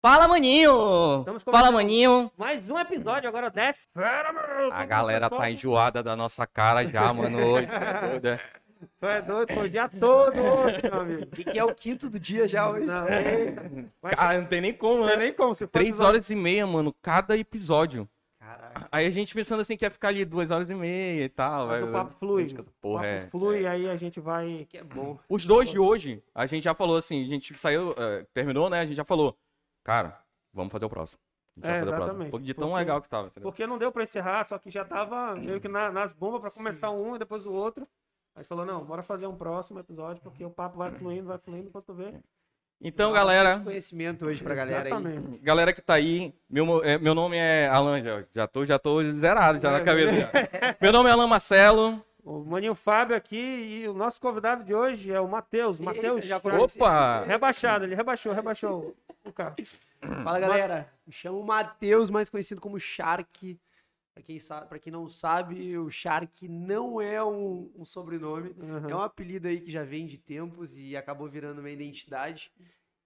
Fala, maninho! Fala, maninho! Mais um episódio agora, desce. Fera, meu! A galera tá enjoada da nossa cara já, mano, hoje. tá é? Tu é doido, foi o dia todo hoje, meu amigo. E que é o quinto do dia já hoje. Não, Vai Cara, não tem nem como, Não né? tem nem como. Se for Três episódio- horas e meia, mano, cada episódio. Caraca. Aí a gente pensando assim, quer ficar ali duas horas e meia e tal. Mas vai- o papo flui. Gente, essa O Porra, papo é. flui, aí a gente vai... Que é bom. Os dois de hoje, a gente já falou assim, a gente saiu, eh, terminou, né? A gente já falou, cara, vamos fazer o próximo. A gente vai É, fazer o exatamente. próximo. De tão Porque- legal que tava, entendeu? Porque não deu pra encerrar, só que já tava meio que na- nas bombas pra começar um e depois o outro. A gente falou, não, bora fazer um próximo episódio, porque o papo vai fluindo, vai fluindo, enquanto tu vê. Então, galera, conhecimento hoje pra galera aí. Exatamente. galera que tá aí, meu, eh, meu nome é Alan, já, já, tô, já tô zerado já na É, cabeça. já. Meu nome é Alan Marcelo. O Maninho Fábio aqui e o nosso convidado de hoje é o Matheus. Matheus. Opa! Rebaixado, ele rebaixou, rebaixou o carro. Fala galera, me chamo Matheus, mais conhecido como Shark. Pra quem, sabe, pra quem não sabe, o Shark não é um, um sobrenome, Uhum. é um apelido aí que já vem de tempos e acabou virando uma identidade.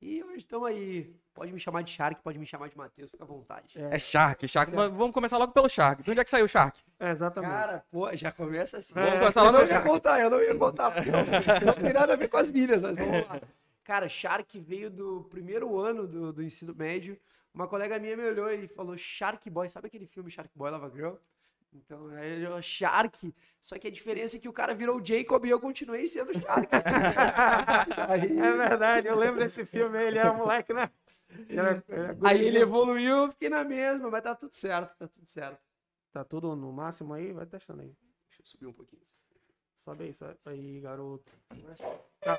E hoje estamos aí. Pode me chamar de Shark, pode me chamar de Matheus, fica à vontade. É Shark, Shark. Mas vamos começar logo pelo Shark. De onde é que saiu o Shark? É, exatamente. Cara, pô, já começa assim. Vamos começar eu lá no não ia contar, eu não ia contar, não, não tem nada a ver com as milhas, mas vamos lá. Cara, Shark veio do primeiro ano do, do ensino médio. Uma colega minha me olhou e falou Shark Boy, sabe aquele filme Shark Boy Lava Girl? Então, aí ele falou Shark, só que a diferença é que o cara virou o Jacob e eu continuei sendo Shark. aí, É verdade, eu lembro desse filme ele era moleque, né? Era- ele era aí ele evoluiu, eu fiquei na mesma, mas tá tudo certo, tá tudo certo. Tá tudo no máximo aí, vai testando aí. Deixa eu subir um pouquinho. Sobe aí, sobe aí, garoto. Tá.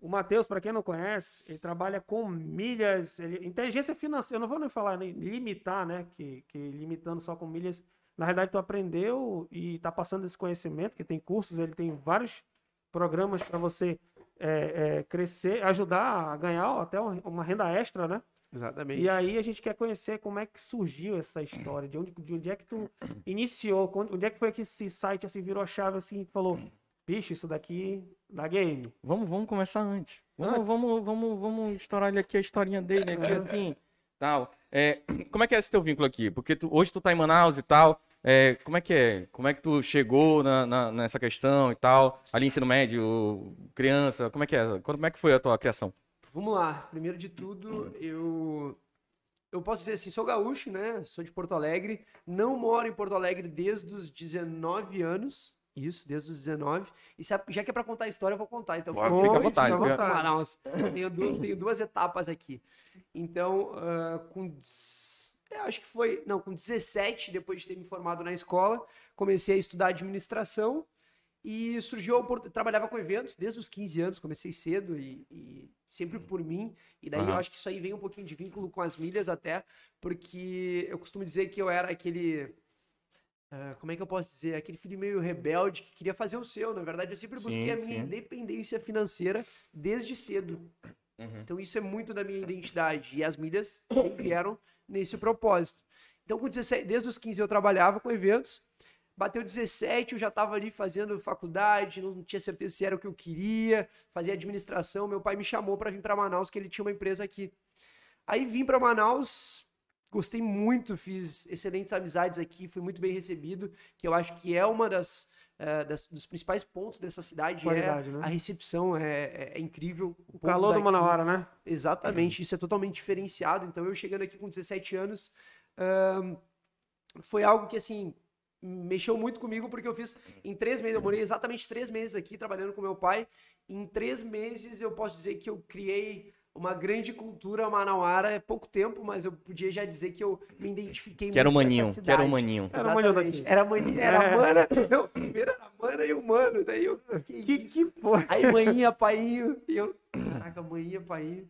O Matheus, para quem não conhece, ele trabalha com milhas, ele- inteligência financeira, eu não vou nem falar nem limitar, né, que, que limitando só com milhas, na realidade tu aprendeu e tá passando esse conhecimento, que tem cursos, ele tem vários programas para você é, é, crescer, ajudar a ganhar até um- uma renda extra, né? Exatamente. E aí a gente quer conhecer como é que surgiu essa história, de onde, de onde é que tu iniciou, onde é que foi que esse site assim virou a chave assim e falou, bicho, isso daqui dá game. Vamos, vamos começar antes. Vamos, Antes? vamos, vamos, vamos estourar ele aqui a historinha dele aqui, assim, tal. É, como é que é esse teu vínculo aqui? Porque tu- hoje tu tá em Manaus e tal. É, como é que é? Como é que tu chegou na, na- nessa questão e tal? Ali ensino médio, criança, como é que é? Como é que foi a tua criação? Vamos lá. Primeiro de tudo, eu eu posso dizer assim, sou gaúcho, né? Sou de Porto Alegre. Não moro em Porto Alegre desde os 19 anos. Isso, desde os 19. E se já que é pra contar a história, eu vou contar. Então, Vamos fica à vontade, fica à Manaus. Tenho, du- tenho duas etapas aqui. Então, ah, com. Eu acho que foi. Não, com 17, depois de ter me formado na escola, comecei a estudar administração. E surgiu a oportunidade. Trabalhava com eventos desde os 15 anos, comecei cedo e, e sempre por mim. E daí eu Aham. acho que isso aí vem um pouquinho de vínculo com as milhas, até, porque eu costumo dizer que eu era aquele. ah, como é que eu posso dizer? Aquele filho meio rebelde que queria fazer o seu. Na verdade, eu sempre busquei Sim, a minha sim. independência financeira desde cedo. Então isso é muito da minha identidade. E as milhas vieram nesse propósito. Então, com 17, desde os 15 eu trabalhava com eventos. Bateu 17, eu já estava ali fazendo faculdade, não tinha certeza se era o que eu queria, fazia administração. Meu pai me chamou para vir para Manaus, que ele tinha uma empresa aqui. Aí vim para Manaus, gostei muito, fiz excelentes amizades aqui, fui muito bem recebido, que eu acho que é uma das, eh, das- dos principais pontos dessa cidade. Qualidade, é né? A recepção é, é- é incrível. O calor do daqui- Manauara, né? Exatamente, isso é totalmente diferenciado. Então, eu chegando aqui com 17 anos, foi algo que, assim, mexeu muito comigo, porque eu fiz em três meses, eu morei exatamente três meses aqui trabalhando com meu pai. Em três meses, eu posso dizer que eu criei uma grande cultura manauara. É pouco tempo, mas eu podia já dizer que eu me identifiquei Que era o muito com essa maninho, que era o cidade. maninho. Era o manhão Exatamente. daqui. Era era É. mana. Não, primeiro era mana e o mano. Daí eu. Que, Que, isso? que porra. Aí manhinha, painho. E eu, caraca, manhinha, painho.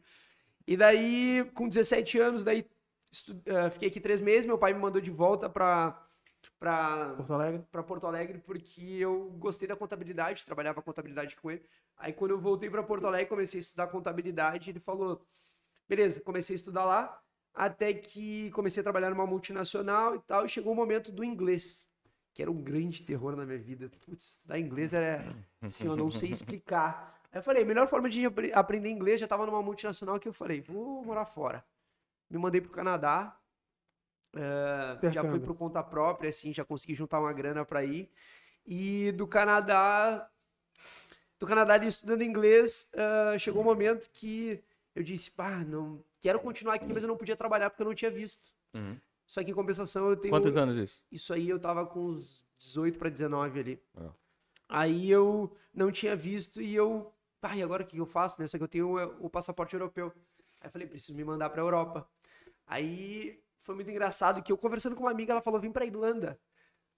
E daí, com 17 anos, daí estu- eh, fiquei aqui três meses. Meu pai me mandou de volta pra, pra, Porto Alegre. pra Porto Alegre porque eu gostei da contabilidade, trabalhava contabilidade com ele. Aí quando eu voltei pra Porto Alegre, comecei a estudar contabilidade, ele falou: "Beleza, comecei a estudar lá, até que comecei a trabalhar numa multinacional e tal, e chegou o momento do inglês, que era um grande terror na minha vida. Putz, estudar inglês era assim, eu não sei explicar. Aí eu falei, a melhor forma de apre- aprender inglês já tava numa multinacional que eu falei, vou morar fora. me mandei pro Canadá. Eh, já fui por conta própria, assim, já consegui juntar uma grana para ir. E do Canadá, do Canadá ali estudando inglês, eh, chegou um momento que eu disse, pá, não quero continuar aqui, mas eu não podia trabalhar porque eu não tinha visto. Uhum. Só que em compensação eu tenho Quantos anos isso? isso aí eu tava com uns 18 para 19 ali. É. Aí eu não tinha visto e eu. Ai, agora o que eu faço, né? Só que eu tenho o, o passaporte europeu. Aí eu falei, preciso me mandar pra Europa. Aí foi muito engraçado que eu conversando com uma amiga, ela falou, vim pra Irlanda.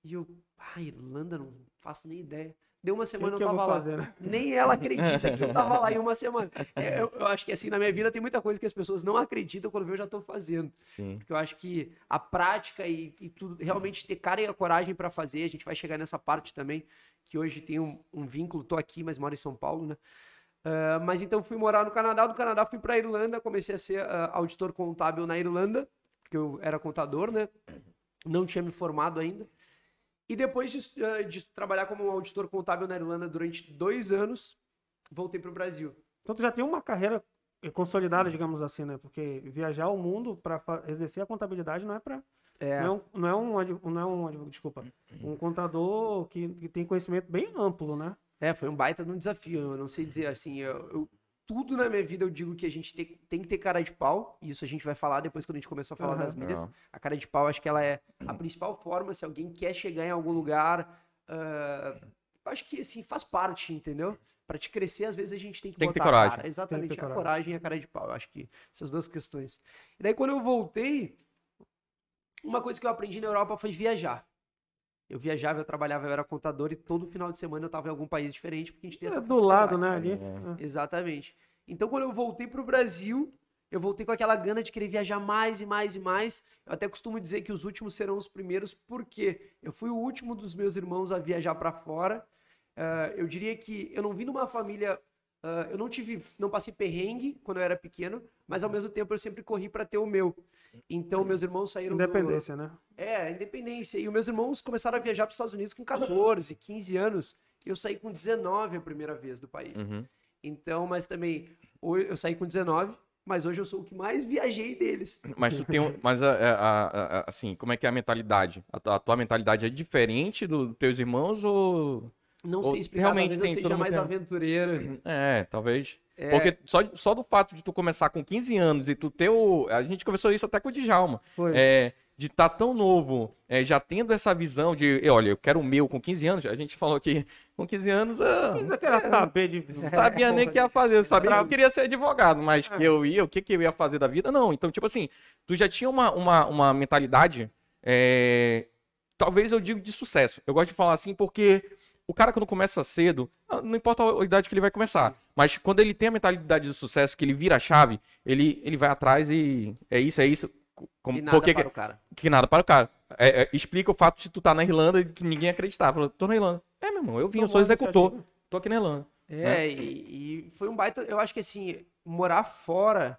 E eu, ah, Irlanda, não faço nem ideia. Deu uma semana que eu eu tava vou lá. fazer, né? Nem ela acredita que eu tava lá em uma semana. É, eu, eu acho que assim, na minha vida tem muita coisa que as pessoas não acreditam quando eu já tô fazendo. Sim. Porque eu acho que a prática e, e tudo, realmente ter cara e a coragem para fazer, a gente vai chegar nessa parte também, que hoje tem um, um vínculo, tô aqui, mas moro em São Paulo, né? Ah, mas então fui morar no Canadá, do Canadá fui para Irlanda, comecei a ser ah, auditor contábil na Irlanda, porque eu era contador, né? Não tinha me formado ainda. E depois de, ah, de trabalhar como auditor contábil na Irlanda durante dois anos, voltei para o Brasil. Então tu já tem uma carreira consolidada, digamos assim, né? Porque viajar o mundo para exercer a contabilidade não é para É, não, é um- não é um não é um adv- desculpa, um contador que, que tem conhecimento bem amplo, né? É, foi um baita de um desafio. Eu não sei dizer assim, eu, eu- tudo na minha vida eu digo que a gente tem, tem que ter cara de pau. E isso a gente vai falar depois quando a gente começar a falar Aham. das milhas. A cara de pau, acho que ela é a principal forma. Se alguém quer chegar em algum lugar, eu acho que assim faz parte, entendeu? Pra te crescer, às vezes a gente tem que Tem que ter botar a coragem. cara. Exatamente, Tem que ter a coragem. coragem e a cara de pau. Eu acho que essas duas questões. E daí quando eu voltei, uma coisa que eu aprendi na Europa foi viajar. Eu viajava, eu trabalhava, eu era contador e todo final de semana eu tava em algum país diferente, porque a gente tem essa É do lado, né? Ali. É. Exatamente. Então, quando eu voltei pro Brasil, eu voltei com aquela gana de querer viajar mais e mais e mais. Eu até costumo dizer que os últimos serão os primeiros, porque eu fui o último dos meus irmãos a viajar para fora. Ah, eu diria que eu não vim numa família. ah, eu não tive, não passei perrengue quando eu era pequeno, mas ao mesmo tempo eu sempre corri para ter o meu. Então meus irmãos saíram do- Independência, né? é, independência. E os meus irmãos começaram a viajar para os Estados Unidos com 14, 15 anos. E eu saí com 19 a primeira vez do país. Uhum. Então, mas também, eu saí com 19, mas hoje eu sou o que mais viajei deles. Mas tu tem um, mas a, a- a- a- assim, como é que é a mentalidade? A, tua- a tua mentalidade é diferente dos teus irmãos ou Não Ou sei explicar, realmente talvez tem eu seja mais tem- aventureiro. é, talvez. É. Porque só, só do fato de tu começar com 15 anos e tu ter o. A gente conversou isso até com o Djalma. Foi. É, de estar tão novo, é, já tendo essa visão de, "E, olha, eu quero o meu com 15 anos. A gente falou que com 15 anos eu Mas eu quero saber de não sabia nem o que ia fazer. Eu sabia que eu queria ser advogado, mas que eu ia, o que, que eu ia fazer da vida, não. Então, tipo assim, tu já tinha uma, uma, uma mentalidade, é, talvez eu digo de sucesso. Eu gosto de falar assim porque o cara quando começa cedo, ah, não importa a idade que ele vai começar, mas quando ele tem a mentalidade de sucesso, que ele vira a chave, ele, ele vai atrás e é isso, é isso. Como, E nada porque, para o cara. que nada para o cara. É, é, explica o fato de tu estar na Irlanda e que ninguém acreditava. Falou, tô na Irlanda. É, meu irmão, eu vim, eu sou executor. Tô aqui na Irlanda. É, e, e foi um baita. Eu acho que assim, morar fora,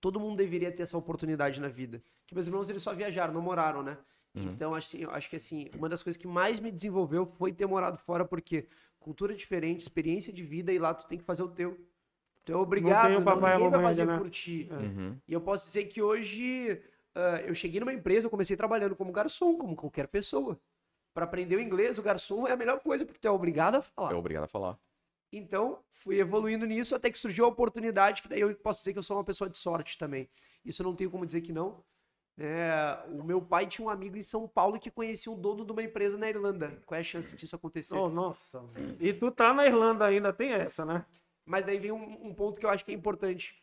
todo mundo deveria ter essa oportunidade na vida. Que meus irmãos eles só viajaram, não moraram, né? Então, assim, eu acho que assim, uma das coisas que mais me desenvolveu foi ter morado fora, porque cultura diferente, experiência de vida, e lá tu tem que fazer o teu. Tu é obrigado, não, a ninguém vai fazer né? por ti. Uhum. E eu posso dizer que hoje ah, eu cheguei numa empresa, eu comecei trabalhando como garçom, como qualquer pessoa. Para aprender o inglês, o garçom é a melhor coisa, porque tu é obrigado a falar. É obrigado a falar. Então, fui evoluindo nisso até que surgiu a oportunidade, que daí eu posso dizer que eu sou uma pessoa de sorte também. Isso eu não tenho como dizer que não. É, o meu pai tinha um amigo em São Paulo que conhecia o dono de uma empresa na Irlanda. Qual é a chance disso acontecer? Oh, nossa. E tu tá na Irlanda ainda, tem essa, né? Mas daí vem um, um ponto que eu acho que é importante.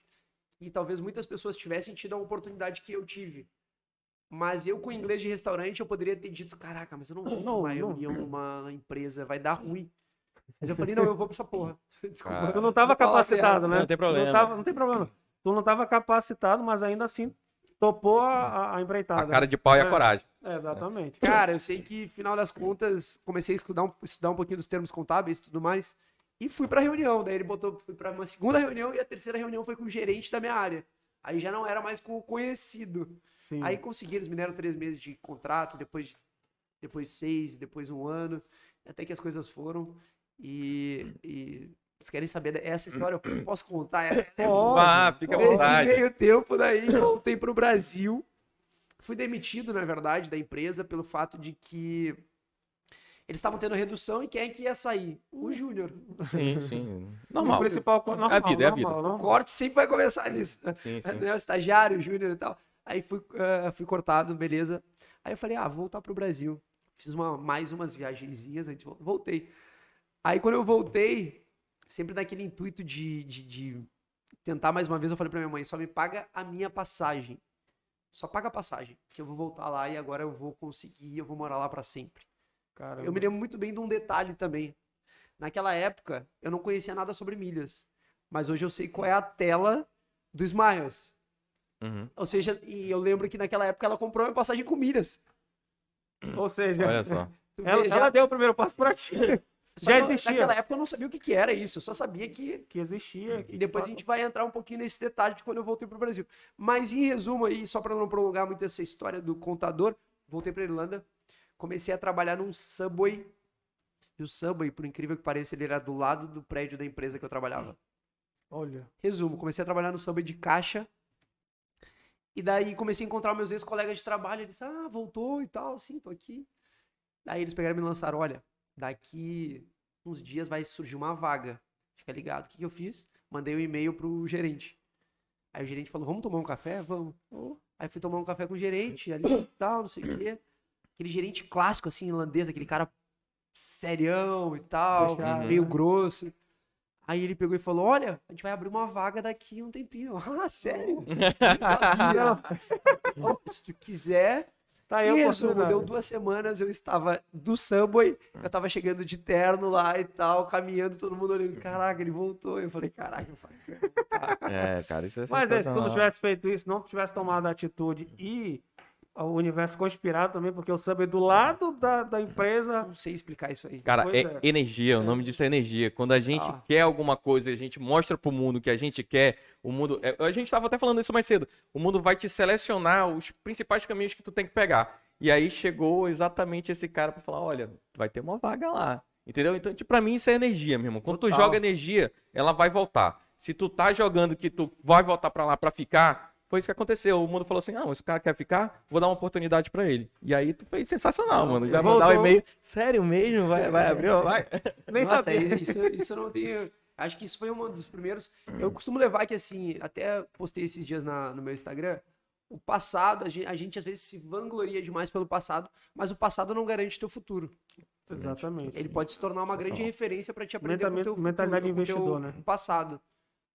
E talvez muitas pessoas tivessem tido a oportunidade que eu tive. Mas eu, com inglês de restaurante, eu poderia ter dito: caraca, mas eu não vou Não, numa não. reunião numa empresa, vai dar ruim. Mas eu falei: não, eu vou pra essa porra. Desculpa. Ah. Tu não tava capacitado, né? Não tem Tu Não, problema. tava, não tem problema. Tu não tava capacitado, mas ainda assim topou a, a- empreitada. A cara de pau e a É. coragem. É, exatamente. Cara, eu sei que, final das contas, comecei a estudar um, estudar um pouquinho dos termos contábeis e tudo mais. E fui pra reunião. Daí ele botou, fui pra uma segunda reunião e a terceira reunião foi com o gerente da minha área. Aí já não era mais com o conhecido. Sim. Aí consegui, eles me deram três meses de contrato, depois, depois seis, depois um ano, até que as coisas foram. E, e Vocês querem saber essa história? Eu posso contar? É, Pode. Vá, fica à Nesse vontade. meio tempo, daí voltei pro Brasil. Fui demitido, na verdade, da empresa pelo fato de que eles estavam tendo redução e quem é que ia sair? O Júnior. Sim, sim. O Normal. principal, normal, É a vida, é a vida. normal, O normal. corte sempre vai começar nisso. Sim, sim. Né, o estagiário, o Júnior e tal. Aí fui, ah, fui cortado, beleza. Aí eu falei, ah, vou voltar pro Brasil. Fiz uma, mais umas viagenzinhas, voltei. Aí quando eu voltei, sempre naquele intuito de, de, de tentar mais uma vez, eu falei pra minha mãe, só me paga a minha passagem. Só paga a passagem, que eu vou voltar lá e agora eu vou conseguir, eu vou morar lá pra sempre. Caramba. Eu me lembro muito bem de um detalhe também. Naquela época, eu não conhecia nada sobre milhas. Mas hoje eu sei qual é a tela do Smiles. Uhum. Ou seja, e eu lembro que naquela época ela comprou minha passagem com milhas. Ou seja, Olha só. Tu ela, ela deu o primeiro passo pra ti. Só já que eu- existia. Naquela época eu não sabia o que, que era isso. Eu só sabia que. Que existia. E depois a gente vai entrar um pouquinho nesse detalhe de quando eu voltei pro Brasil. Mas em resumo aí, só para não prolongar muito essa história do contador, voltei pra Irlanda, comecei a trabalhar num Subway. E o Subway, por incrível que pareça, ele era do lado do prédio da empresa que eu trabalhava. Olha. Resumo, comecei a trabalhar no Subway de caixa. E daí comecei a encontrar meus ex-colegas de trabalho. Eles, ah, voltou e tal, sim, tô aqui. Daí eles pegaram e me lançaram, olha, daqui uns dias vai surgir uma vaga. Fica ligado. O que, que eu fiz? Mandei um e-mail pro gerente. Aí o gerente falou, vamos tomar um café? Vamos. Aí fui tomar um café com o gerente ali e tal, não sei o quê. Aquele gerente clássico, assim, irlandês, aquele cara serião e tal, Fechado, meio né? grosso. Aí ele pegou e falou: Olha, a gente vai abrir uma vaga daqui um tempinho. Ah, sério? Se tu quiser. Tá aí a Em resumo, oportunidade. deu duas semanas, eu estava do Subway, eu tava chegando de terno lá e tal, caminhando, todo mundo olhando, caraca, ele voltou. Eu falei, caraca, eu falei, É, cara, isso é Mas é, se tu não tivesse feito isso, não tivesse tomado a atitude e o universo conspirado também, porque o sub é do lado da, da empresa. não sei explicar isso aí. Cara, é, é. energia, o nome disso é energia. Quando a gente Ah. quer alguma coisa e a gente mostra pro mundo que a gente quer, o mundo. é, a gente tava até falando isso mais cedo. O mundo vai te selecionar os principais caminhos que tu tem que pegar. E aí chegou exatamente esse cara pra falar: olha, vai ter uma vaga lá. Entendeu? Então, tipo, pra mim isso é energia, meu irmão. Quando tu Total. joga energia, ela vai voltar. Se tu tá jogando que tu vai voltar pra lá pra ficar, foi isso que aconteceu. O mundo falou assim: ah, esse cara quer ficar, vou dar uma oportunidade pra ele. E aí tu fez sensacional, mano. Já mandar o Voltou. e-mail. Sério mesmo? Vai, vai abrir? Vai. Nem Nossa, sabia. isso, isso eu não tenho. Acho que isso foi um dos primeiros. Eu costumo levar que, assim, até postei esses dias na- no meu Instagram. O passado, a gente, a gente às vezes se vangloria demais pelo passado, mas o passado não garante teu futuro. Exatamente. Ele pode se tornar uma grande referência para te aprender com o teu futuro, mentalidade com o teu investidor, né? passado.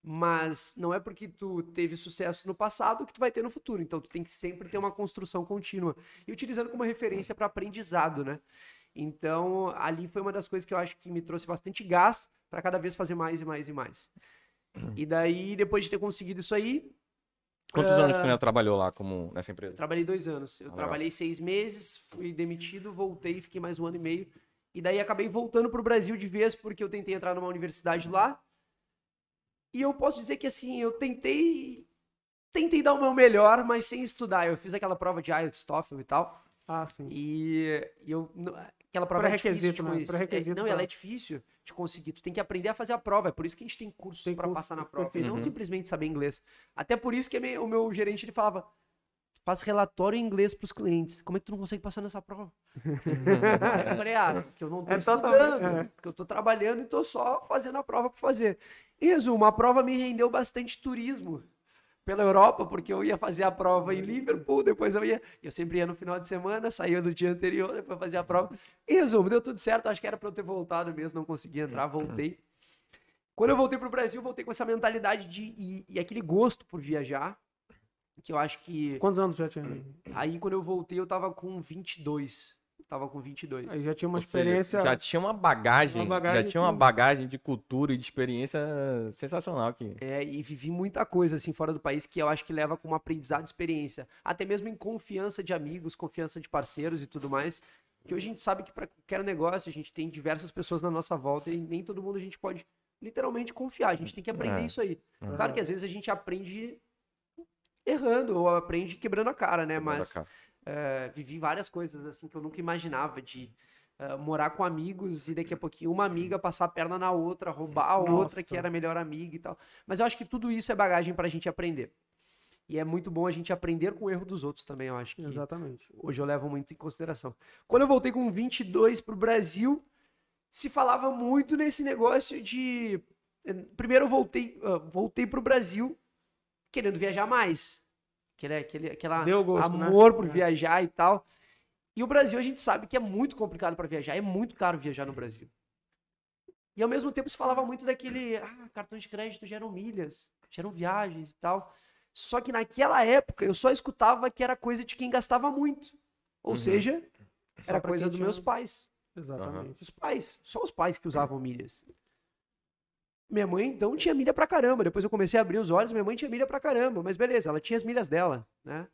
Mas não é porque tu teve sucesso no passado que tu vai ter no futuro. Então tu tem que sempre ter uma construção contínua e utilizando como referência para aprendizado, né? Então ali foi uma das coisas que eu acho que me trouxe bastante gás para cada vez fazer mais e mais e mais. E daí depois de ter conseguido isso aí, Quantos Ah. anos tu ainda trabalhou lá como nessa empresa? eu trabalhei dois anos. Eu legal. trabalhei seis meses, fui demitido, voltei, fiquei mais um ano e meio. E daí acabei voltando pro Brasil de vez, porque eu tentei entrar numa universidade lá. E eu posso dizer que assim, eu tentei. Tentei dar o meu melhor, mas sem estudar. Eu fiz aquela prova de IELTS, TOEFL e tal. Ah, sim. E, e eu. Aquela prova é difícil de Pré-requisito, né? conhecer. Pré-requisito É, não, pra- ela é difícil de conseguir. Tu tem que aprender a fazer a prova. É por isso que a gente tem cursos para curso passar na prova. E não simplesmente saber inglês. Até por isso que minha- o meu gerente ele falava: faz relatório em inglês pros clientes. Como é que tu não consegue passar nessa prova? Eu falei, ah, que eu não tô É estudando, é. que eu tô trabalhando e tô só fazendo a prova por fazer. Em resumo, a prova me rendeu bastante turismo pela Europa, porque eu ia fazer a prova em Liverpool, depois eu ia, eu sempre ia no final de semana, saía no dia anterior, depois fazia a prova. Em resumo, deu tudo certo, acho que era para eu ter voltado mesmo, não consegui entrar, voltei. Quando eu voltei pro Brasil, eu voltei com essa mentalidade de e, e aquele gosto por viajar, que eu acho que Quantos anos já tinha? aí quando eu voltei eu tava com 22. Eu tava com 22. Aí já tinha uma Ou seja, experiência. já tinha uma bagagem, Uma bagagem já tinha uma bagagem de cultura e de experiência sensacional aqui. É, e vivi muita coisa assim fora do país que eu acho que leva como aprendizado e experiência. Até mesmo em confiança de amigos, confiança de parceiros e tudo mais. Que hoje a gente sabe que para qualquer negócio a gente tem diversas pessoas na nossa volta e nem todo mundo a gente pode literalmente confiar. A gente tem que aprender É. isso aí. Claro que às vezes a gente aprende errando ou aprende quebrando a cara, né? Mas Cara. é, vivi várias coisas assim que eu nunca imaginava de ah, morar com amigos e daqui a pouquinho uma amiga passar a perna na outra, roubar a Nossa. outra que era a melhor amiga e tal. Mas eu acho que tudo isso é bagagem pra gente aprender. E é muito bom a gente aprender com o erro dos outros também, eu acho que Exatamente. hoje eu levo muito em consideração. Quando eu voltei com 22 pro Brasil, se falava muito nesse negócio de eh, primeiro eu voltei, ah, voltei pro Brasil querendo viajar mais. Aquele, aquele, aquela gosto, né? amor por É. viajar e tal. E o Brasil a gente sabe que é muito complicado para viajar, é muito caro viajar no Brasil. E ao mesmo tempo se falava muito daquele, ah, cartão de crédito geram milhas, geram viagens e tal. Só que naquela época eu só escutava que era coisa de quem gastava muito. Ou Uhum. seja, era coisa dos tinha- meus pais. Exatamente. Os pais, só os pais que usavam milhas. Minha mãe, então, tinha milha pra caramba. Depois eu comecei a abrir os olhos, minha mãe tinha milha pra caramba. Mas beleza, ela tinha as milhas dela, né?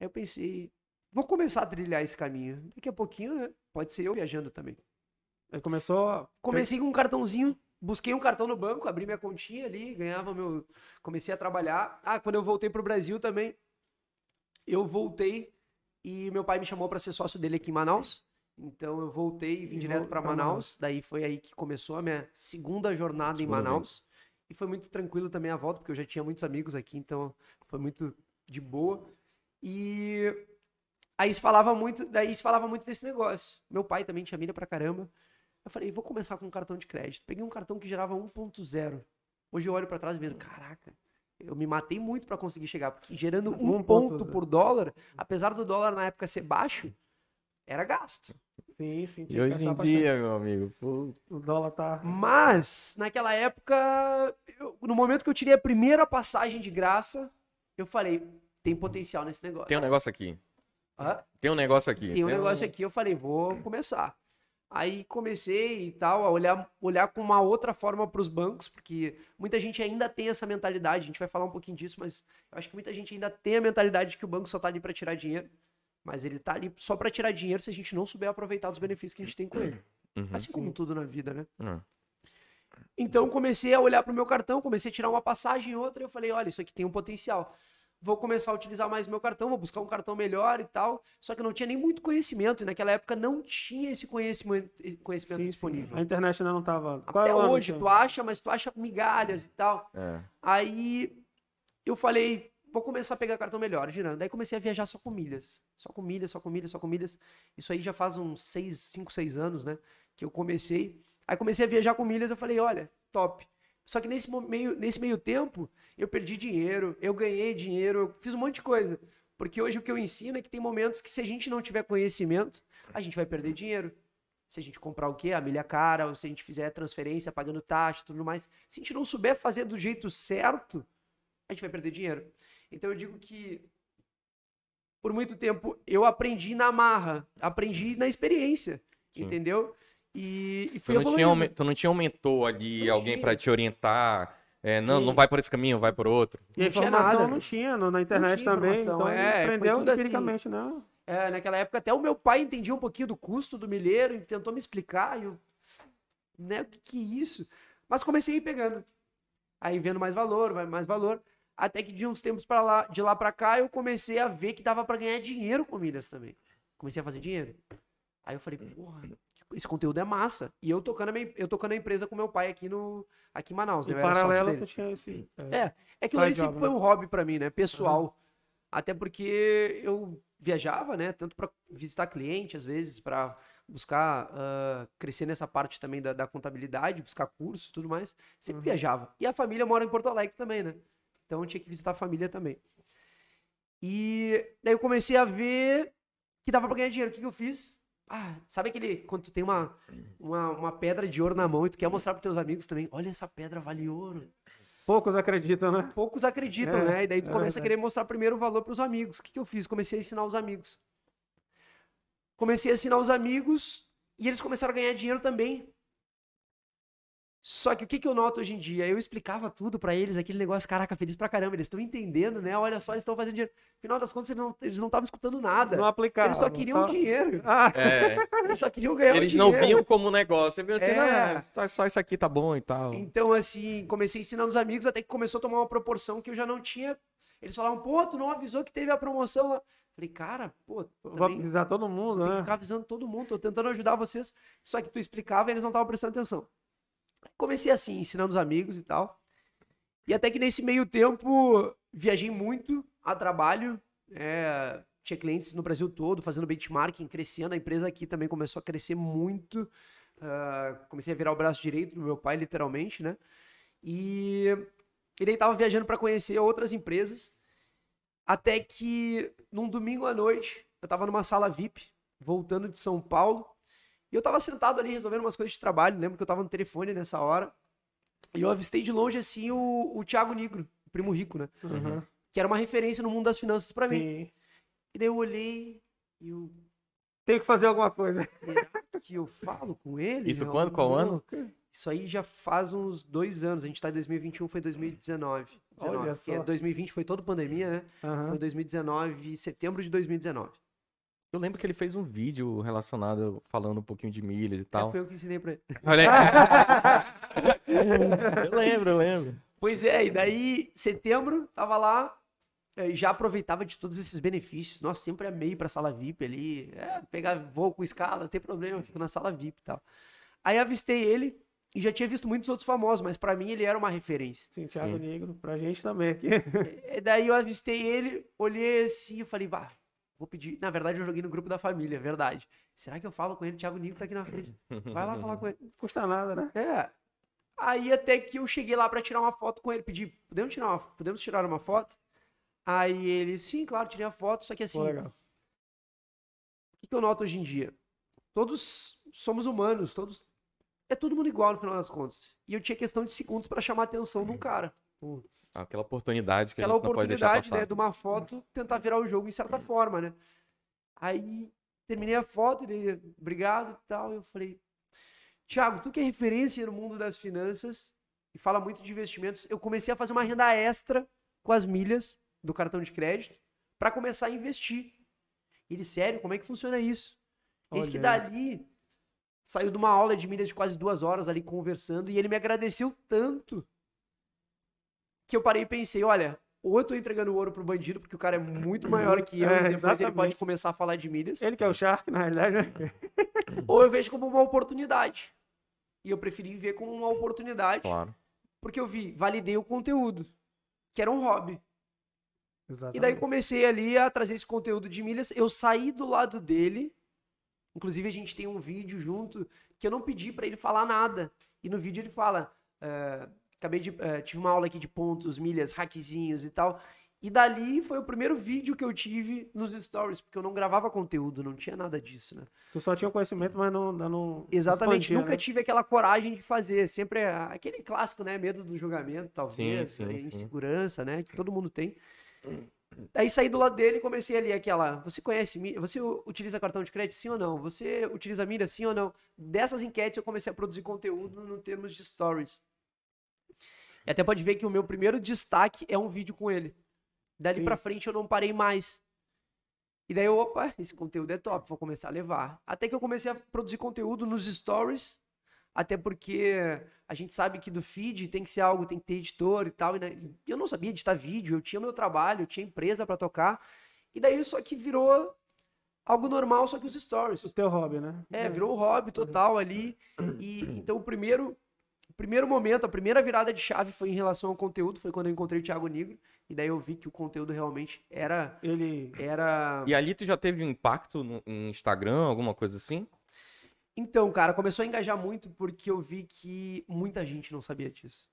Aí eu pensei, vou começar a trilhar esse caminho. Daqui a pouquinho, né? Pode ser eu viajando também. Aí começou. Comecei com um cartãozinho, busquei um cartão no banco, abri minha continha ali, ganhava meu. Comecei a trabalhar. Ah, quando eu voltei pro Brasil também, eu voltei e meu pai me chamou para ser sócio dele aqui em Manaus. Então eu voltei e vim E direto para Manaus. Manaus. Daí foi aí que começou a minha segunda jornada Segunda em Manaus. E foi muito tranquilo também a volta, porque eu já tinha muitos amigos aqui, então foi muito de boa. E aí se falava muito, daí se falava muito desse negócio. Meu pai também tinha milha pra caramba. Eu falei, vou começar com um cartão de crédito. Peguei um cartão que gerava 1.0. Hoje eu olho pra trás e vejo, caraca, eu me matei muito pra conseguir chegar, porque gerando um 1.0. ponto por dólar, apesar do dólar na época ser baixo, era gasto. Sim, sim. E hoje em dia, meu amigo, pô, O dólar tá. Mas, naquela época, eu- no momento que eu tirei a primeira passagem de graça, eu falei, tem potencial nesse negócio. tem um negócio aqui. Hã? Tem um negócio aqui. Tem um negócio aqui, eu falei, vou começar. Aí comecei e tal, a olhar, olhar com uma outra forma para os bancos, porque muita gente ainda tem essa mentalidade, a gente vai falar um pouquinho disso, mas eu acho que muita gente ainda tem a mentalidade de que o banco só tá ali para tirar dinheiro, mas ele tá ali só para tirar dinheiro se a gente não souber aproveitar dos benefícios que a gente tem com ele. Uhum. Assim como tudo na vida, né? Uhum. Então comecei a olhar pro meu cartão, comecei a tirar uma passagem e outra, e eu falei, olha, isso aqui tem um potencial. Vou começar a utilizar mais meu cartão, vou buscar um cartão melhor e tal. Só que eu não tinha nem muito conhecimento, e naquela época não tinha esse conhecimento, conhecimento Sim, sim. disponível. A internet ainda não tava. Qual Até é o ano, hoje, Tiago? tu acha, mas tu acha migalhas e tal. É. Aí eu falei, vou começar a pegar cartão melhor, girando. Daí comecei a viajar só com milhas. Só com milhas, só com milhas, só com milhas. Isso aí já faz uns 6, 5, 6 anos, né? Que eu comecei. Aí comecei a viajar com milhas, eu falei, olha, top. Só que nesse meio, nesse meio tempo, eu perdi dinheiro, eu ganhei dinheiro, eu fiz um monte de coisa. Porque hoje o que eu ensino é que tem momentos que se a gente não tiver conhecimento, a gente vai perder dinheiro. Se a gente comprar o quê? A milha cara, ou se a gente fizer transferência pagando taxa tudo mais. Se a gente não souber fazer do jeito certo, a gente vai perder dinheiro. Então eu digo que por muito tempo eu aprendi na marra, aprendi na experiência, Sim. entendeu? E, e Tu fui não, tinha um, evoluindo. tu não tinha um mentor ali, Não alguém pra te orientar. É, não, Sim. não vai por esse caminho, vai por outro. E a Não tinha informação não tinha, no- na internet tinha também. Então é, aprendeu assim. empiricamente, né? É, naquela época até o meu pai entendia um pouquinho do custo do milheiro e tentou me explicar. E eu, né, o que, que é isso? Mas comecei a ir pegando. Aí vendo mais valor, vai mais valor. Até que de uns tempos para lá, de lá para cá, eu comecei a ver que dava para ganhar dinheiro com milhas também. Comecei a fazer dinheiro. Aí eu falei, porra, esse conteúdo é massa. E eu tocando a, minha, eu tocando a empresa com meu pai aqui no aqui em Manaus, né? Em paralelo, tu tinha esse. É, é que ali Side sempre foi né? um hobby pra mim, né? Pessoal. Até porque eu viajava, né? Tanto pra visitar cliente, às vezes, pra buscar ah, crescer nessa parte também da, da contabilidade, buscar cursos e tudo mais. Sempre Uhum. viajava. E a família mora em Porto Alegre também, né? Então eu tinha que visitar a família também. E daí eu comecei a ver que dava pra ganhar dinheiro. O que, que eu fiz? Ah, sabe aquele. Quando tu tem uma, uma, uma pedra de ouro na mão e tu quer mostrar pros teus amigos também? Olha, essa pedra vale ouro Poucos acreditam, né? poucos acreditam, É, né? E daí tu é começa a verdade. querer mostrar primeiro o valor para os amigos. O que, que eu fiz? Comecei a ensinar os amigos. Comecei a ensinar os amigos e eles começaram a ganhar dinheiro também. Só que o que, que eu noto hoje em dia? Eu explicava tudo para eles, aquele negócio, caraca, feliz pra caramba, eles estão entendendo, né? Olha só, eles estão fazendo dinheiro. Afinal das contas, eles não eles não estavam escutando nada. Não aplicava. Eles só queriam dinheiro. Ah, É, Eles só queriam ganhar o eles não dinheiro. viam como negócio. Você viu assim, É. "Ah, só, só isso aqui tá bom e tal. Então, assim, comecei ensinando os amigos até que começou a tomar uma proporção que eu já não tinha. Eles falavam, pô, tu não avisou que teve a promoção lá. Falei, cara, pô, Vou avisar todo mundo, tem que né? ficar avisando todo mundo, tô tentando ajudar vocês. Só que tu explicava e eles não estavam prestando atenção. Comecei assim, ensinando os amigos e tal. E até que nesse meio tempo, viajei muito a trabalho. é, tinha clientes no Brasil todo, fazendo benchmarking, crescendo. A empresa aqui também começou a crescer muito. ah, comecei a virar o braço direito do meu pai, literalmente, né? E, e daí tava viajando para conhecer outras empresas. Até que num domingo à noite, eu tava numa sala VIP, voltando de São Paulo. E eu tava sentado ali resolvendo umas coisas de trabalho. Lembro que eu tava no telefone nessa hora. E eu avistei de longe, assim, o, o Thiago Negro, o primo rico, né? Uhum. Que era uma referência no mundo das finanças pra mim. E daí eu olhei e eu. Tem que fazer alguma coisa. Será que eu falo com ele? Isso quando? Qual não. ano? Isso aí já faz uns dois anos. A gente tá em 2021, foi 2019. 19, Olha porque só. 2020 foi toda pandemia, né? Aham. Foi 2019, setembro de 2019. Eu lembro que ele fez um vídeo relacionado, falando um pouquinho de milhas e É, tal. foi eu que ensinei pra ele. Olha aí. eu lembro, eu lembro. Pois é, e daí, setembro, tava lá, eh, já aproveitava de todos esses benefícios. Nossa, sempre amei pra sala VIP ali. É, pegar voo com escala, não tem problema, fico na sala VIP e tal. Aí avistei ele e já tinha visto muitos outros famosos, mas pra mim ele era uma referência. Sim, Thiago Sim. Negro, pra gente também aqui. E daí eu avistei ele, olhei assim e falei, bah, vou pedir. Na verdade, eu joguei no grupo da família, é verdade. Será que eu falo com ele? Thiago Nico tá aqui na frente. Vai lá falar com ele. Não custa nada, né? É. Aí até que eu cheguei lá pra tirar uma foto com ele, pedi, podemos tirar uma, podemos tirar uma foto? Aí ele, sim, claro, tirei a foto, só que assim, Pô, o que, que eu noto hoje em dia? Todos somos humanos, todos. É todo mundo igual no final das contas. E eu tinha questão de segundos pra chamar a atenção de um cara. Putz. Aquela oportunidade que Aquela a gente não pode deixar oportunidade, passar. né, de uma foto tentar virar o jogo em certa forma, né? Aí terminei a foto, ele, obrigado e tal. Eu falei, Thiago, tu que é referência no mundo das finanças e fala muito de investimentos, eu comecei a fazer uma renda extra com as milhas do cartão de crédito para começar a investir. Ele, sério, como é que funciona isso? Eis que dali saiu de uma aula de milhas de quase duas horas ali conversando e ele me agradeceu tanto que eu parei e pensei, olha, ou eu tô entregando ouro pro bandido, porque o cara é muito maior que eu, É, e depois ele exatamente. pode começar a falar de milhas, Ele que é o Shark, na realidade, né? ou eu vejo como uma oportunidade. E eu preferi ver como uma oportunidade, Claro. porque eu vi, validei o conteúdo, que era um hobby. Exatamente. E daí comecei ali a trazer esse conteúdo de milhas. Eu saí do lado dele. Inclusive, a gente tem um vídeo junto que eu não pedi pra ele falar nada. E no vídeo ele fala: eh, acabei de. eh, tive uma aula aqui de pontos, milhas, hackzinhos e tal. E dali foi o primeiro vídeo que eu tive nos stories, porque eu não gravava conteúdo, não tinha nada disso, né? Tu só tinha o conhecimento, mas não, não, Exatamente, expandia, nunca né? tive aquela coragem de fazer. Sempre é aquele clássico, né? Medo do julgamento, talvez, sim, né, sim. insegurança, né? Que todo mundo tem. Aí saí do lado dele e comecei ali aquela. Você conhece milha? Você utiliza cartão de crédito sim ou não? Você utiliza milha sim ou não? Dessas enquetes eu comecei a produzir conteúdo no termos de stories. E até pode ver que o meu primeiro destaque é um vídeo com ele. Dali Sim. pra frente eu não parei mais. E daí eu, opa, esse conteúdo é top, vou começar a levar. Até que eu comecei a produzir conteúdo nos stories, até porque a gente sabe que do feed tem que ser algo, tem que ter editor e tal. E né, eu não sabia editar vídeo, eu tinha meu trabalho, eu tinha empresa pra tocar. E daí só que virou algo normal, só que os stories. O teu hobby, né? É, virou um hobby total ali. E então o primeiro, primeiro momento, a primeira virada de chave foi em relação ao conteúdo, foi quando eu encontrei o Thiago Negro. E daí eu vi que o conteúdo realmente era. Ele. era... E ali tu já teve um impacto no em Instagram, alguma coisa assim? Então, cara, começou a engajar muito porque eu vi que muita gente não sabia disso.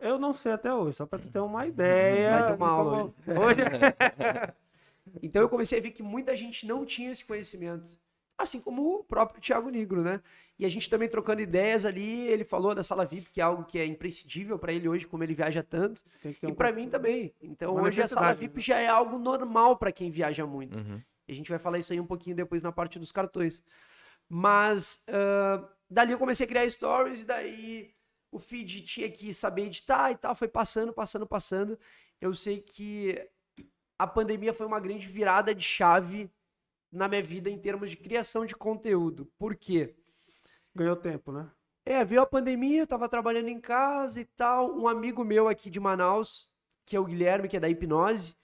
Eu não sei até hoje, só pra tu ter uma ideia. Vai ter uma aula como- Hoje Então eu comecei a ver que muita gente não tinha esse conhecimento. Assim como o próprio Thiago Negro, né? E a gente também trocando ideias ali, ele falou da sala VIP, que é algo que é imprescindível pra ele hoje, como ele viaja tanto. E um pra conhecimento. mim também. Então Uma hoje a sala VIP né? já é algo normal pra quem viaja muito. Uhum. E a gente vai falar isso aí um pouquinho depois na parte dos cartões. Mas ah, dali eu comecei a criar stories, e daí o feed tinha que saber editar e tal, foi passando, passando, passando. Eu sei que a pandemia foi uma grande virada de chave na minha vida em termos de criação de conteúdo. Por quê? Ganhou tempo, né? É, veio a pandemia, eu tava trabalhando em casa e tal. Um amigo meu aqui de Manaus, que é o Guilherme, que é da hipnose,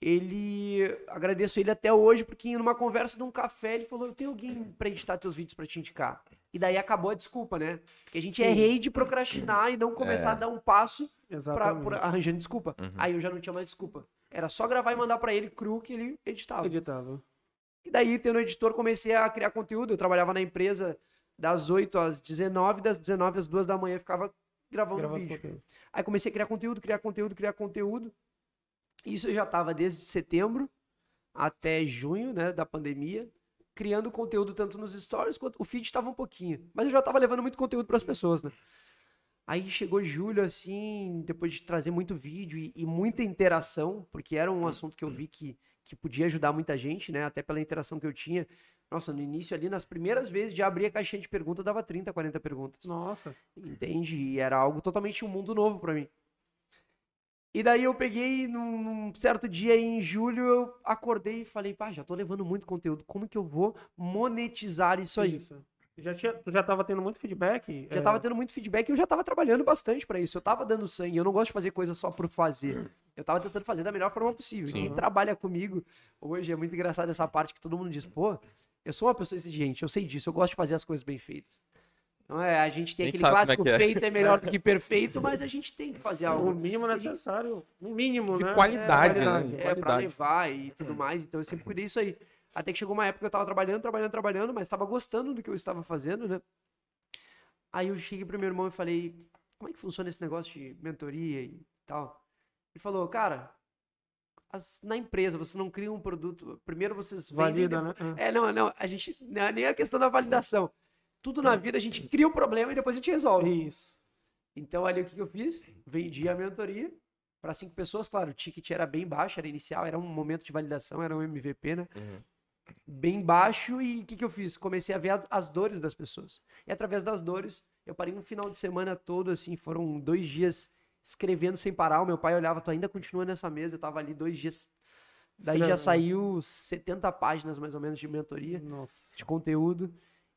ele agradeço ele até hoje porque numa conversa de um café ele falou: "Eu tenho alguém para editar teus vídeos para te indicar". E daí acabou a desculpa, né? Porque a gente é Sim. rei de procrastinar e não começar a dar um passo pra, por- arranjando desculpa. Aí eu já não tinha mais desculpa. Era só gravar e mandar pra ele cru que ele editava. Editava. E daí, tendo editor, comecei a criar conteúdo. Eu trabalhava na empresa das 8 às 19, das 19 às 2 da manhã ficava gravando Gravando vídeo. conteúdo. Aí comecei a criar conteúdo, criar conteúdo, criar conteúdo. Isso eu já tava desde setembro até junho, né, da pandemia, criando conteúdo tanto nos stories quanto o feed tava um pouquinho, mas eu já tava levando muito conteúdo para as pessoas, né? Aí chegou julho assim, depois de trazer muito vídeo e, e muita interação, porque era um assunto que eu vi que que podia ajudar muita gente, né? Até pela interação que eu tinha. Nossa, no início ali, nas primeiras vezes de abrir a caixinha de perguntas, dava 30, 40 perguntas. Nossa. Entende? E era algo totalmente um mundo novo pra mim. E daí eu peguei num, num certo dia em julho, eu acordei e falei, pá, já tô levando muito conteúdo, como que eu vou monetizar isso aí? Já tinha, tu já tava tendo muito feedback? Já É, tava tendo muito feedback e eu já tava trabalhando bastante pra isso. Eu tava dando sangue, eu não gosto de fazer coisa só por fazer. Eu tava tentando fazer da melhor forma possível. E Sim. Quem trabalha comigo hoje é muito engraçado essa parte que todo mundo diz, pô, eu sou uma pessoa exigente, eu sei disso, eu gosto de fazer as coisas bem feitas. Então é, a gente tem A gente aquele é clássico é. feito é melhor do que perfeito, mas a gente tem que fazer algo. O mínimo necessário. O mínimo, De né? qualidade, É, né? qualidade. De É, pra qualidade. levar e tudo mais. Então eu sempre cuidei disso aí. Até que chegou uma época que eu tava trabalhando, trabalhando, trabalhando, mas tava gostando do que eu estava fazendo, né? Aí eu cheguei pro meu irmão e falei, como é que funciona esse negócio de mentoria e tal? Ele falou, cara, as- na empresa você não cria um produto, primeiro vocês vendem... Valida, depois- né? É, não, não, a gente, não é nem a questão da validação. Tudo na vida a gente cria um problema e depois a gente É. resolve. Isso. Então ali o que, que eu fiz? Vendi a mentoria para cinco pessoas, claro, o ticket era bem baixo, era inicial, era um momento de validação, era um MVP, né? Uhum. Bem baixo e o que, que eu fiz? Comecei a ver a- as dores das pessoas. E através das dores, eu parei um final de semana todo, assim, foram dois dias escrevendo sem parar. O meu pai olhava, tu ainda continua nessa mesa, eu tava ali dois dias. Daí já Escrevendo. saiu 70 páginas mais ou menos de mentoria Nossa. de conteúdo.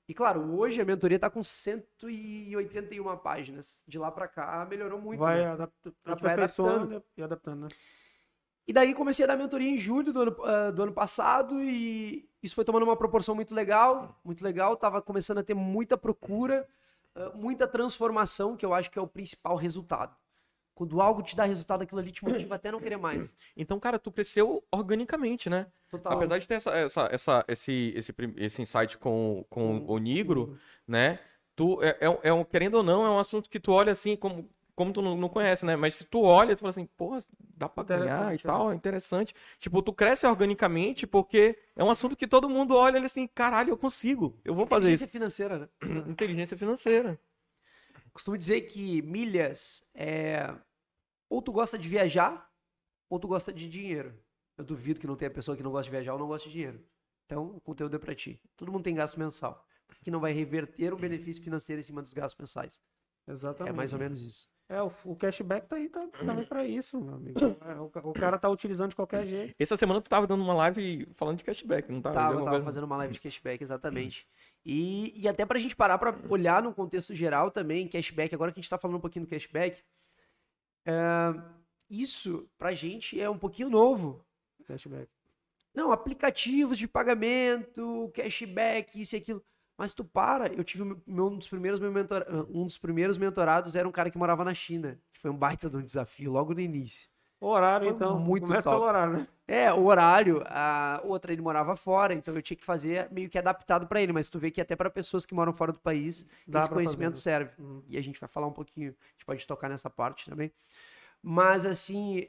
E claro, hoje a mentoria tá com 181 páginas. De lá pra cá melhorou muito. vai né? adapta- vai aperfeiçoando e adaptando, né? E daí comecei a dar mentoria em julho do ano, ah, do ano passado e isso foi tomando uma proporção muito legal, muito legal. Tava começando a ter muita procura, ah, muita transformação, que eu acho que é o principal resultado. Quando algo te dá resultado, aquilo ali te motiva até não querer mais. Então, cara, tu cresceu organicamente, né? Total. Apesar de ter essa, essa, essa- esse, esse, esse insight com, com o Nigro, né? Tu, é, é, é um, querendo ou não, é um assunto que tu olha assim, como, como tu não, não conhece, né? Mas se tu olha, tu fala assim, porra, dá pra ganhar e Interessante, tal, é interessante. Tipo, tu cresce organicamente porque é um assunto que todo mundo olha e assim, caralho, eu consigo, eu vou fazer isso. Inteligência financeira, né? Inteligência financeira. Costumo dizer que milhas é. Ou tu gosta de viajar, ou tu gosta de dinheiro. Eu duvido que não tenha pessoa que não gosta de viajar ou não gosta de dinheiro. Então, o conteúdo é pra ti. Todo mundo tem gasto mensal. Por que não vai reverter um benefício financeiro em cima dos gastos mensais? Exatamente. É mais ou menos isso. É, o, o cashback tá aí tá, também pra isso, meu amigo. É, o, o cara tá utilizando de qualquer jeito. Essa semana tu tava dando uma live falando de cashback, não tava? Tava, tava coisa? fazendo uma live de cashback, exatamente. E, e até pra gente parar pra olhar no contexto geral também, cashback, agora que a gente tá falando um pouquinho do cashback, é, isso pra gente é um pouquinho novo. Cashback. Não, aplicativos de pagamento, cashback, isso e aquilo. Mas tu para, eu tive meu- um dos primeiros mentor- um dos primeiros mentorados era um cara que morava na China, que foi um baita de um desafio logo no início. O horário, Foi então. muito Começa top. pelo horário, né? É, o horário, a outra ele morava fora, então eu tinha que fazer meio que adaptado pra ele, mas tu vê que até pra pessoas que moram fora do país, Dá esse conhecimento fazer, serve. Hum. E a gente vai falar um pouquinho, a gente pode tocar nessa parte também. Mas assim,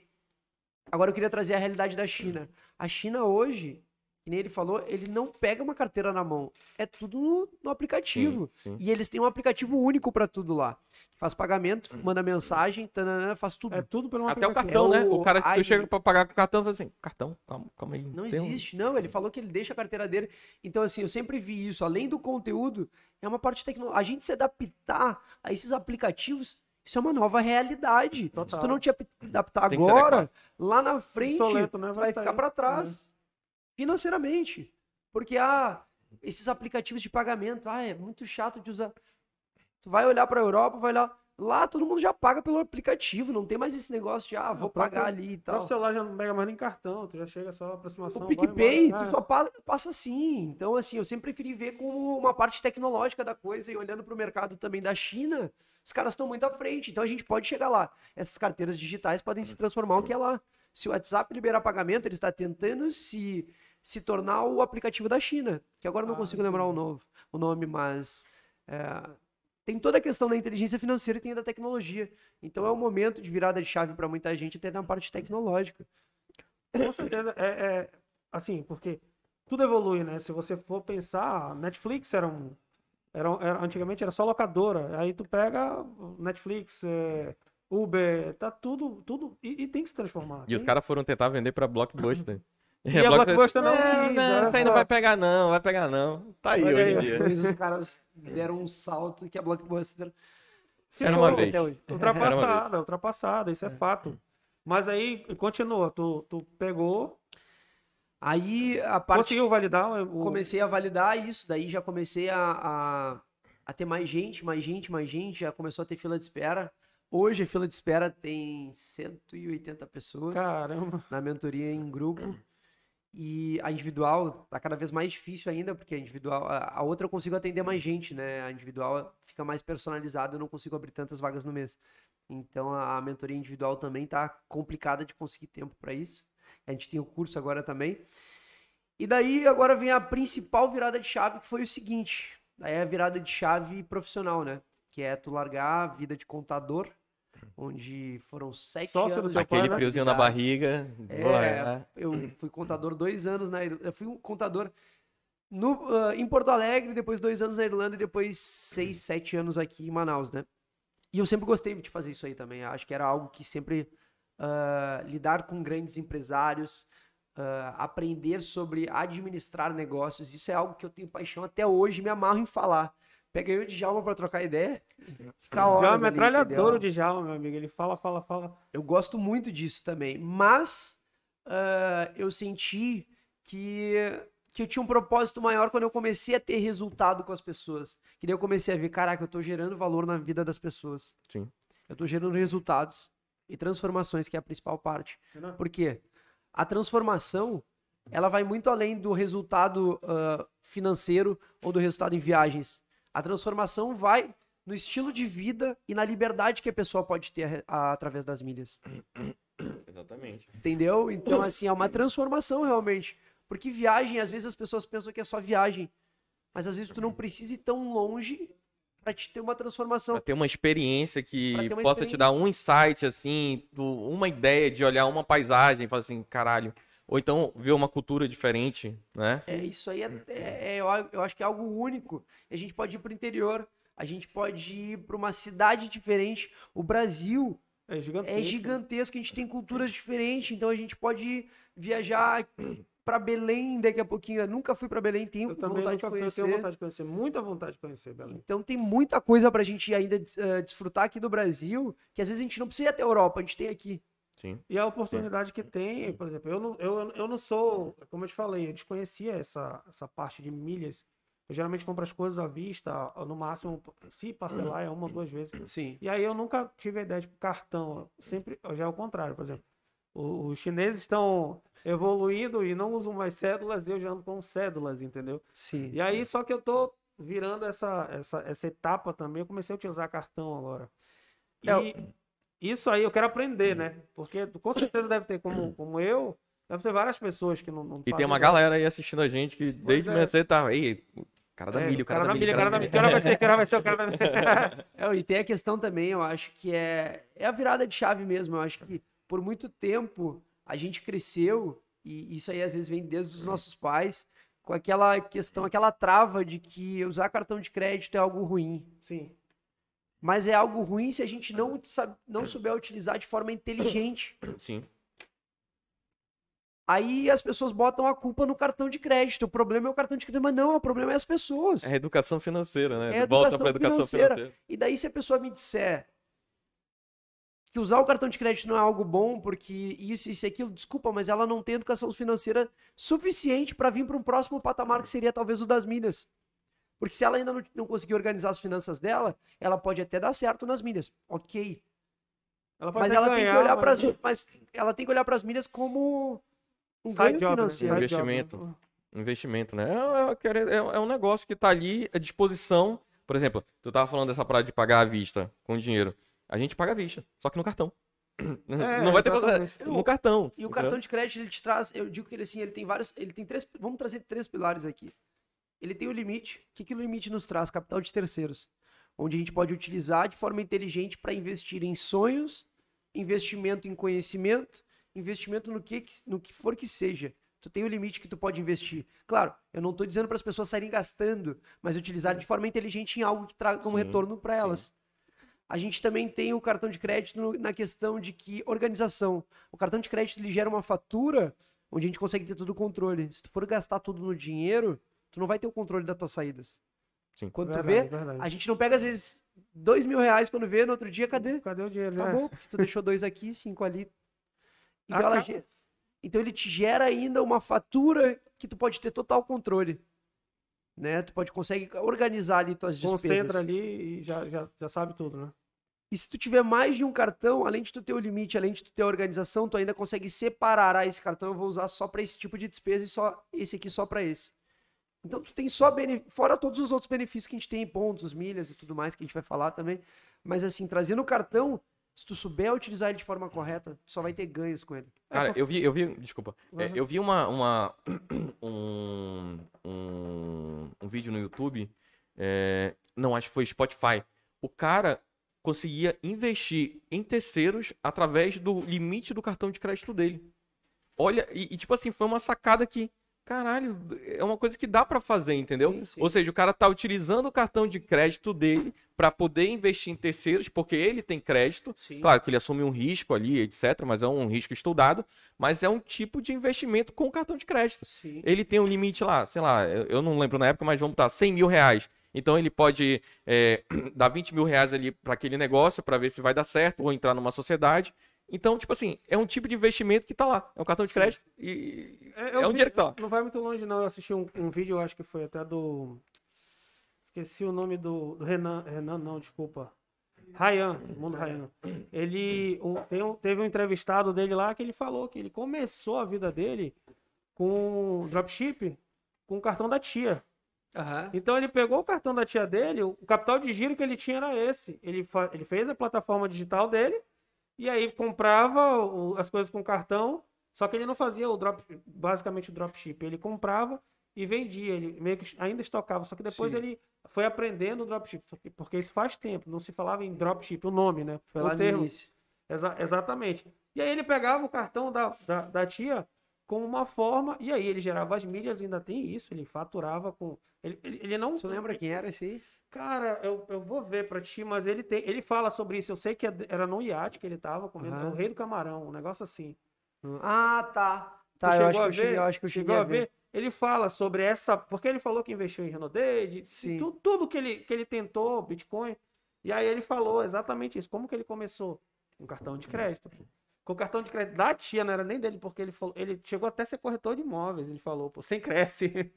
agora eu queria trazer a realidade da China. A China hoje, que nem ele falou, ele não pega uma carteira na mão, é tudo no, no aplicativo. Sim, sim. E eles têm um aplicativo único pra tudo lá. Faz pagamento, manda mensagem, tananã, faz tudo. É tudo pelo Até o aplicativo. cartão, É né? o- O cara, Ai, tu chega pra pagar com o cartão e fala assim, cartão, calma, calma aí. Não tem um- existe, não. Ele falou que ele deixa a carteira dele. Então, assim, eu sempre vi isso. Além do conteúdo, é uma parte tecnológica. A gente se adaptar a esses aplicativos, isso é uma nova realidade. Se Total. tu não te ap- adaptar se agora, lá na frente, né? Vai ficar para trás. Financeiramente. Porque, ah, esses aplicativos de pagamento, ah, é muito chato de usar. Tu vai olhar para a Europa, vai lá, Lá todo mundo já paga pelo aplicativo, não tem mais esse negócio de, ah, vou O próprio- pagar ali e O tal. celular já não pega mais nem cartão, tu já chega só a aproximação. O PicPay, tu É. só pa- passa assim. Então, assim, eu sempre preferi ver como uma parte tecnológica da coisa e olhando para o mercado também da China, os caras estão muito à frente. Então, a gente pode chegar lá. Essas carteiras digitais podem se transformar o que é lá. Se o WhatsApp liberar pagamento, ele está tentando se, se tornar o aplicativo da China, que agora eu não Ah, consigo lembrar o, novo, o nome, mas é, tem toda a questão da inteligência financeira e tem a da tecnologia. Então, é o momento de virada de chave para muita gente até na parte tecnológica. Com certeza. É, é, assim, porque tudo evolui, né? Se você for pensar, Netflix era um. Era, era- antigamente era só locadora. Aí tu pega Netflix, é, Uber, tá tudo. tudo e, e tem que se transformar. E os Tem- caras foram tentar vender pra Blockbuster. E a Blockbuster não não, quis, não, isso aí não vai pegar não, vai pegar não. Tá aí Olha hoje em dia. Depois os caras deram um salto que a Blockbuster Era uma ficou vez. Ultrapassada, ultrapassada, isso é fato. Mas aí continua, tu, tu pegou, Aí a parte conseguiu validar o. comecei a validar isso, daí já comecei a, a, a ter mais gente, mais gente, mais gente, já começou a ter fila de espera. Hoje a fila de espera tem 180 pessoas Caramba. na mentoria em grupo. E a individual tá cada vez mais difícil ainda, porque a individual, a, a outra eu consigo atender mais gente, né? A individual fica mais personalizada, eu não consigo abrir tantas vagas no mês. Então a, a mentoria individual também tá complicada de conseguir tempo para isso. A gente tem o curso agora também. E daí agora vem a principal virada de chave, que foi o seguinte. Daí é a virada de chave profissional, né? Que é tu largar a vida de contador, onde foram sete Sócio anos pai, Aquele né? friozinho na barriga. É, largar. eu fui contador dois anos na Irlanda. Eu fui um contador no, ah, em Porto Alegre, depois dois anos na Irlanda e depois seis, sete anos aqui em Manaus, né? E eu sempre gostei de fazer isso aí também. Acho que era algo que sempre ah, lidar com grandes empresários, ah, aprender sobre administrar negócios, isso é algo que eu tenho paixão até hoje, me amarro em falar. Pega eu de Djalma pra trocar ideia. Fica Já é horas ali, metralhadora entendeu? de Djalma, meu amigo. Ele fala, fala, fala. Eu gosto muito disso também. Mas ah, eu senti que, que eu tinha um propósito maior quando eu comecei a ter resultado com as pessoas. Que daí eu comecei a ver, caraca, eu tô gerando valor na vida das pessoas. Sim. Eu tô gerando resultados e transformações, que é a principal parte. Por quê? A transformação, ela vai muito além do resultado ah, financeiro ou do resultado em viagens. A transformação vai no estilo de vida e na liberdade que a pessoa pode ter a- através das mídias. Exatamente. Entendeu? Então, assim, é uma transformação realmente. Porque viagem, às vezes as pessoas pensam que é só viagem. Mas às vezes tu não precisa ir tão longe pra te ter uma transformação. Pra ter uma experiência que uma possa te dar um insight, assim, uma ideia de olhar uma paisagem e falar assim, caralho. Ou então ver uma cultura diferente, né? É, isso aí é, é- é- eu, a- acho que é algo único. A gente pode ir pro interior, a gente pode ir pra uma cidade diferente. O Brasil É gigantesco. é gigantesco, a gente tem culturas diferentes, então a gente pode viajar pra Belém daqui a pouquinho. Eu nunca fui pra Belém, tenho Eu vontade de fui, eu conhecer. tenho vontade de conhecer. Muita vontade de conhecer, Belém. Então tem muita coisa pra gente ainda eh, desfrutar aqui do Brasil, que às vezes a gente não precisa ir até a Europa, a gente tem aqui. Sim. E a oportunidade que tem, por exemplo, eu não, eu, eu não sou, como eu te falei, eu desconhecia essa, essa parte de milhas. Eu geralmente compro as coisas à vista, no máximo, se parcelar, é uma ou duas vezes. Sim. E aí eu nunca tive a ideia de cartão. Sempre, já é o contrário, por exemplo. Os chineses estão evoluindo e não usam mais cédulas, eu já ando com cédulas, entendeu? Sim. E aí, só que eu tô virando essa, essa, essa etapa também, eu comecei a utilizar cartão agora. E É, isso aí eu quero aprender, né? Porque com certeza deve ter, como, como eu, deve ter várias pessoas que não, não E tem uma galera aí assistindo a gente que desde é. manhã cedo tá. Ei, o cara da É, milho, o cara da milho, o cara da milho. Que hora vai ser, que hora vai ser, o cara da milho. É, e tem a questão também, eu acho que é, é a virada de chave mesmo. Eu acho que por muito tempo a gente cresceu, e isso aí às vezes vem desde os nossos pais, com aquela questão, aquela trava de que usar cartão de crédito é algo ruim. Sim. Mas é algo ruim se a gente não, sabe, não souber utilizar de forma inteligente. Sim. Aí as pessoas botam a culpa no cartão de crédito. O problema é o cartão de crédito, mas não, o problema é as pessoas. É educação financeira, né? É a Volta educação pra educação financeira. financeira. E daí, se a pessoa me disser que usar o cartão de crédito não é algo bom, porque isso, isso e aquilo, desculpa, mas ela não tem educação financeira suficiente para vir para um próximo patamar que seria talvez o das milhas. Porque se ela ainda não, não conseguir organizar as finanças dela, ela pode até dar certo nas milhas. Ok. Ela pode Mas ela tem que ganhar, olhar mas- para mas ela tem que olhar para as milhas como um Side ganho job, né? financeiro. Job, Investimento. né? Investimento, né? É, é, querer- é- é um negócio que tá ali à disposição. Por exemplo, tu tava falando dessa parada de pagar à vista com dinheiro. A gente paga à vista, só que no cartão. É, não vai ter exatamente. coisa- no cartão. E o entendeu? cartão de crédito ele te traz, eu digo que ele assim, ele tem vários, ele tem três, vamos trazer três pilares aqui. Ele tem o limite. O que, que o limite nos traz? Capital de terceiros. Onde a gente pode utilizar de forma inteligente para investir em sonhos, investimento em conhecimento, investimento no que, no que for que seja. Tu tem o limite que tu pode investir. Claro, eu não estou dizendo para as pessoas saírem gastando, mas utilizar de forma inteligente em algo que traga um Sim, retorno para elas. A gente também tem o cartão de crédito na questão de que organização. O cartão de crédito ele gera uma fatura onde a gente consegue ter todo o controle. Se tu for gastar tudo no dinheiro, tu não vai ter o controle das tuas saídas. Sim. Quando tu Verdade, vê, verdade. a gente não pega às vezes dois mil reais quando vê, no outro dia, cadê? Cadê o dinheiro? né? Acabou, porque tu deixou dois aqui, cinco ali. Então, ela então ele te gera ainda uma fatura que tu pode ter total controle. Né? Tu pode consegue organizar ali tuas despesas. Concentra ali e já, já, já sabe tudo, né? E se tu tiver mais de um cartão, além de tu ter o limite, além de tu ter a organização, tu ainda consegue separar, ah, esse cartão eu vou usar só para esse tipo de despesa e só esse aqui só para esse. Então tu tem só bene... fora todos os outros benefícios que a gente tem, pontos, milhas e tudo mais que a gente vai falar também. Mas assim, trazendo o cartão, se tu souber utilizar ele de forma correta, tu só vai ter ganhos com ele. Cara, eu vi, eu vi, desculpa, É, Uhum. eu vi uma, uma um, um, um vídeo no YouTube, é, não, acho que foi Spotify. O cara conseguia investir em terceiros através do limite do cartão de crédito dele. Olha, e, e, tipo assim, foi uma sacada que, caralho, é uma coisa que dá pra fazer, entendeu? Sim, sim. Ou seja, o cara tá utilizando o cartão de crédito dele pra poder investir em terceiros, porque ele tem crédito. Sim. Claro que ele assume um risco ali, etc, mas é um risco estudado, mas é um tipo de investimento com cartão de crédito. Ele tem um limite lá, sei lá, eu não lembro na época, mas vamos botar 100 mil reais. Então ele pode é, dar 20 mil reais ali para aquele negócio para ver se vai dar certo ou entrar numa sociedade. Então, tipo assim, é um tipo de investimento que tá lá. É um cartão de crédito e eu é um vi- dinheiro que tá lá. Não vai muito longe, não. Eu assisti um, um vídeo, eu acho que foi até do. Esqueci o nome do, do Renan. Renan, não, desculpa. Ryan, Mundo Ryan. Ele um- tem um- teve um entrevistado dele lá que ele falou que ele começou a vida dele com dropship com o cartão da tia. Aham. Então ele pegou o cartão da tia dele, o capital de giro que ele tinha era esse. Ele, fa- ele fez a plataforma digital dele e aí comprava o- as coisas com cartão, só que ele não fazia o drop, basicamente o dropship. Ele comprava e vendia, ele meio que ainda estocava, só que depois Sim. ele foi aprendendo o dropship, porque- isso faz tempo, não se falava em dropship, o nome, né? Foi o lá no termo. Exa- exatamente. E aí ele pegava o cartão da, da, da tia com uma forma, e aí ele gerava as milhas, ainda tem isso, ele faturava com. Ele, ele, ele não. Você lembra quem era esse aí? Cara, eu, eu vou ver pra ti, mas ele tem. Ele fala sobre isso. Eu sei que é era no iate que ele tava comendo. Aham. O rei do camarão, um negócio assim. Ah, tá. Tá, eu chegou acho eu cheguei, ver? eu acho que eu Chegou cheguei a ver. Ele fala sobre essa. Porque ele falou que investiu em Renodade, tu- tudo que ele, que ele tentou, Bitcoin. E aí ele falou exatamente isso. Como que ele começou? Com cartão de crédito. Com cartão de crédito da tia, não era nem dele, porque ele falou. Ele chegou até a ser corretor de imóveis, ele falou, pô, sem cresce.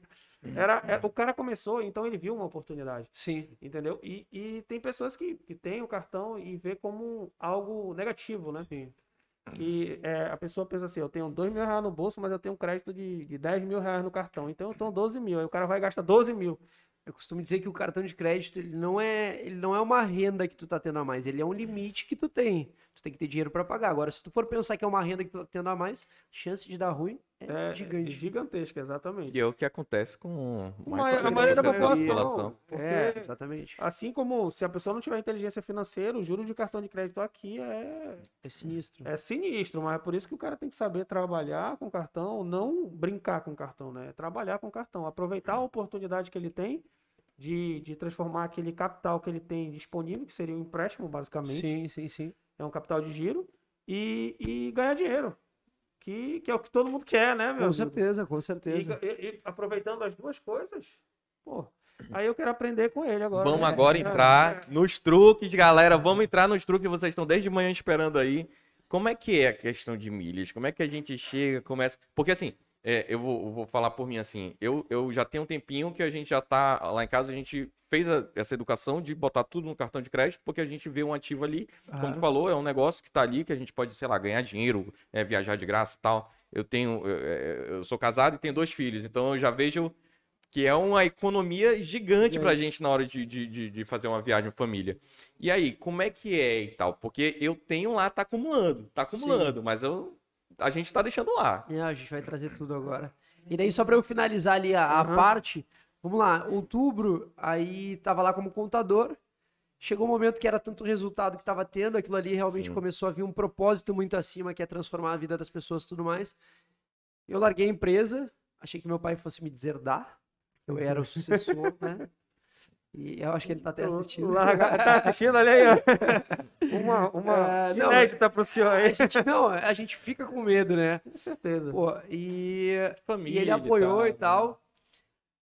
Era, é, o cara começou, então ele viu uma oportunidade. Sim. Entendeu? E, e tem pessoas que, que têm o cartão e vê como algo negativo, né? Sim. Que é, a pessoa pensa assim, eu tenho 2 mil reais no bolso, mas eu tenho um crédito de, de 10 mil reais no cartão. Então eu tenho 12 mil. Aí o cara vai gastar 12 mil. Eu costumo dizer que o cartão de crédito ele não é, ele não é uma renda que tu tá tendo a mais, ele é um limite que tu tem. Tu tem que ter dinheiro para pagar. Agora, se tu for pensar que é uma renda que tu tá tendo a mais, chance de dar ruim é, É gigante. gigantesca, exatamente. E é o que acontece com Ma- mais a maioria da população. É, Porque, exatamente. assim como se a pessoa não tiver inteligência financeira, o juro de cartão de crédito aqui é, É sinistro. é sinistro, mas é por isso que o cara tem que saber trabalhar com cartão, não brincar com cartão, né? Trabalhar com cartão, aproveitar a oportunidade que ele tem de, de transformar aquele capital que ele tem disponível, que seria um empréstimo, basicamente, Sim, sim, sim. É um capital de giro, e, e ganhar dinheiro, que, que é o que todo mundo quer, né, meu Com amigo? certeza, com E, certeza. e- e aproveitando as duas coisas, pô, aí eu quero aprender com ele agora. Vamos né? agora É, entrar nos truques, galera. Vamos entrar nos truques que vocês estão desde manhã esperando aí. Como é que é a questão de milhas? Como é que a gente chega, começa? Porque assim, É, eu vou, eu vou falar por mim assim. Eu, eu já tenho um tempinho que a gente já tá lá em casa, a gente fez a- essa educação de botar tudo no cartão de crédito, porque a gente vê um ativo ali, como tu falou, é um negócio que tá ali, que a gente pode, sei lá, ganhar dinheiro, é, viajar de graça e tal. Eu tenho, eu, é, eu sou casado e tenho dois filhos, então eu já vejo que é uma economia gigante pra gente na hora de, de, de, de fazer uma viagem em família. E aí, como é que é e tal? Porque eu tenho lá, tá acumulando, tá acumulando, mas eu, a gente tá deixando lá. É, a gente vai trazer tudo agora. E daí, só pra eu finalizar ali a, a Aham. parte, vamos lá, outubro, aí tava lá como contador. Chegou um momento que era tanto resultado que tava tendo, aquilo ali realmente Sim. começou a vir um propósito muito acima, que é transformar a vida das pessoas e tudo mais. Eu larguei a empresa, achei que meu pai fosse me deserdar, eu era o sucessor, né? E eu acho que ele tá até assistindo. Larga- Tá assistindo ali aí, ó. Uma, uma É, não, inédita pro senhor aí. A gente, não, a gente fica com medo, né? Com certeza. Pô, e, e Família ele apoiou e né? tal.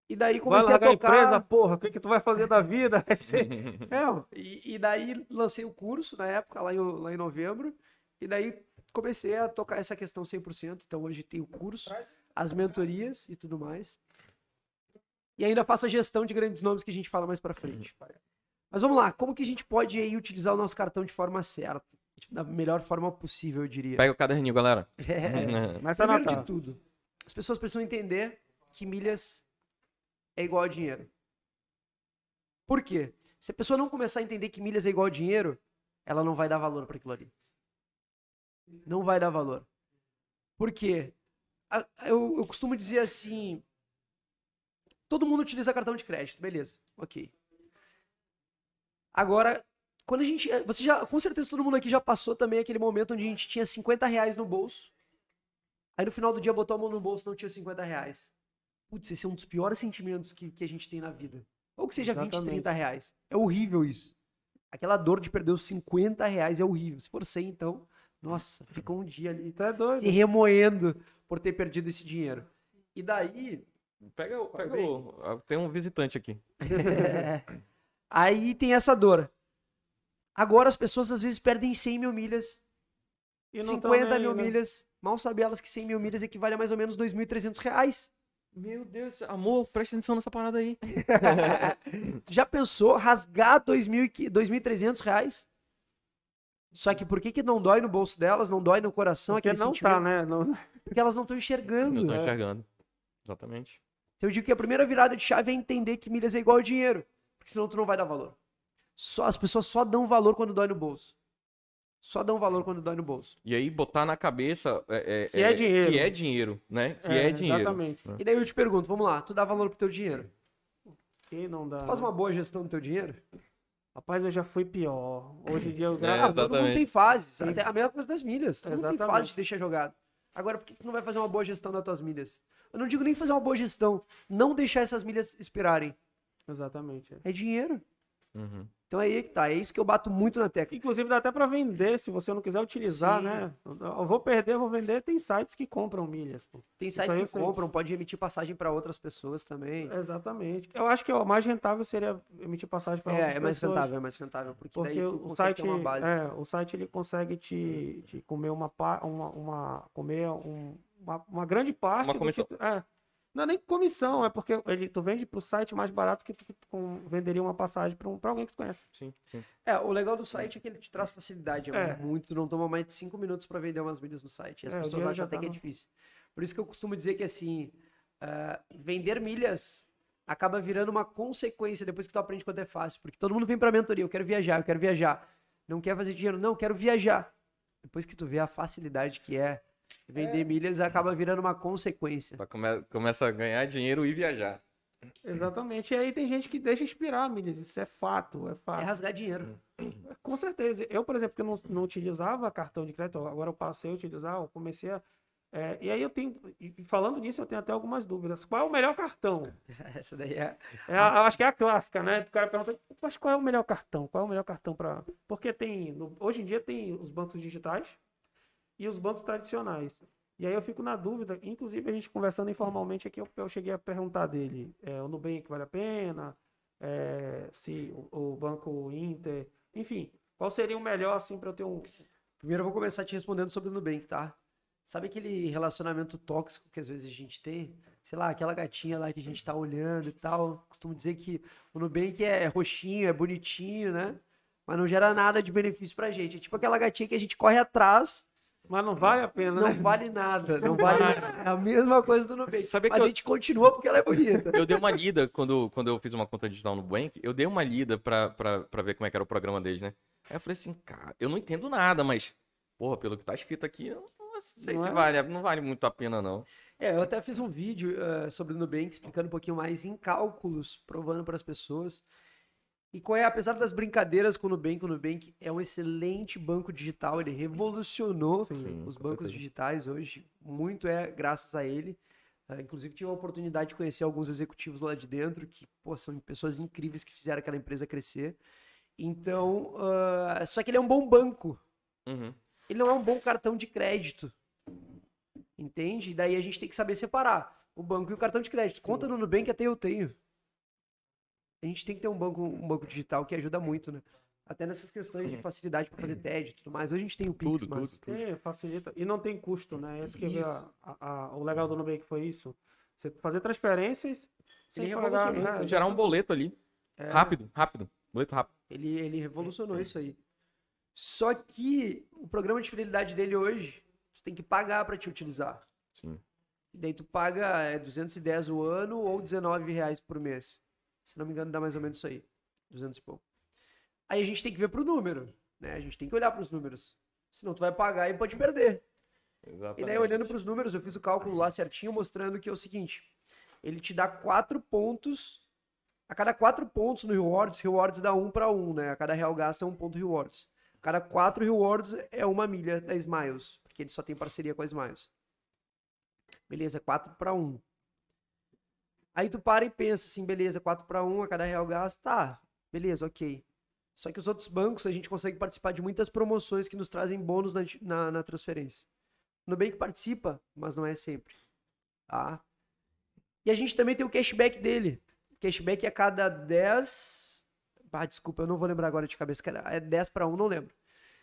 E daí Vai comecei a largar a tocar. empresa, porra, o que, que tu vai fazer da vida? Ser... É, e, e daí lancei o curso na época, lá em, lá em novembro. E daí comecei a tocar essa questão 100%. Então hoje tem o curso, as mentorias e tudo mais. E ainda faço a gestão de grandes nomes que a gente fala mais pra frente. Mas vamos lá, como que a gente pode aí utilizar o nosso cartão de forma certa? Da melhor forma possível, eu diria. Pega o caderninho, galera. É, Começa a Primeiro anotar. de tudo, as pessoas precisam entender que milhas é igual a dinheiro. Por quê? Se a pessoa não começar a entender que milhas é igual a dinheiro, ela não vai dar valor para aquilo ali. Não vai dar valor. Por quê? Eu, eu costumo dizer assim: todo mundo utiliza cartão de crédito, beleza, ok. Agora, quando a gente. Você já, com certeza todo mundo aqui já passou também aquele momento onde a gente tinha 50 reais no bolso. Aí no final do dia botou a mão no bolso e não tinha 50 reais. Putz, esse é um dos piores sentimentos que, que a gente tem na vida. Ou que seja 20, Exatamente. 30 reais. É horrível isso. Aquela dor de perder os 50 reais é horrível. Se for 100, então, nossa, ficou um dia ali é doido. se remoendo por ter perdido esse dinheiro. E daí, Pega, o- pega o. Tem um visitante aqui. aí tem essa dor. Agora as pessoas às vezes perdem 100 mil milhas, E não tão 50 nem mil aí, né? milhas. Mal sabe elas que 100 mil milhas equivale a mais ou menos 2.300 reais. Meu Deus, amor, presta atenção nessa parada aí. Já pensou rasgar 2.000 e que- 2.300 reais? Só que por que, que não dói no bolso delas, não dói no coração Porque aquele não sentimento? tá, né? Não... Porque elas não estão enxergando. Eu tô né? enxergando. Exatamente. Então eu digo que a primeira virada de chave é entender que milhas é igual a dinheiro. Porque senão tu não vai dar valor. Só, as pessoas só dão valor quando dói no bolso. Só dão valor quando dói no bolso. E aí botar na cabeça é, Que é dinheiro. Que é dinheiro, né? Que é, dinheiro. Exatamente. E daí eu te pergunto, vamos lá, tu dá valor pro teu dinheiro? Que não dá. Tu faz né? uma boa gestão do teu dinheiro? Rapaz, eu já fui pior. Hoje em dia eu É, Deus, Todo mundo exatamente. tem fases. Até a mesma coisa das milhas. Todo mundo tem Exatamente. fase de deixar jogado. Agora, por que tu não vai fazer uma boa gestão das tuas milhas? Eu não digo nem fazer uma boa gestão. Não deixar essas milhas expirarem. Exatamente. é. É dinheiro. Uhum. Então é aí que tá. É isso que eu bato muito na tecla. Inclusive dá até pra vender, se você não quiser utilizar, Sim. né? Eu vou perder, eu vou vender. Tem sites que compram milhas. Pô. Tem sites que sei. compram, pode emitir passagem para outras pessoas também. Exatamente. Eu acho que o mais rentável seria emitir passagem para outras É, é mais pessoas. rentável, é mais rentável. Porque, Porque daí tu o site, ter uma base. é, o site ele consegue te, te comer uma, uma, uma comer um- uma, uma grande parte. Uma do comissão. que é. Não é nem comissão, é porque ele, tu vende pro site mais barato que tu com- venderia uma passagem para um, pra alguém que tu conhece. Sim, sim. É, o legal do site é que ele te traz facilidade. É, É. muito, não toma mais de 5 minutos para vender umas milhas no site. E as É, pessoas acham já até tá que é no- difícil. Por isso que eu costumo dizer que assim, ah, vender milhas acaba virando uma consequência depois que tu aprende quanto é fácil. Porque todo mundo vem pra mentoria, eu quero viajar, eu quero viajar. Não quer fazer dinheiro, não, eu quero viajar. Depois que tu vê a facilidade que é vender milhas, acaba virando uma consequência. Come- começa a ganhar dinheiro e viajar. Exatamente. E aí tem gente que deixa expirar milhas. Isso é fato, é É fato. rasgar dinheiro. Com certeza. Eu, por exemplo, que não, não utilizava cartão de crédito, agora eu passei a utilizar, eu comecei a. é, e aí eu tenho. Falando nisso, eu tenho até algumas dúvidas. Qual é o melhor cartão? Essa daí é. É a- eu acho que é a clássica, né? O cara pergunta, mas qual é o melhor cartão? Qual é o melhor cartão para. Porque tem. no- hoje em dia tem os bancos digitais e os bancos tradicionais. E aí eu fico na dúvida, inclusive a gente conversando informalmente aqui, eu, eu cheguei a perguntar dele, é, o Nubank vale a pena? É, se o, o Banco Inter, enfim, qual seria o melhor assim para eu ter um. Primeiro eu vou começar te respondendo sobre o Nubank, tá? Sabe aquele relacionamento tóxico que às vezes a gente tem? Sei lá, aquela gatinha lá que a gente tá olhando e tal. Costumo dizer que o Nubank é roxinho, é bonitinho, né? Mas não gera nada de benefício pra gente. É tipo aquela gatinha que a gente corre atrás, Mas não vale a pena, não né? vale nada. Não vale nada. É a mesma coisa do Nubank. Sabia que Mas eu- a gente continua porque ela é bonita. Eu dei uma lida quando, quando eu fiz uma conta digital no Bank, eu dei uma lida pra, pra, pra ver como é que era o programa deles, né? Aí eu falei assim, cara, eu não entendo nada, mas, porra, pelo que tá escrito aqui, eu não sei Não se é? vale, não vale muito a pena, não. É, eu até fiz um vídeo eh, sobre o Nubank explicando um pouquinho mais em cálculos, provando para as pessoas. E qual é, apesar das brincadeiras com o Nubank, o Nubank é um excelente banco digital, ele revolucionou Sim, os bancos certeza. digitais hoje, muito é graças a ele. Ah, inclusive tive a oportunidade de conhecer alguns executivos lá de dentro que, pô, são pessoas incríveis que fizeram aquela empresa crescer. Então, ah, só que ele é um bom banco, Uhum. ele não é um bom cartão de crédito. Entende? E daí a gente tem que saber separar o banco e o cartão de crédito. Conta no Nubank até eu tenho. A gente tem que ter um banco, um banco digital que ajuda muito, né? Até nessas questões de facilidade para fazer TED e tudo mais. Hoje a gente tem o Pix, Tudo, mas... tudo. É, facilita. E não tem custo, né? Esse que é a- a- a- o legal do Nubank foi isso. Você fazer transferências sem Ele pagar. né? Gerar um boleto ali. É. Rápido, rápido. Boleto rápido. Ele, ele revolucionou isso aí. Só que o programa de fidelidade dele hoje, tu tem que pagar para te utilizar. Sim. E daí tu paga é, 210 o ano ou 19 reais por mês. Se não me engano, dá mais ou menos isso aí. 200 e pouco. Aí a gente tem que ver pro número, né? A gente tem que olhar pros números. Senão tu vai pagar e pode perder. Exatamente. E daí, olhando pros números, eu fiz o cálculo lá certinho, mostrando que é o seguinte: ele te dá 4 pontos. A cada 4 pontos no rewards, rewards dá 1 para 1, né? A cada real gasto é um ponto rewards. A cada 4 rewards é uma milha da Smiles, porque ele só tem parceria com a Smiles. Beleza, 4 para 1. Aí tu para e pensa assim, beleza, 4 para 1 a cada real gasto, tá, beleza, ok. Só que os outros bancos a gente consegue participar de muitas promoções que nos trazem bônus na, na, na transferência. O Nubank participa, mas não é sempre. Tá? E a gente também tem o cashback dele. Cashback a cada 10. Ah, desculpa, eu não vou lembrar agora de cabeça. É 10 para 1, não lembro.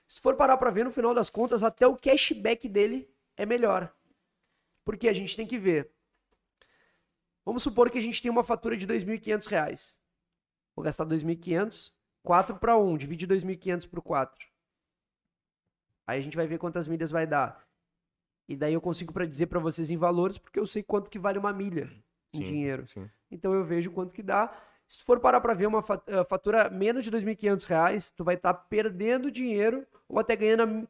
Se for parar para ver, no final das contas, até o cashback dele é melhor. Porque a gente tem que ver. Vamos supor que a gente tem uma fatura de 2.500 reais. Vou gastar 2.500, 4 para 1, divide 2.500 por 4. Aí a gente vai ver quantas milhas vai dar. E daí eu consigo para dizer para vocês em valores, porque eu sei quanto que vale uma milha em Sim, dinheiro. Sim. Então eu vejo quanto que dá. Se tu for parar para ver uma eh, fatura menos de 2.500 reais, tu vai estar perdendo dinheiro ou até ganhando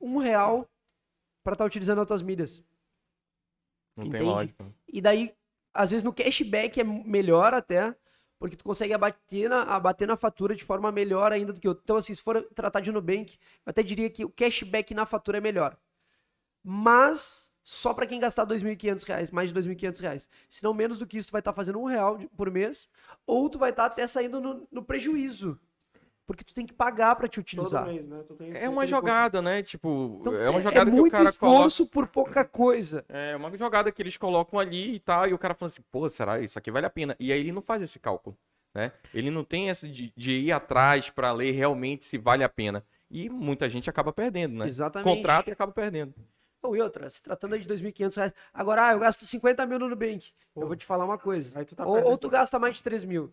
um real para estar utilizando as tuas milhas. Não Entende? tem lógica. E daí, às vezes no cashback é melhor até, porque tu consegue abater na, abater na fatura de forma melhor ainda do que outro. Então, assim, se for tratar de Nubank, eu até diria que o cashback na fatura é melhor. Mas só para quem gastar 2.500 reais, mais de 2.500 reais. Se não menos do que isso, tu vai estar fazendo um real por mês, ou tu vai estar até saindo no, no prejuízo. Porque tu tem que pagar para te Todo utilizar. mês, né? Tu tem- É uma jogada, né? Tipo, Então, é uma jogada que o muito cara coloca. esforço por pouca coisa. É uma jogada que eles colocam ali e tal, e o cara fala assim, pô, será isso aqui vale a pena? E aí ele não faz esse cálculo, né? Ele não tem essa de, de ir atrás pra ler realmente se vale a pena. E muita gente acaba perdendo, né? Exatamente. Contrata e acaba perdendo. Ou e outra, se tratando aí de 2.500 reais. Agora, ah, eu gasto 50 mil no Nubank. Eu vou te falar uma coisa. Aí tu tá ou, ou tu gasta mais de 3 mil.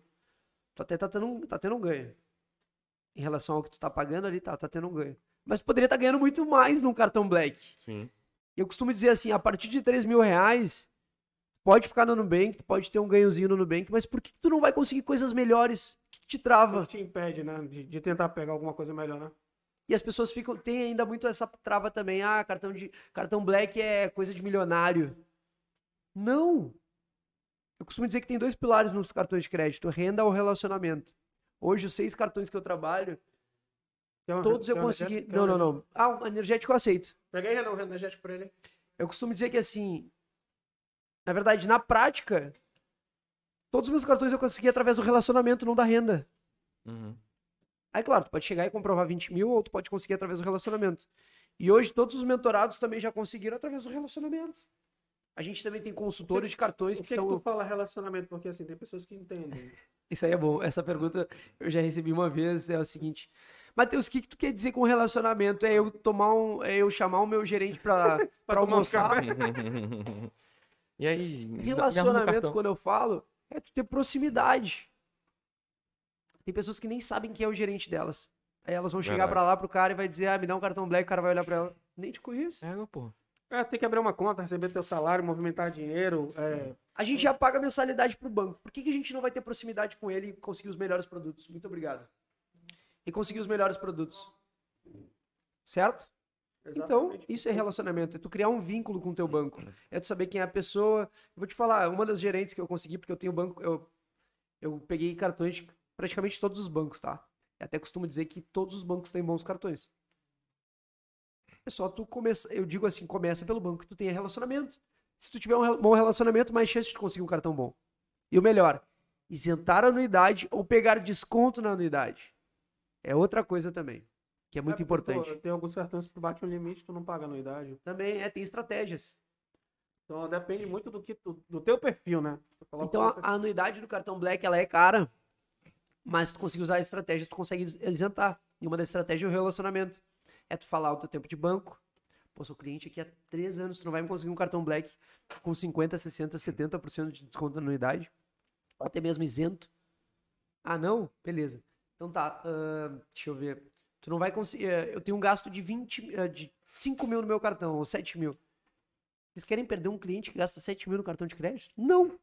Tu até tá tendo, um, tá tendo um ganho. Em relação ao que tu tá pagando ali, tá, tá tendo um ganho. Mas tu poderia estar ganhando muito mais num cartão Black. Sim. E eu costumo dizer assim, a partir de 3 mil reais, pode ficar no Nubank, tu pode ter um ganhozinho no Nubank, mas por que, que tu não vai conseguir coisas melhores? O que, que te trava? que te impede, né? De, de tentar pegar alguma coisa melhor, né? E as pessoas ficam, tem ainda muito essa trava também. Ah, cartão de cartão black é coisa de milionário. Não. Eu costumo dizer que tem dois pilares nos cartões de crédito: renda ou relacionamento. Hoje, os seis cartões que eu trabalho, uma- todos eu consegui. Não, um não, não. Ah, um energético eu aceito. Renan, um energético pra ele. Eu costumo dizer que assim, na verdade, na prática, todos os meus cartões eu consegui através do relacionamento, não da renda. Uhum. Aí, claro, tu pode chegar e comprovar 20 mil ou tu pode conseguir através do relacionamento. E hoje todos os mentorados também já conseguiram através do relacionamento. A gente também tem consultores de cartões Por que, que, que são. tu fala relacionamento? Porque assim, tem pessoas que entendem. Isso aí é bom. Essa pergunta eu já recebi uma vez. É o seguinte: Matheus, o que, que tu quer dizer com relacionamento? É eu tomar um. É eu chamar o meu gerente pra, um almoçar? e aí? Relacionamento, quando eu falo, é tu ter proximidade. Tem pessoas que nem sabem quem é o gerente delas. Aí elas vão chegar Verdade. pra lá pro cara e vai dizer, ah, me dá um cartão black, o cara vai olhar pra ela. Nem te conheço. É, pô. É, tem que abrir uma conta, receber teu salário, movimentar dinheiro. É, A gente já paga mensalidade pro banco. Por que, que a gente não vai ter proximidade com ele e conseguir os melhores produtos? Muito obrigado. E conseguir os melhores produtos. Certo? Então, exatamente. isso é relacionamento. É tu criar um vínculo com o teu banco. É tu saber quem é a pessoa. Eu vou te falar, uma das gerentes que eu consegui, porque eu tenho banco, eu, eu peguei cartões de praticamente todos os bancos, tá? Eu até costumo dizer que todos os bancos têm bons cartões. É só tu começar. Eu digo assim, começa pelo banco que tu tenha relacionamento. Se tu tiver um bom relacionamento, mais chance de conseguir um cartão bom. E o melhor, isentar a anuidade ou pegar desconto na anuidade. É outra coisa também, que é muito É, tu- importante. Tem alguns cartões que tu bate um limite, tu não paga anuidade. Também é, tem estratégias. Então depende muito do que tu- do teu perfil, né? Então a, a anuidade do cartão Black ela é cara, mas se tu conseguir usar a estratégia, tu consegue isentar. E uma das estratégias é o relacionamento. É tu falar o teu tempo de banco. Pô, sou cliente aqui há três anos, tu não vai me conseguir um cartão Black com 50, 60, 70% de desconto na anuidade. Ou até mesmo isento. Ah, não? Beleza. Então tá, ahn, deixa eu ver. Tu não vai conseguir. eh, Eu tenho um gasto de 20, eh, de 5 mil no meu cartão, ou 7 mil. Vocês querem perder um cliente que gasta 7 mil no cartão de crédito? Não.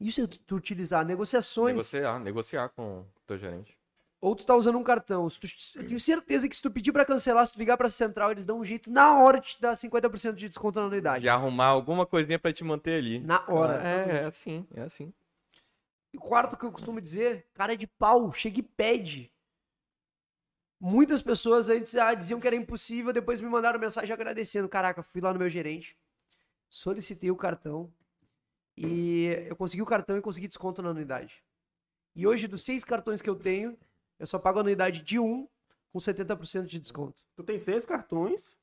Isso é tu utilizar negociações. Negociar, negociar com o teu gerente. Ou tu tá usando um cartão. Se tu- eu tenho certeza que se tu pedir pra cancelar, se tu ligar pra central, eles dão um jeito na hora de te dar 50% de desconto na anuidade. De arrumar alguma coisinha pra te manter ali. Na hora. É, é assim, é assim. E o quarto que eu costumo dizer, cara é de pau, chega e pede. Muitas pessoas antes ah, diziam que era impossível, depois me mandaram mensagem agradecendo. Caraca, fui lá no meu gerente, solicitei o cartão e eu consegui o cartão e consegui desconto na anuidade. E hoje, dos seis cartões que eu tenho, eu só pago a anuidade de um com 70% de desconto. Tu tem seis cartões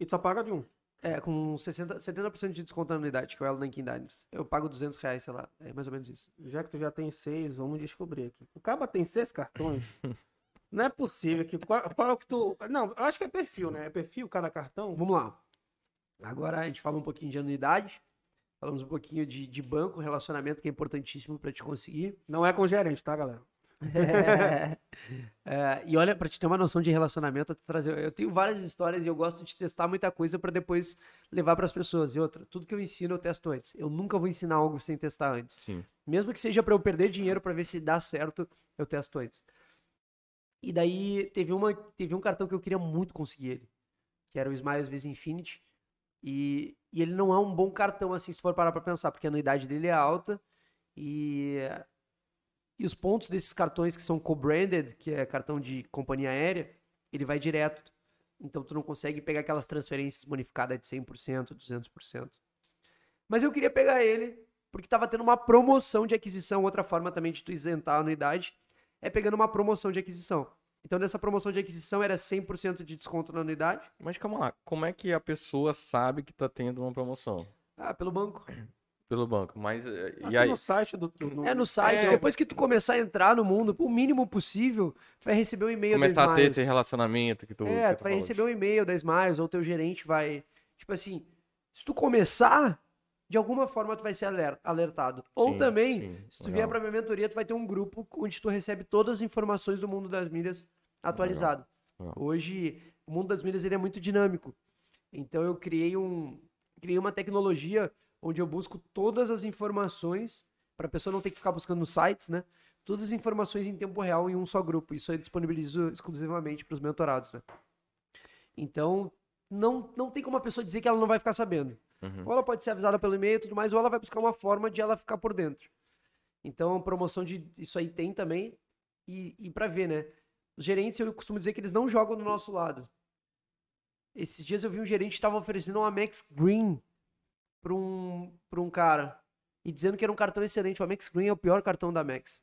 e tu só paga de um. É, com 60, 70% de desconto na anuidade, que é o Nankin Diners. Eu pago 200 reais, sei lá. É mais ou menos isso. Já que tu já tem seis, vamos descobrir aqui. O Caba tem seis cartões. Não é possível que. Qual, qual é o que tu. Não, eu acho que é perfil, né? É perfil cada cartão. Vamos lá. Agora a gente fala um pouquinho de anuidade. Falamos um pouquinho de, de banco, relacionamento, que é importantíssimo para te conseguir. Não é com gerente, tá, galera? É, e olha, para te ter uma noção de relacionamento, eu, trazer, eu tenho várias histórias e eu gosto de testar muita coisa para depois levar para as pessoas. E outra, tudo que eu ensino eu testo antes. Eu nunca vou ensinar algo sem testar antes. Sim. Mesmo que seja para eu perder dinheiro para ver se dá certo, eu testo antes. E daí teve, uma, teve um cartão que eu queria muito conseguir ele, que era o Smiles Visa Infinity. E, e ele não é um bom cartão assim, se for parar para pensar, porque a anuidade dele é alta e, e os pontos desses cartões que são co-branded, que é cartão de companhia aérea, ele vai direto. Então tu não consegue pegar aquelas transferências bonificadas de 100%, 200%. Mas eu queria pegar ele porque tava tendo uma promoção de aquisição. Outra forma também de tu isentar a anuidade é pegando uma promoção de aquisição. Então, nessa promoção de aquisição era 100% de desconto na anuidade. Mas calma lá, como é que a pessoa sabe que tá tendo uma promoção? Ah, pelo banco. Pelo banco, mas... eh, E que aí? no site do. É no site. É. Depois que tu começar a entrar no mundo, o mínimo possível, tu vai receber um e-mail da Começar a ter esse relacionamento que tu... É, que tu tu vai receber um e-mail da Smiles, ou teu gerente vai. Tipo assim, se tu começar, de alguma forma tu vai ser aler- alertado. Ou Sim, também, sim, se tu legal. vier pra minha mentoria, tu vai ter um grupo onde tu recebe todas as informações do mundo das milhas atualizado. legal. Hoje, o mundo das milhas ele é muito dinâmico. Então eu criei um criei uma tecnologia onde eu busco todas as informações para a pessoa não ter que ficar buscando nos sites, né? Todas as informações em tempo real em um só grupo. Isso eu disponibilizo exclusivamente para os mentorados, né? Então, não, não tem como a pessoa dizer que ela não vai ficar sabendo. Uhum. Ou ela pode ser avisada pelo e-mail e tudo mais, ou ela vai buscar uma forma de ela ficar por dentro. Então, promoção de isso aí tem também. E, e para ver, né? Os gerentes, eu costumo dizer que eles não jogam do nosso lado. Esses dias eu vi um gerente que estava oferecendo uma Max Green para um, pra um cara. E dizendo que era um cartão excelente. O Amex Green é o pior cartão da Max.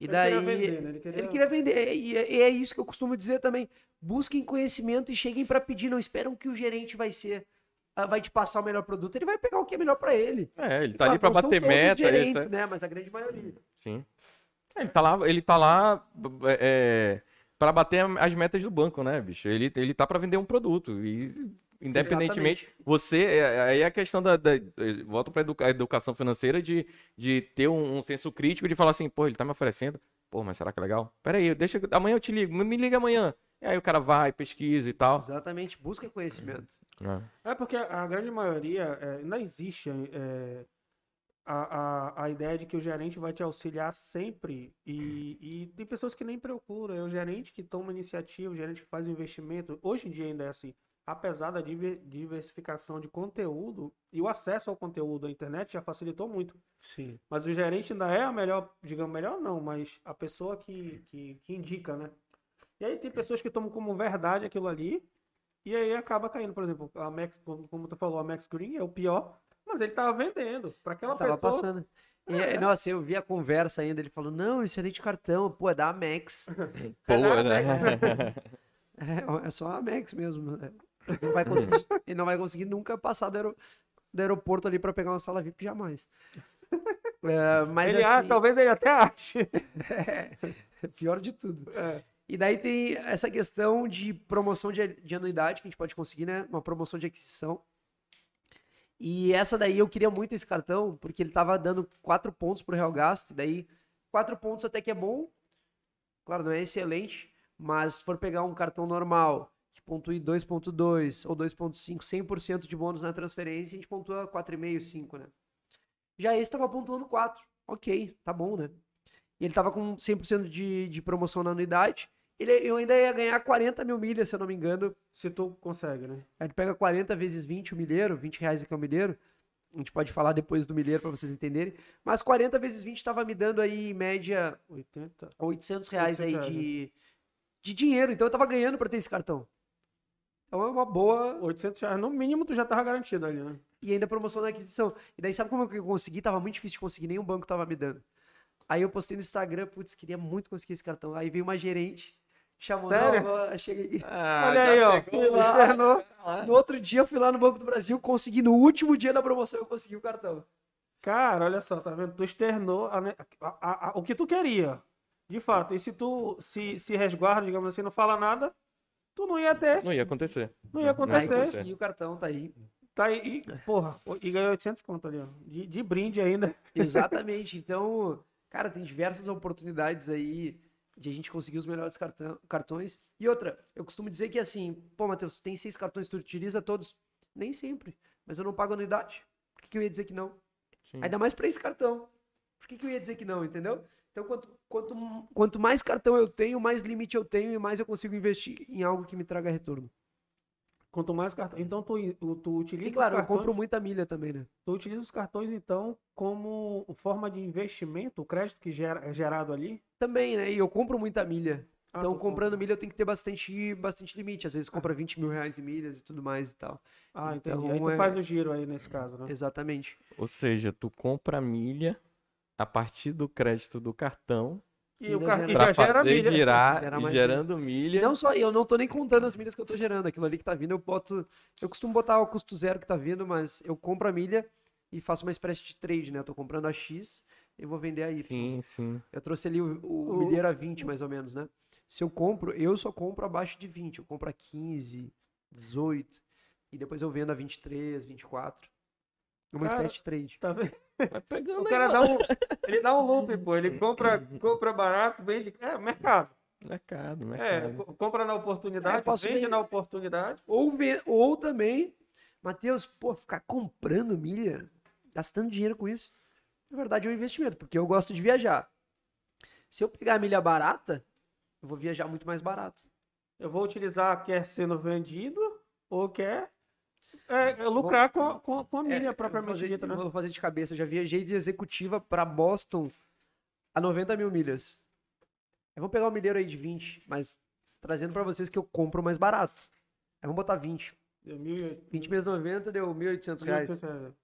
E Ele daí. queria vender, né? Ele queria- Ele queria vender. E é, e é isso que eu costumo dizer também. Busquem conhecimento e cheguem para pedir. Não esperam que o gerente vai ser. ah, Vai te passar o melhor produto. Ele vai pegar o que é melhor para ele. É, ele tá Claro, ali são bater meta. ele gerentes, tá- né? Mas a grande maioria. Sim. É, Ele tá lá, ele tá lá é, pra bater as metas do banco, né, bicho? Ele, ele tá pra vender um produto. E, independentemente, você. é- Aí é a questão da. da volta pra educa- educação financeira de, de ter um, um senso crítico de falar assim, pô, ele tá me oferecendo. Pô, mas será que é legal? Pera aí, deixa. Amanhã eu te ligo. Me me liga amanhã. E aí o cara vai, pesquisa e tal. Exatamente, busca conhecimento. É. É porque a grande maioria é, ainda existe é, a, a, a ideia de que o gerente vai te auxiliar sempre e, e tem pessoas que nem procuram. É o gerente que toma iniciativa, o gerente que faz investimento. Hoje em dia ainda é assim. Apesar da diver- diversificação de conteúdo e o acesso ao conteúdo da internet já facilitou muito. Sim. Mas o gerente ainda é a melhor, digamos, melhor não, mas a pessoa que, que, que indica, né? E aí tem pessoas que tomam como verdade aquilo ali, e aí acaba caindo. Por exemplo, a Max, como, como tu falou, a Max Green é o pior, mas ele tava vendendo. Para aquela Tava pessoa. passando. E, Nossa, eu vi a conversa ainda, ele falou, não, excelente cartão, pô, é da Amex. Pô, da né? É, é só a Amex mesmo. Né? Não vai conseguir, ele não vai conseguir nunca passar do, aero- do aeroporto ali pra pegar uma sala VIP jamais. É, mas ele, ah, assim, talvez ele até ache. é, pior de tudo. É. E daí tem essa questão de promoção de, de anuidade que a gente pode conseguir, né? Uma promoção de aquisição. E essa daí eu queria muito esse cartão, porque ele tava dando 4 pontos pro real gasto. E daí, 4 pontos até que é bom. Claro, não é excelente. Mas se for pegar um cartão normal, que pontue 2.2 ou 2.5, 100% de bônus na transferência, a gente pontua 4,5, 5, né? Já esse tava pontuando 4. Ok, tá bom, né? E ele tava com 100% de, de promoção na anuidade. Ele, eu ainda ia ganhar 40 mil milhas, se eu não me engano. Se tu consegue, né? A gente pega 40 vezes 20 o milheiro, 20 reais aqui é o milheiro. A gente pode falar depois do milheiro para vocês entenderem. Mas 40 vezes 20 estava me dando aí, em média, 80. 800 reais aí 800 de, de dinheiro. Então eu tava ganhando para ter esse cartão. Então é uma boa. 800 reais. No mínimo tu já tava garantido ali, né? E ainda promoção na aquisição. E daí sabe como que eu consegui? Tava muito difícil de conseguir, nenhum banco tava me dando. Aí eu postei no Instagram, putz, queria muito conseguir esse cartão. Aí veio uma gerente, chamou, Sério? não, cheguei. Ah, Olha aí, ó. Ele lá. externou. No outro dia eu fui lá no Banco do Brasil, consegui no último dia da promoção, eu consegui o cartão. Cara, olha só, tá vendo? Tu externou a- a- a- o que tu queria. De fato. E se tu se, se resguarda, digamos assim, não fala nada, tu não ia ter. Não ia acontecer. Não ia acontecer. consegui o cartão, tá aí. Tá aí, e, porra, e ganhou 800 conto ali, ó. De, de brinde ainda. Exatamente. Então, cara, tem diversas oportunidades aí de a gente conseguir os melhores cartão- cartões. E outra, eu costumo dizer que assim, pô, Matheus, tem seis cartões, tu utiliza todos? Nem sempre. Mas eu não pago anuidade. Por que, que eu ia dizer que não? Sim. Ainda mais pra esse cartão. Por que, que eu ia dizer que não, entendeu? Então, quanto, quanto, quanto mais cartão eu tenho, mais limite eu tenho e mais eu consigo investir em algo que me traga retorno. Quanto mais cartão. Então tu, tu utiliza E claro, os eu cartões, compro muita milha também, né? tu utiliza os cartões, então, como forma de investimento, o crédito que gera, é gerado ali. Também, né? E eu compro muita milha. Ah, Então, comprando compra. milha, eu tenho que ter bastante, bastante limite. Às vezes, compra 20 mil reais em milhas e tudo mais e tal. Ah, Então, entendi. Aí tu é- faz o giro aí nesse caso, né? Exatamente. Ou seja, tu compra milha a partir do crédito do cartão E, o Ainda car... e já gera milha. girar, Gera mais gerando E milha. não só, eu não tô nem contando as milhas que eu tô gerando. Aquilo ali que tá vindo, eu boto. Eu costumo botar o custo zero que tá vindo, mas eu compro a milha e faço uma espécie de trade, né? Eu tô comprando a X e vou vender a Y. Sim, sim. Eu trouxe ali o, o, O- milheiro a 20, mais ou menos, né? Se eu compro, eu só compro abaixo de 20. Eu compro a 15, 18. E depois eu vendo a 23, 24. Uma Cara, espécie de trade. Tá vendo? Vai pegando O aí, cara ó. dá um, ele dá um loop, pô. Ele compra, compra barato, vende. É, mercado. Mercado, É, mercado. co- compra na oportunidade, É, posso vende ver- na oportunidade. Ou, ve- ou também, Matheus, pô, ficar comprando milha, gastando dinheiro com isso. Na verdade, é um investimento, porque eu gosto de viajar. Se eu pegar a milha barata, eu vou viajar muito mais barato. Eu vou utilizar quer sendo vendido ou quer é, é, lucrar com, a- com, a- com a É, eu vou propriamente fazer, dita, né? Vou fazer de cabeça. Eu já viajei de executiva para Boston a 90 mil milhas. Eu vou pegar um milheiro aí de 20, mas trazendo para vocês que eu compro mais barato. Aí vamos botar 20. Deu mil e- 20 vezes 90 deu 1.800 mil e reais. oitocentos reais.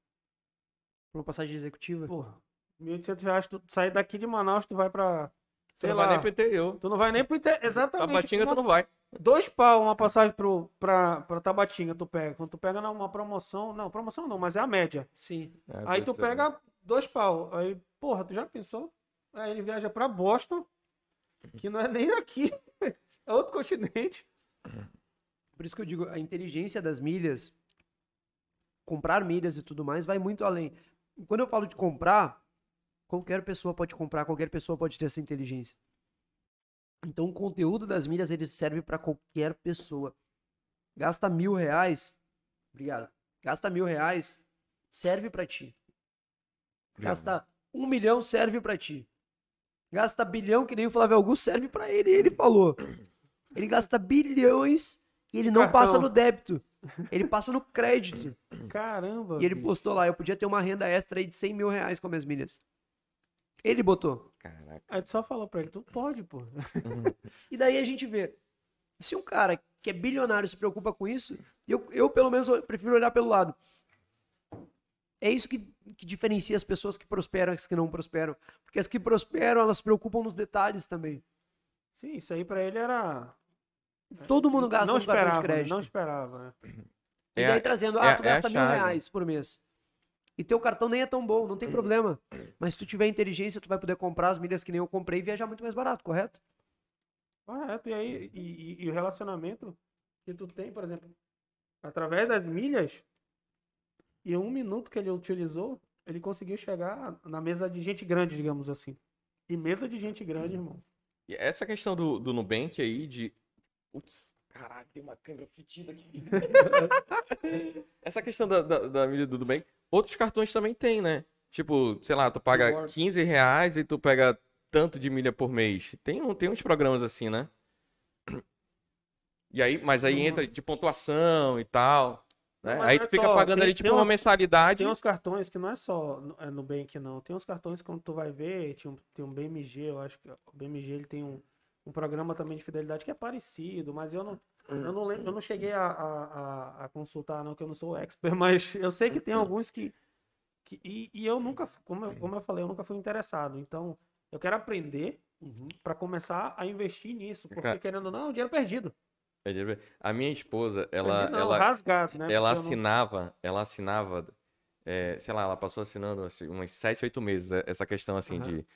Pra uma passagem executiva. Porra, 1.800 reais, tu sair daqui de Manaus, tu vai pra. Sei não lá. vai nem pro interior. Tu não vai nem pro inter... Exatamente. Tabatinga tu não vai. Dois pau uma passagem pro, pra, pra Tabatinga, tu pega. Quando tu pega numa promoção. Não, promoção não, mas é a média. Sim. É, Aí tu pega dois pau. Aí, porra, tu já pensou? Aí ele viaja pra Boston, que não é nem daqui. É outro continente. Por isso que eu digo, a inteligência das milhas, comprar milhas e tudo mais, vai muito além. Quando eu falo de comprar, qualquer pessoa pode comprar, qualquer pessoa pode ter essa inteligência. Então o conteúdo das milhas ele serve para qualquer pessoa. Gasta mil reais, obrigado. Gasta mil reais, serve para ti. Gasta um milhão, serve para ti. Gasta bilhão, que nem o Flávio Augusto, serve para ele. Ele falou. Ele gasta bilhões e ele não Cartão. passa no débito. Ele passa no crédito. Caramba. E ele bicho. postou lá, eu podia ter uma renda extra aí de 100 mil reais com minhas milhas. Ele botou. Caraca. Aí tu só falou pra ele, tu pode, pô. E daí a gente vê. Se um cara que é bilionário se preocupa com isso, eu, eu pelo menos eu prefiro olhar pelo lado. É isso que, que diferencia as pessoas que prosperam e as que não prosperam. Porque as que prosperam, elas se preocupam nos detalhes também. Sim, isso aí pra ele era. Todo mundo gasta não cartão esperava, de crédito. não esperava. né? E É daí a- trazendo, é ah, tu é a gasta mil chave. reais por mês. E teu cartão nem é tão bom, não tem problema. Mas se tu tiver inteligência, tu vai poder comprar as milhas que nem eu comprei e viajar muito mais barato, correto? Correto. E aí, e, e- e o relacionamento que tu tem, por exemplo, através das milhas, e um minuto que ele utilizou, ele conseguiu chegar na mesa de gente grande, digamos assim. E mesa de gente grande, irmão. E essa questão do, do Nubank aí de. Putz, caralho, tem uma câmera fedida aqui. essa questão da, da, da milha do Nubank. Outros cartões também tem, né? Tipo, sei lá, tu paga Rewards. 15 reais e tu pega tanto de milha por mês. Tem, um, tem uns programas assim, né? E aí, mas aí entra de pontuação e tal. Né? Não, Aí tu é fica só, pagando tem- ali tem tipo uma umas- mensalidade. Tem uns cartões que não é só no- é, Nubank, não. Tem uns cartões que quando tu vai ver, tinha um, tem um BMG, eu acho que o BMG ele tem um, um programa também de fidelidade que é parecido, mas eu não, eu não, lembro, eu não cheguei a, a, a- consultar, não, que eu não sou expert, mas eu sei que tem alguns que. que e, e eu nunca, como eu, como eu falei, eu nunca fui interessado. Então, eu quero aprender para começar a investir nisso, porque Cara- querendo ou não, é um dinheiro perdido. A minha esposa, ela, Perdido não, ela, rasgado, né? ela Porque eu não- assinava, ela assinava, é, sei lá, ela passou assinando assim, uns 7, 8 meses é, essa questão assim Aham. de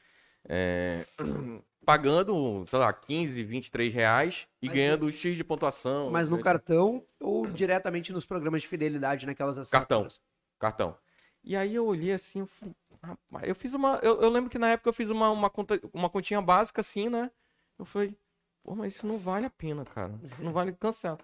é, pagando, sei lá, 15, 23 reais e Mas ganhando X de pontuação. Mas no né, cartão ou diretamente nos programas de fidelidade, naquelas Cartão. cartão. E aí eu olhei assim, eu falei, rapaz, eu fiz uma, eu, eu lembro que na época eu fiz uma, uma, conta, uma continha básica assim, né? Eu falei, pô, mas isso não vale a pena, cara. Não vale, cancela.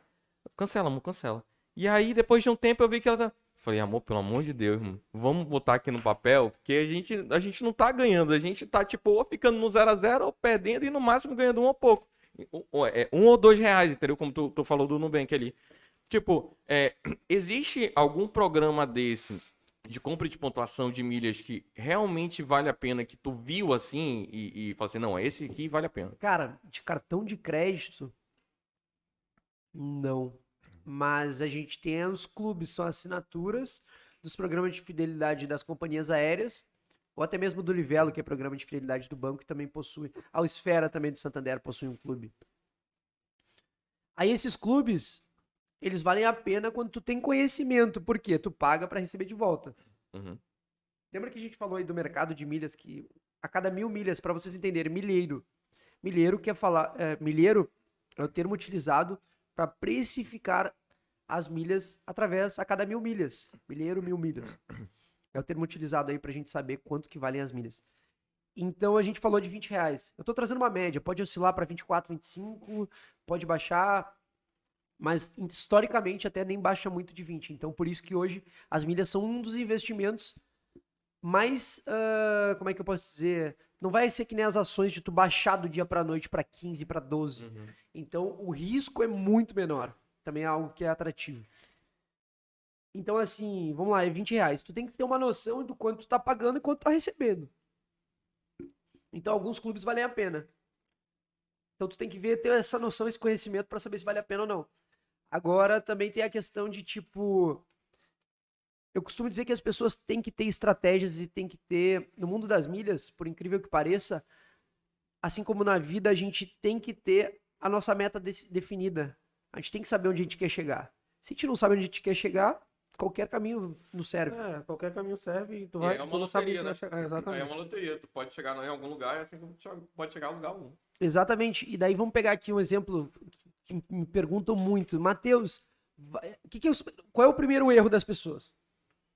Cancela, amor, cancela. E aí, depois de um tempo, eu vi que ela tá. Falei, amor, pelo amor de Deus, irmão, vamos botar aqui no papel, porque a gente, a gente não tá ganhando, a gente tá, tipo, ou ficando no 0 a 0 ou perdendo e no máximo ganhando um ou pouco. Um, ou- é, um ou dois reais, entendeu? Como tu, tu falou do Nubank ali. Tipo, é, existe algum programa desse de compra de pontuação de milhas que realmente vale a pena, que tu viu assim e, e fala assim, não, esse aqui vale a pena. Cara, de cartão de crédito, não. Mas a gente tem os clubes, são assinaturas dos programas de fidelidade das companhias aéreas, ou até mesmo do Livelo, que é programa de fidelidade do banco, que também possui. A Esfera também do Santander possui um clube. Aí esses clubes, eles valem a pena quando tu tem conhecimento, porque tu paga para receber de volta. Uhum. Lembra que a gente falou aí do mercado de milhas que a cada mil milhas, para vocês entenderem, milheiro. Milheiro quer falar, é, milheiro é o termo utilizado para precificar as milhas através a cada mil milhas. Milheiro, mil milhas. É o termo utilizado aí para a gente saber quanto que valem as milhas. Então a gente falou de 20 reais. Eu estou trazendo uma média, pode oscilar para 24, 25, pode baixar, mas historicamente até nem baixa muito de 20. Então por isso que hoje as milhas são um dos investimentos mais, ah, como é que eu posso dizer? Não vai ser que nem as ações de tu baixar do dia para noite para 15, para 12. Então o risco é muito menor. Também é algo que é atrativo. Então, assim, vamos lá, é 20 reais. Tu tem que ter uma noção do quanto tu tá pagando e quanto tu tá recebendo. Então, alguns clubes valem a pena. Então, tu tem que ver, ter essa noção, esse conhecimento para saber se vale a pena ou não. Agora, também tem a questão de, tipo... Eu costumo dizer que as pessoas têm que ter estratégias e têm que ter... No mundo das milhas, por incrível que pareça, assim como na vida, a gente tem que ter a nossa meta desse- definida. A gente tem que saber onde a gente quer chegar. Se a gente não sabe onde a gente quer chegar, qualquer caminho nos serve. É, qualquer caminho serve e tu E vai. é uma não loteria, né? chegar. É, Aí é exatamente. uma loteria. Tu pode chegar em algum lugar, assim como tu chega- pode chegar a lugar um. Exatamente. E daí vamos pegar aqui um exemplo que me perguntam muito. Matheus, vai- que que é os- qual é o primeiro erro das pessoas?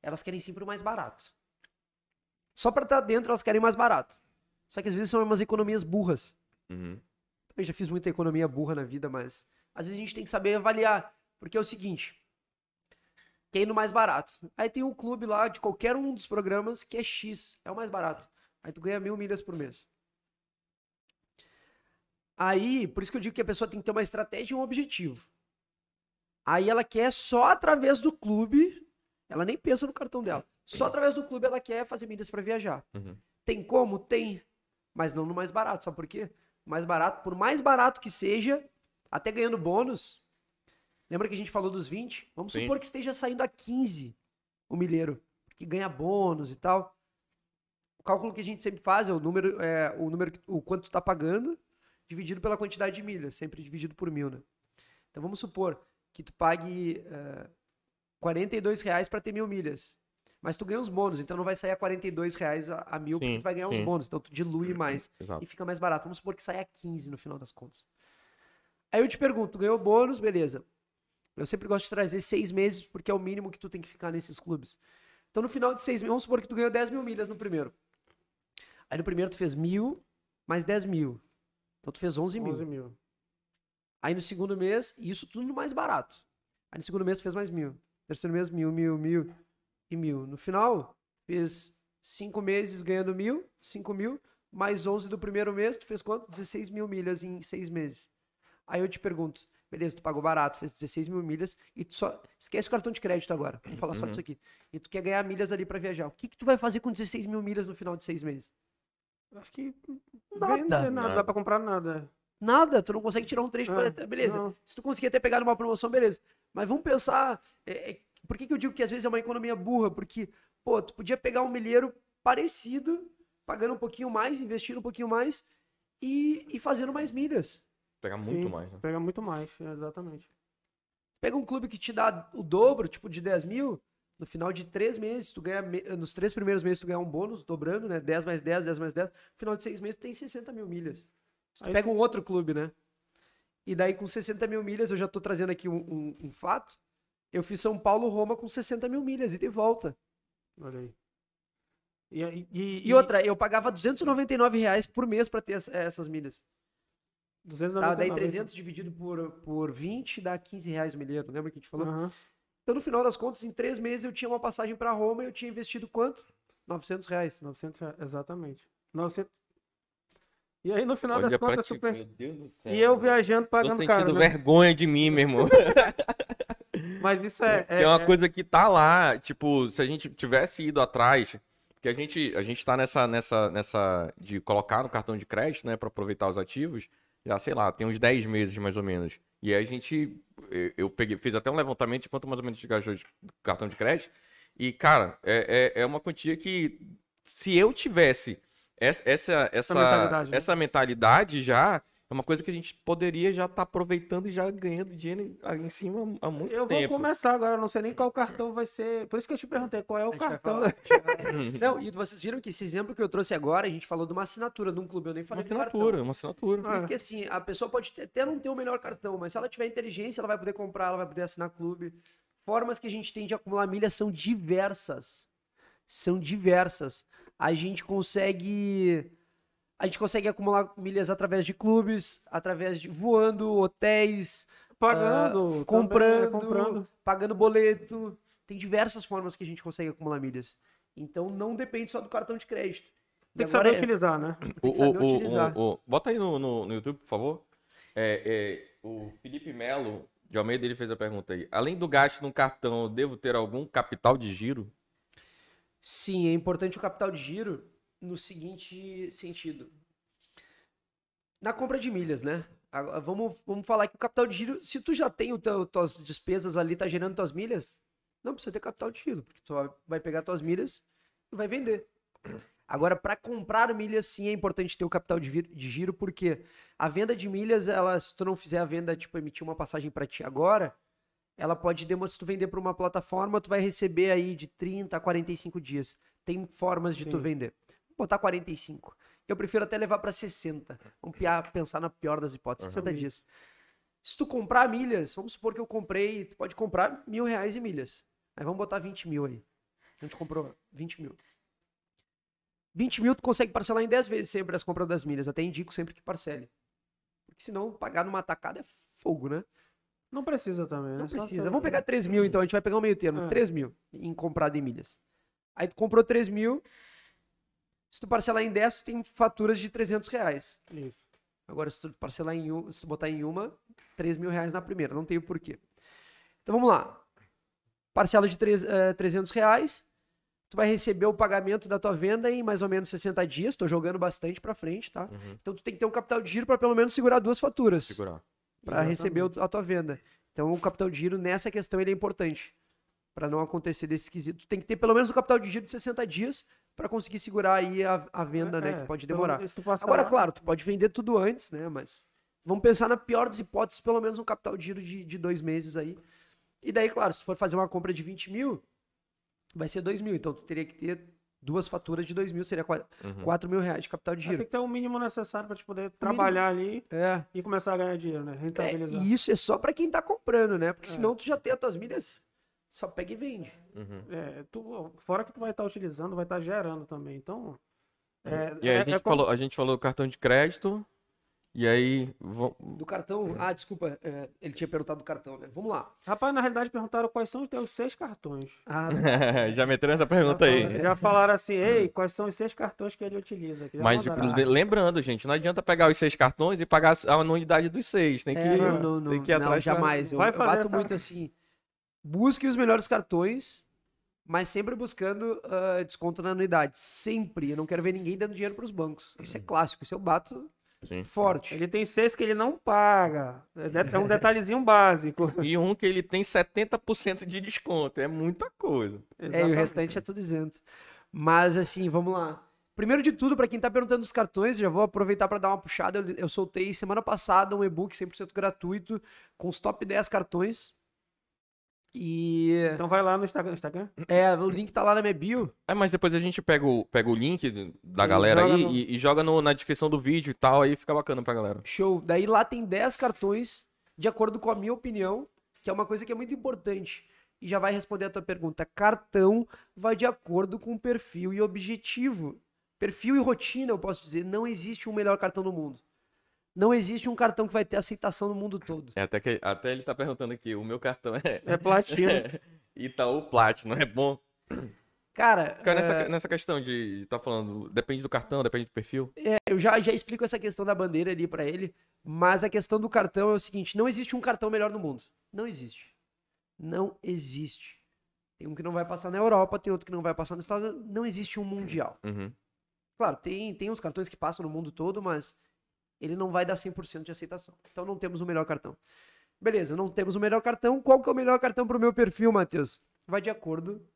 Elas querem sempre o mais barato. Só para estar dentro, elas querem mais barato. Só que às vezes são umas economias burras. Uhum. Também já fiz muita economia burra na vida, mas às vezes a gente tem que saber avaliar. Porque é o seguinte: quer ir no mais barato. Aí tem um clube lá de qualquer um dos programas que é X, é o mais barato. Aí tu ganha mil milhas por mês. Aí, por isso que eu digo que a pessoa tem que ter uma estratégia e um objetivo. Aí ela quer só através do clube, ela nem pensa no cartão dela. Só através do clube ela quer fazer milhas para viajar. Uhum. Tem como? Tem. Mas não no mais barato. Sabe por quê? Mais barato, por mais barato que seja, até ganhando bônus. Lembra que a gente falou dos 20? Vamos Sim. supor que esteja saindo a 15 o milheiro, que ganha bônus e tal. O cálculo que a gente sempre faz é o número, é, o número, o quanto tu tá pagando dividido pela quantidade de milhas, sempre dividido por mil, né? Então vamos supor que tu pague é, 42 reais para ter mil milhas. Mas tu ganha os bônus, então não vai sair a 42 reais a, a mil, porque Sim, tu vai ganhar sim. os bônus. Então tu dilui mais Exato. e fica mais barato. Vamos supor que saia a 15 no final das contas. Aí eu te pergunto, tu ganhou bônus, beleza. Eu sempre gosto de trazer seis meses, porque é o mínimo que tu tem que ficar nesses clubes. Então no final de seis meses, vamos supor que tu ganhou 10 mil milhas no primeiro. Aí no primeiro tu fez mil, mais 10 mil. Então tu fez 11 mil. 11 mil. Aí no segundo mês, e isso tudo mais barato. Aí no segundo mês tu fez mais mil. Terceiro mês, mil, mil, mil e mil. No final, fez cinco meses ganhando mil, cinco mil, mais 11 do primeiro mês, tu fez quanto? 16 mil milhas em seis meses. Aí eu te pergunto, beleza, tu pagou barato, fez 16 mil milhas, e tu só. Esquece o cartão de crédito agora. Vamos falar só disso aqui. E tu quer ganhar milhas ali pra viajar. O que, que tu vai fazer com 16 mil milhas no final de seis meses? Acho que. Nada. vender nada. Nada. Dá pra comprar nada. Nada, tu não consegue tirar um trecho É, pra... Beleza. não. Se tu conseguir até pegar numa promoção, beleza. Mas vamos pensar. é, é, por que, que eu digo que às vezes é uma economia burra? Porque, pô, tu podia pegar um milheiro parecido, pagando um pouquinho mais, investindo um pouquinho mais e, e fazendo mais milhas. Pegar muito Sim, mais, né? Pega muito mais, exatamente. Pega um clube que te dá o dobro, tipo de 10 mil, no final de três meses, tu ganha, nos três primeiros meses tu ganha um bônus, dobrando, né? 10 mais 10, 10 mais 10. No final de seis meses tu tem 60 mil milhas. Se tu pega um outro clube, né? E daí com 60 mil milhas, eu já tô trazendo aqui um, um- um fato. Eu fiz São Paulo-Roma com 60 mil milhas e de volta. Olha aí. E, aí- e, E outra, eu pagava 299 reais por mês pra ter essa- essas milhas. 299. Tá? Daí 300 dividido por, por 20 dá 15 reais o milheiro. Lembra que a gente falou? Aham. Então, no final das contas, em três meses eu tinha uma passagem pra Roma e eu tinha investido quanto? 900 reais. 900 reais, exatamente. 900. E aí, no final das Olha pra contas, ti, super. céu. E eu viajando, Tô pagando sentindo caro. Né? vergonha de mim, meu irmão. Mas isso é. Que é uma coisa que tá lá, tipo, se a gente tivesse ido atrás, porque a gente, a gente tá nessa, nessa, nessa de colocar no cartão de crédito, né, pra aproveitar os ativos, já, sei lá, tem uns 10 meses mais ou menos. E aí a gente, eu- eu peguei, fiz até um levantamento de quanto mais ou menos a gente gastou de cartão de crédito, e, cara, é, é, é uma quantia que, se eu tivesse essa, essa, essa, mentalidade, né? essa mentalidade já, é uma coisa que a gente poderia já estar aproveitando e já ganhando dinheiro em cima há muito Eu vou tempo. começar agora, não sei nem qual cartão vai ser. Por isso que eu te perguntei qual é o cartão. falar. Não, e vocês viram que esse exemplo que eu trouxe agora, a gente falou de uma assinatura de um clube, eu nem Uma falei do assinatura, cartão. uma assinatura. Ah. Porque assim, a pessoa pode ter- até não ter o melhor cartão, mas se ela tiver inteligência, ela vai poder comprar, ela vai poder assinar clube. Formas que a gente tem de acumular milhas são diversas. São diversas. A gente consegue a gente consegue acumular milhas através de clubes, através de voando, hotéis, Pagando, ah, também, né, comprando, comprando. pagando boleto. Tem diversas formas que a gente consegue acumular milhas. Então não depende só do cartão de crédito. Tem que saber é- utilizar, né? Tem que saber utilizar. o- bota aí no, no, no YouTube, por favor. É, é, o Felipe Melo de Almeida ele fez a pergunta aí. Além do gasto no cartão, eu devo ter algum capital de giro? Sim, é importante o capital de giro no seguinte sentido. Na compra de milhas, né? Agora, vamos, vamos falar que o capital de giro, se tu já tem o teu, tuas despesas ali, tá gerando tuas milhas, não precisa ter capital de giro, porque tu vai- pegar tuas milhas e vai vender. Agora, para comprar milhas, sim, é importante ter o capital de giro, porque a venda de milhas, ela, se tu não fizer a venda, tipo, emitir uma passagem para ti agora, ela pode demorar, se tu vender para uma plataforma, tu vai receber aí de 30 a 45 dias. Tem formas de tu vender. Vou botar 45. Eu prefiro até levar para 60. Vamos piar- pensar na pior das hipóteses, 60 Uhum. dias. Se tu comprar milhas, vamos supor que eu comprei, tu pode comprar mil reais em milhas. Aí vamos botar 20 mil aí. A gente comprou 20 mil. 20 mil tu consegue parcelar em 10 vezes sempre as compras das milhas. Até indico sempre que parcele. Porque senão pagar numa tacada é fogo, né? Não precisa também, né? Não Só precisa. pra- Vamos pegar 3 mil então, a gente vai pegar o meio termo. É. 3 mil em comprado em milhas. Aí tu comprou 3 mil. Se tu parcelar em 10, tu tem faturas de 300 reais. Isso. Agora, se tu parcelar em uma, se tu botar em uma, 3 mil reais na primeira. Não tem o porquê. Então vamos lá. Parcela de três- eh, 300 reais. Tu vai receber o pagamento da tua venda em mais ou menos 60 dias. Tô jogando bastante pra frente, tá? Uhum. Então tu tem que ter um capital de giro para pelo menos segurar duas faturas Segurar. Para receber a tua venda. Então o capital de giro nessa questão ele é importante para não acontecer desse esquisito. Tu tem que ter pelo menos um capital de giro de 60 dias para conseguir segurar aí a, a venda, né, É, que pode pelo- demorar. Agora, lá- claro, tu pode vender tudo antes, né, mas vamos pensar na pior das hipóteses, pelo menos um capital de giro de, de dois meses aí. E daí, claro, se tu for fazer uma compra de 20 mil, vai ser 2 mil. Então tu teria que ter duas faturas de 2 mil, seria 4, Uhum. mil reais de capital de Tem giro. que ter o mínimo necessário pra te poder trabalhar ali É. e começar a ganhar dinheiro, né? É, Rentabilizar. e isso é só pra quem tá comprando, né? É. Porque senão tu já tem as tuas milhas, só pega e vende. Uhum. É, tu, fora que tu vai estar utilizando, vai estar gerando também. Então. É, E aí é- a gente, é como- falou, a gente falou cartão de crédito. E aí. vão- Do cartão. Ah, desculpa, é, ele tinha perguntado do cartão, né? Vamos lá. Rapaz, na realidade perguntaram quais são os teus seis cartões. Ah, Já meteram essa pergunta já, aí. falaram, já falaram assim, ei, quais são os seis cartões que ele utiliza? Que Mas mandaram. lembrando, gente, não adianta pegar os seis cartões e pagar a anuidade dos seis. Tem que, é, não, não, não, tem que ir não, atrás. pra- jamais. Eu, Vai eu fazer bato essa- muito assim. Busque os melhores cartões, mas sempre buscando ah, desconto na anuidade. Sempre. Eu não quero ver ninguém dando dinheiro pros bancos. Isso é clássico. Isso eu bato Sim. forte. Ele tem seis que ele não paga. É é um detalhezinho básico. E um que ele tem 70% de desconto. É muita coisa. É, e o Exatamente. restante é tudo isento. Mas assim, vamos lá. Primeiro de tudo, para quem tá perguntando dos cartões, já vou aproveitar para dar uma puxada. Eu, eu soltei semana passada um e-book 100% gratuito com os top 10 cartões. E Então vai lá no Instagram. Instagram? é, o link tá lá na minha bio. É, mas depois a gente pega o, pega o link da E galera aí no- e, e joga no- na descrição do vídeo e tal. Aí fica bacana pra galera. Show. Daí lá tem 10 cartões, de acordo com a minha opinião, que é uma coisa que é muito importante. E já vai responder a tua pergunta. Cartão vai de acordo com perfil e objetivo. Perfil e rotina, eu posso dizer. Não existe um melhor cartão no mundo. Não existe um cartão que vai ter aceitação no mundo todo. É, até, que, até ele tá perguntando aqui. O meu cartão é É platina. Itaú Platinum. É bom. Cara, Cara, é, nessa, nessa questão de estar tá falando, depende do cartão, depende do perfil. é, eu já, já explico essa questão da bandeira ali pra ele. Mas a questão do cartão é o seguinte: não existe um cartão melhor no mundo. Não existe. Não existe. Tem um que não vai passar na Europa, tem outro que não vai passar nos Estados Unidos. Não existe um mundial. Uhum. Claro, tem, tem uns cartões que passam no mundo todo, mas ele não vai dar 100% de aceitação. Então não temos o melhor cartão. Beleza, não temos o melhor cartão. Qual que é o melhor cartão pro meu perfil, Matheus? Vai de acordo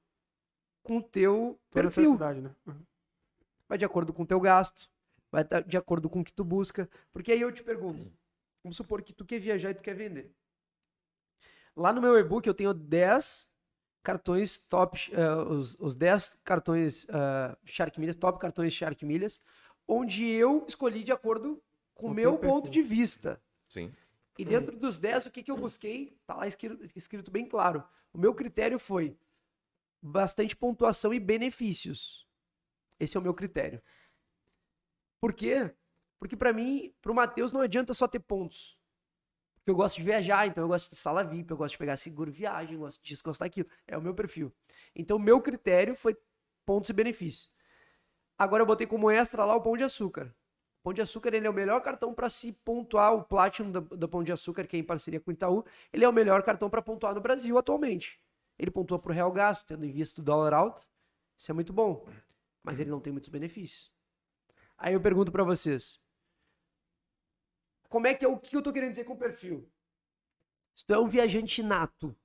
com o teu Tua perfil. né? Vai de acordo com o teu gasto. Vai tá de acordo com o que tu busca. Porque aí eu te pergunto. Vamos supor que tu quer viajar e tu quer vender. Lá no meu e-book eu tenho 10 cartões top, eh, os, os 10 cartões eh, Shark Milhas, top cartões Shark Milhas, onde eu escolhi de acordo com o meu ponto de vista. Sim. E dentro dos 10, o que, que eu busquei? Tá lá escrito, escrito bem claro. O meu critério foi bastante pontuação e benefícios. Esse é o meu critério. Por quê? Porque pra mim, pro Matheus, não adianta só ter pontos. Porque eu gosto de viajar, então eu gosto de sala VIP, eu gosto de pegar seguro viagem, eu gosto disso, gosto daquilo. É o meu perfil. Então, o meu critério foi pontos e benefícios. Agora eu botei como extra lá o pão de açúcar. Pão de Açúcar ele é o melhor cartão para se pontuar o Platinum da, Pão de Açúcar, que é em parceria com o Itaú. Ele é o melhor cartão para pontuar no Brasil atualmente. Ele pontua para o real gasto, tendo em vista o dólar alto. Isso é muito bom. Mas ele não tem muitos benefícios. Aí eu pergunto para vocês: como é que é o que eu tô querendo dizer com o perfil? Se tu é um viajante nato,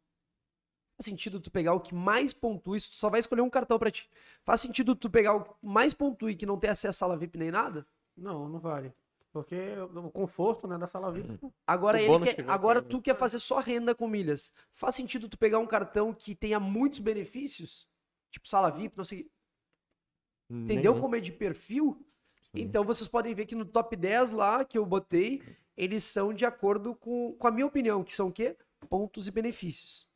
faz sentido tu pegar o que mais pontue, se tu só vai escolher um cartão para ti. Faz sentido tu pegar o que mais pontue que não tem acesso à sala VIP nem nada? Não, não vale. Porque o conforto né, da sala VIP. Agora, O ele quer- que agora tu quer fazer só renda com milhas. Faz sentido tu pegar um cartão que tenha muitos benefícios? Tipo sala VIP, não sei. Entendeu Nenhum. como é de perfil? Sim. Então vocês podem ver que no top 10 lá que eu botei, eles são de acordo com, com a minha opinião, que são o quê? Pontos e benefícios.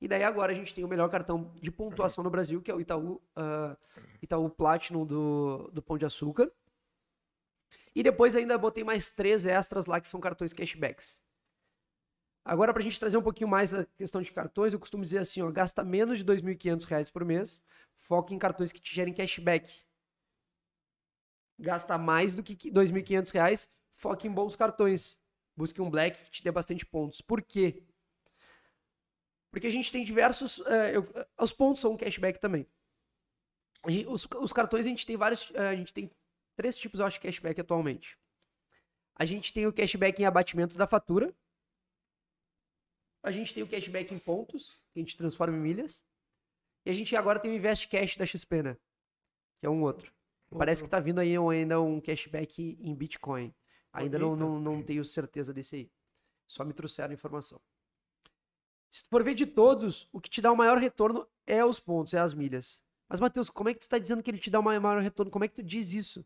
E daí agora a gente tem o melhor cartão de pontuação no Brasil, que é o Itaú, ah, Itaú Platinum do, do Pão de Açúcar. E depois ainda botei mais três extras lá que são cartões cashbacks. Agora, pra gente trazer um pouquinho mais a questão de cartões, eu costumo dizer assim, ó, gasta menos de 2.500 reais por mês, foca em cartões que te gerem cashback. Gasta mais do que 2.500 reais, foca em bons cartões. Busque um black que te dê bastante pontos. Por quê? Porque a gente tem diversos... eh, eu- eh, os pontos são um cashback também. A Os, os cartões a gente tem vários... eh, a gente tem três tipos, eu acho, de cashback atualmente. A gente tem o cashback em abatimento da fatura. A gente tem o cashback em pontos, que a gente transforma em milhas. E a gente agora tem o Invest Cash da XP, né? Que é um outro. Parece que tá vindo aí ainda um cashback em Bitcoin. Ainda não, não, não tenho certeza desse aí. Só me trouxeram a informação. Se tu for ver de todos, o que te dá o maior retorno é os pontos, é as milhas. Mas, Matheus, como é que tu tá dizendo que ele te dá o maior retorno? Como é que tu diz isso?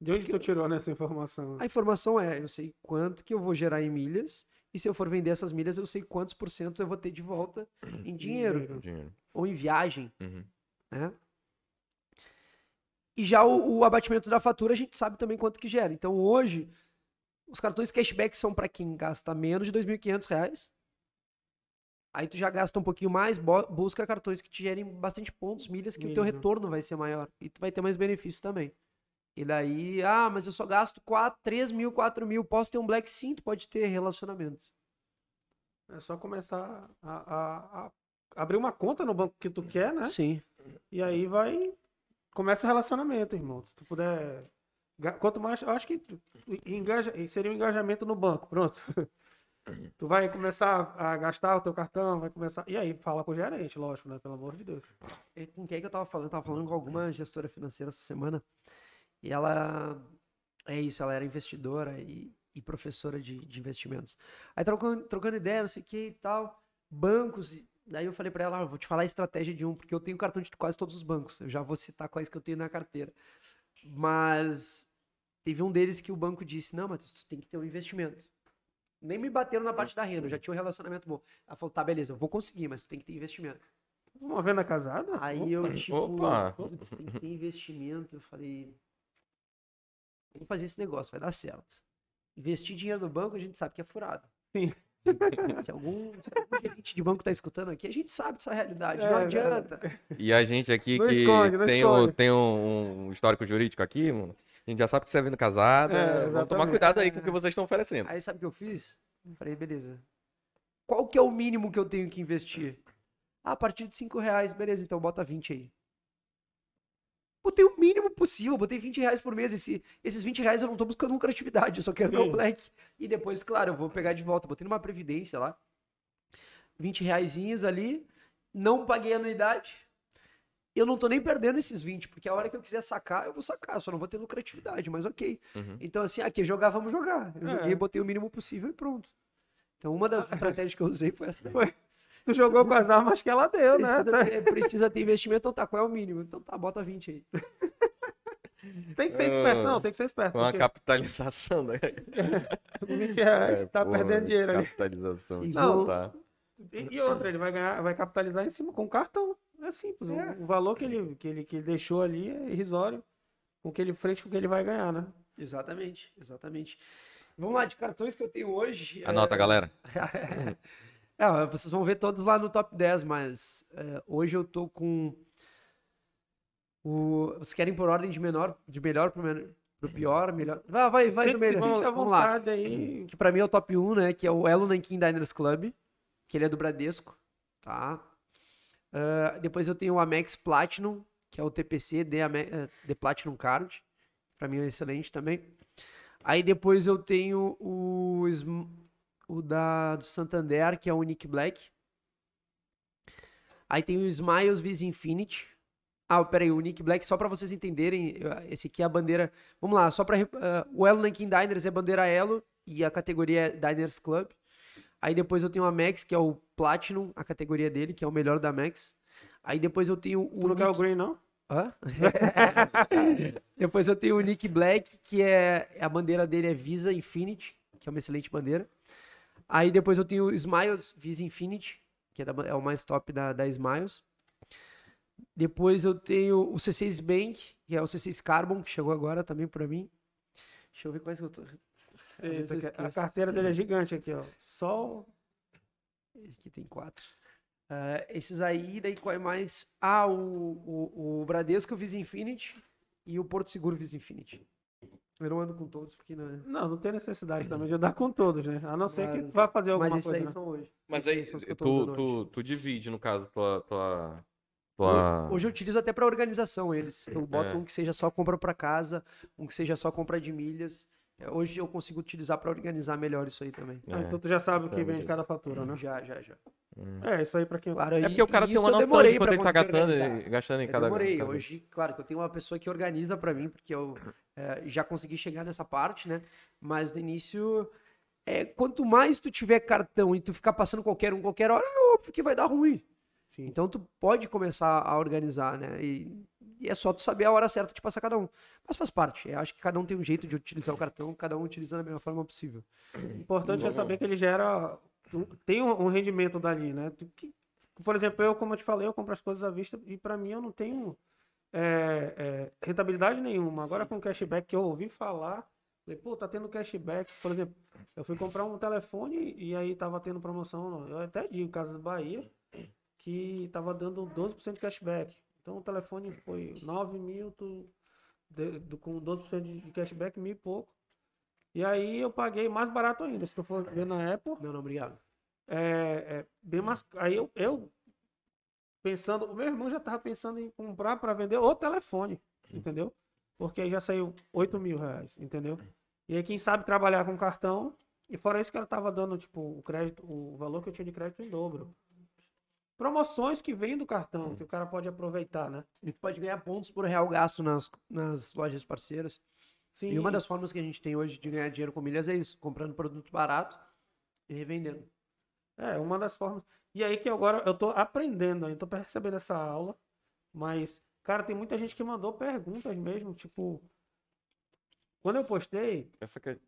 De onde tu tirou nessa informação? A informação é, eu sei quanto que eu vou gerar em milhas, e se eu for vender essas milhas, eu sei quantos por cento eu vou ter de volta em dinheiro Dinheiro. ou em viagem, Uhum. né? E já o, o abatimento da fatura, a gente sabe também quanto que gera. Então, hoje, os cartões cashback são para quem gasta menos de 2.500 reais. Aí tu já gasta um pouquinho mais, busca cartões que te gerem bastante pontos, milhas, que o teu né? retorno vai ser maior. E tu vai ter mais benefícios também. E daí, ah, mas eu só gasto 4, 3 mil, 4 mil. Posso ter um Black Sim, tu pode ter relacionamento. É só começar a, a- a abrir uma conta no banco que tu quer, né? Sim. E aí vai. Começa o relacionamento, irmão. Se tu puder. Quanto mais. Eu acho que engaja, seria um engajamento no banco. Pronto. Tu vai começar a gastar o teu cartão, vai começar. E aí, fala com o gerente, lógico, né? Pelo amor de Deus. E Com quem que eu tava falando? Eu tava falando com alguma gestora financeira essa semana. E ela. É isso, ela era investidora e, e professora de, de investimentos. Aí trocando, trocando ideia, não sei o que e tal. Bancos. e- Daí eu falei pra ela, ah, eu vou te falar a estratégia de um, porque eu tenho cartão de quase todos os bancos. Eu já vou citar quais que eu tenho na carteira. Mas teve um deles que o banco disse: Não, Matheus, tu tem que ter um investimento. Nem me bateram na parte da renda, eu já tinha um relacionamento bom. Ela falou: tá, beleza, eu vou conseguir, mas tu tem que ter investimento. Uma venda casada? Aí eu, Opa, tipo, opa. putz, tem que ter investimento. Eu falei, vamos fazer esse negócio, vai dar certo. Investir dinheiro no banco, a gente sabe que é furado. Sim. Se algum, se algum gerente de banco tá escutando aqui, a gente sabe dessa realidade, É, não é. adianta. E a gente aqui Não que esconde, tem, o, tem um, um histórico jurídico aqui, mano. A gente já sabe que você é vindo casada. É, Vamos tomar cuidado aí com o que vocês estão oferecendo. Aí sabe o que eu fiz? Eu Falei, beleza. Qual que é o mínimo que eu tenho que investir? Ah, a partir de 5 reais, beleza, então bota 20 aí. Botei o mínimo possível, botei 20 reais por mês. Esse, esses 20 reais eu não tô buscando lucratividade, eu só quero meu Sim. black. E depois, claro, eu vou pegar de volta. Botei numa previdência lá. 20 reaisinhos ali. Não paguei anuidade. Eu não tô nem perdendo esses 20, porque a hora que eu quiser sacar, eu vou sacar. Só não vou ter lucratividade, mas ok. Uhum. Então, assim, aqui jogar, vamos jogar. Eu É. joguei, botei o mínimo possível e pronto. Então, uma das estratégias que eu usei foi essa. daí. Foi. Tu jogou com as armas que ela deu, né? Precisa ter, precisa ter investimento, então tá, qual é o mínimo? Então tá, bota 20 aí. Tem que ser esperto. Não, tem que ser esperto. Com uma porque capitalização, né? o Mickey é- tá porra, perdendo dinheiro ali. Capitalização. E Não, vou- tá. E, outra, ele vai ganhar, vai capitalizar em cima com o cartão. É simples. o- É. O, valor que ele, que, ele, que ele deixou ali é irrisório. Com que ele frente com o que ele vai ganhar, né? Exatamente, exatamente. Vamos lá, de cartões que eu tenho hoje. Anota, galera. Ó, vocês vão ver todos lá no top 10, mas é, hoje eu tô com. O... Vocês querem por ordem de menor, de melhor pro, men- pro pior, melhor. Vai, vai, vai do melhor. À Vamos lá. aí. que pra mim é o top 1, né? Que é o Elo Nankin Diners Club, que ele é do Bradesco, tá? Ah, depois eu tenho o Amex Platinum, que é o TPC The, Ame- eh, The Platinum Card, pra mim é excelente também. Aí depois eu tenho o, o da, do Santander, que é o Nick Black. Aí tem o Smiles Visa Infinity, Ah, peraí, o Nick Black, só pra vocês entenderem, esse aqui é a bandeira. Vamos lá, só pra. rep- ah, o Elo Nankin Diners é bandeira Elo e a categoria é Diners Club. Aí depois eu tenho a Max, que é o Platinum, a categoria dele, que é o melhor da Max. Aí depois eu tenho o. Tu não o Green, não? Hã? Depois eu tenho o Nick Black, que é a bandeira dele é Visa Infinity, que é uma excelente bandeira. Aí depois eu tenho o Smiles Visa Infinity, que é, da- é o mais top da, da Smiles. Depois eu tenho o C6 Bank, que é o C6 Carbon, que chegou agora também pra mim. Deixa eu ver quais que eu tô. eu a carteira dele é gigante aqui, ó. O- Esse aqui tem quatro. Ah, esses aí, daí qual é mais? Ah, o, o, o Bradesco Visa Infinity e o Porto Seguro Visa Infinity. Eu não ando com todos porque não é. Não, não tem necessidade também de andar com todos, né? A não ser que Mas- vá fazer alguma Mas coisa. aí né? são hoje. Mas aí, são os que eu tô tu, tu, tu divide, no caso, tua. tua, tua... Hoje eu utilizo até para organização eles. Eu boto É. um que seja só compra para casa, um que seja só compra de milhas. É, Hoje eu consigo utilizar para organizar melhor isso aí também. Ah, É. então tu já sabe o que vem de cada fatura, né? Já, já, já. É, isso aí pra quem. Claro, É e- porque o cara tem uma eu noção demorei de pra quanto ele tá gastando, gastando em Eu cada. demorei. cada- Hoje, claro que eu tenho uma pessoa que organiza para mim, porque eu é, já consegui chegar nessa parte, né? Mas no início, é, quanto mais tu tiver cartão e tu ficar passando qualquer um, qualquer hora, é óbvio que vai dar ruim. Sim. Então tu pode começar a organizar, né? E, e é só tu saber a hora certa de passar cada um. Mas faz parte. Eu acho que cada um tem um jeito de utilizar o cartão, cada um utiliza da melhor forma possível. O importante é saber que ele gera. Tem um, rendimento dali, né? Por exemplo, eu, como eu te falei, eu compro as coisas à vista e pra mim eu não tenho é, é, rentabilidade nenhuma. Agora com o cashback que eu ouvi falar, falei, pô, tá tendo cashback. Por exemplo, eu fui comprar um telefone e aí tava tendo promoção, eu até digo, Casa Bahia, que tava dando 12% de cashback. Então o telefone foi 9 mil, tu, de- do- com 12% de de cashback, mil e pouco. E aí eu paguei mais barato ainda. Se tu for ver na Apple, Não, não, obrigado. é, é bem mais. Aí eu, eu pensando, o meu irmão já tava pensando em comprar para vender o telefone, entendeu? Porque aí já saiu 8 mil reais, entendeu? E aí quem sabe trabalhar com cartão, e fora isso que ela tava dando, tipo, o crédito, o valor que eu tinha de crédito em dobro. Promoções que vêm do cartão, que o cara pode aproveitar, né? E tu pode ganhar pontos por real gasto nas, nas lojas parceiras. Sim. E uma das formas que a gente tem hoje de ganhar dinheiro com milhas é isso, comprando produto barato e revendendo. É, uma das formas. E aí que agora eu tô aprendendo ainda, tô percebendo essa aula, mas, cara, tem muita gente que mandou perguntas mesmo, tipo, quando eu postei, Essa que... é-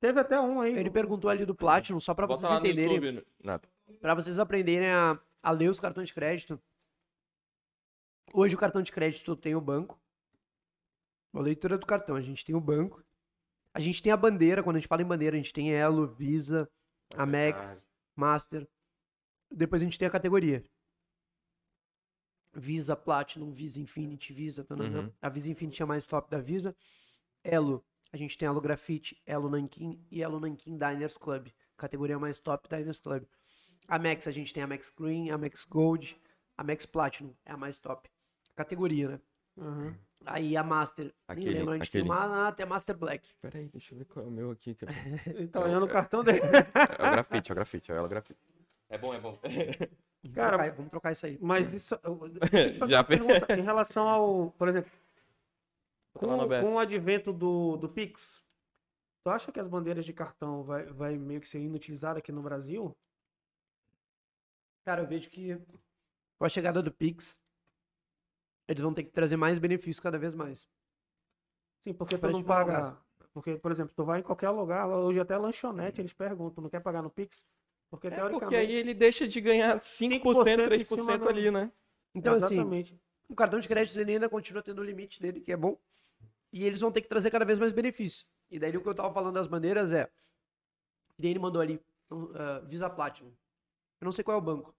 teve até um aí. Ele perguntou ali do Platinum, só para Bota vocês entenderem, YouTube, Nato. para vocês aprenderem a, a ler os cartões de crédito. Hoje o cartão de crédito tem o banco. A leitura do cartão, a gente tem o banco. A gente tem a bandeira, quando a gente fala em bandeira, a gente tem Elo, Visa, Amex, Master. Depois a gente tem a categoria. Visa Platinum, Visa Infinity, Visa. Uhum. A Visa Infinity é a mais top da Visa. Elo, a gente tem Elo Grafite, Elo Nankin e Elo Nankin Diners Club. Categoria mais top Diners Club. Amex, a gente tem Amex Green, Amex Gold, Amex Platinum, é a mais top. Categoria, né? Uhum. Aí a Master, nem Aquele- lembro, a gente aquele- tem uma, até Master Black. Peraí, deixa eu ver qual é o meu aqui. que é- Ele tá olhando o cartão dele. É o grafite, é o grafite, é o grafite. É bom, é bom. Vamos, Cara, trocar, vamos trocar isso aí. Mas isso. eu- Já pergunta em relação ao. Por exemplo, com, com o advento do, do Pix, tu acha que as bandeiras de cartão vai, vai meio que ser inutilizada aqui no Brasil? Cara, eu vejo que com a chegada do Pix, eles vão ter que trazer mais benefícios cada vez mais. Sim, porque tu Pra não pagar. paga. Porque, por exemplo, tu vai em qualquer lugar, hoje até lanchonete, eles perguntam, não quer pagar no Pix? Porque É teoricamente. porque aí ele deixa de ganhar 5%, 5% em cima 3% do- ali, né? Então, assim, Exatamente. o cartão de crédito ele ainda continua tendo o limite dele, que é bom. E eles vão ter que trazer cada vez mais benefícios. E daí o que eu tava falando das bandeiras é. E daí ele mandou ali, ah, Visa Platinum. Eu não sei qual é o banco.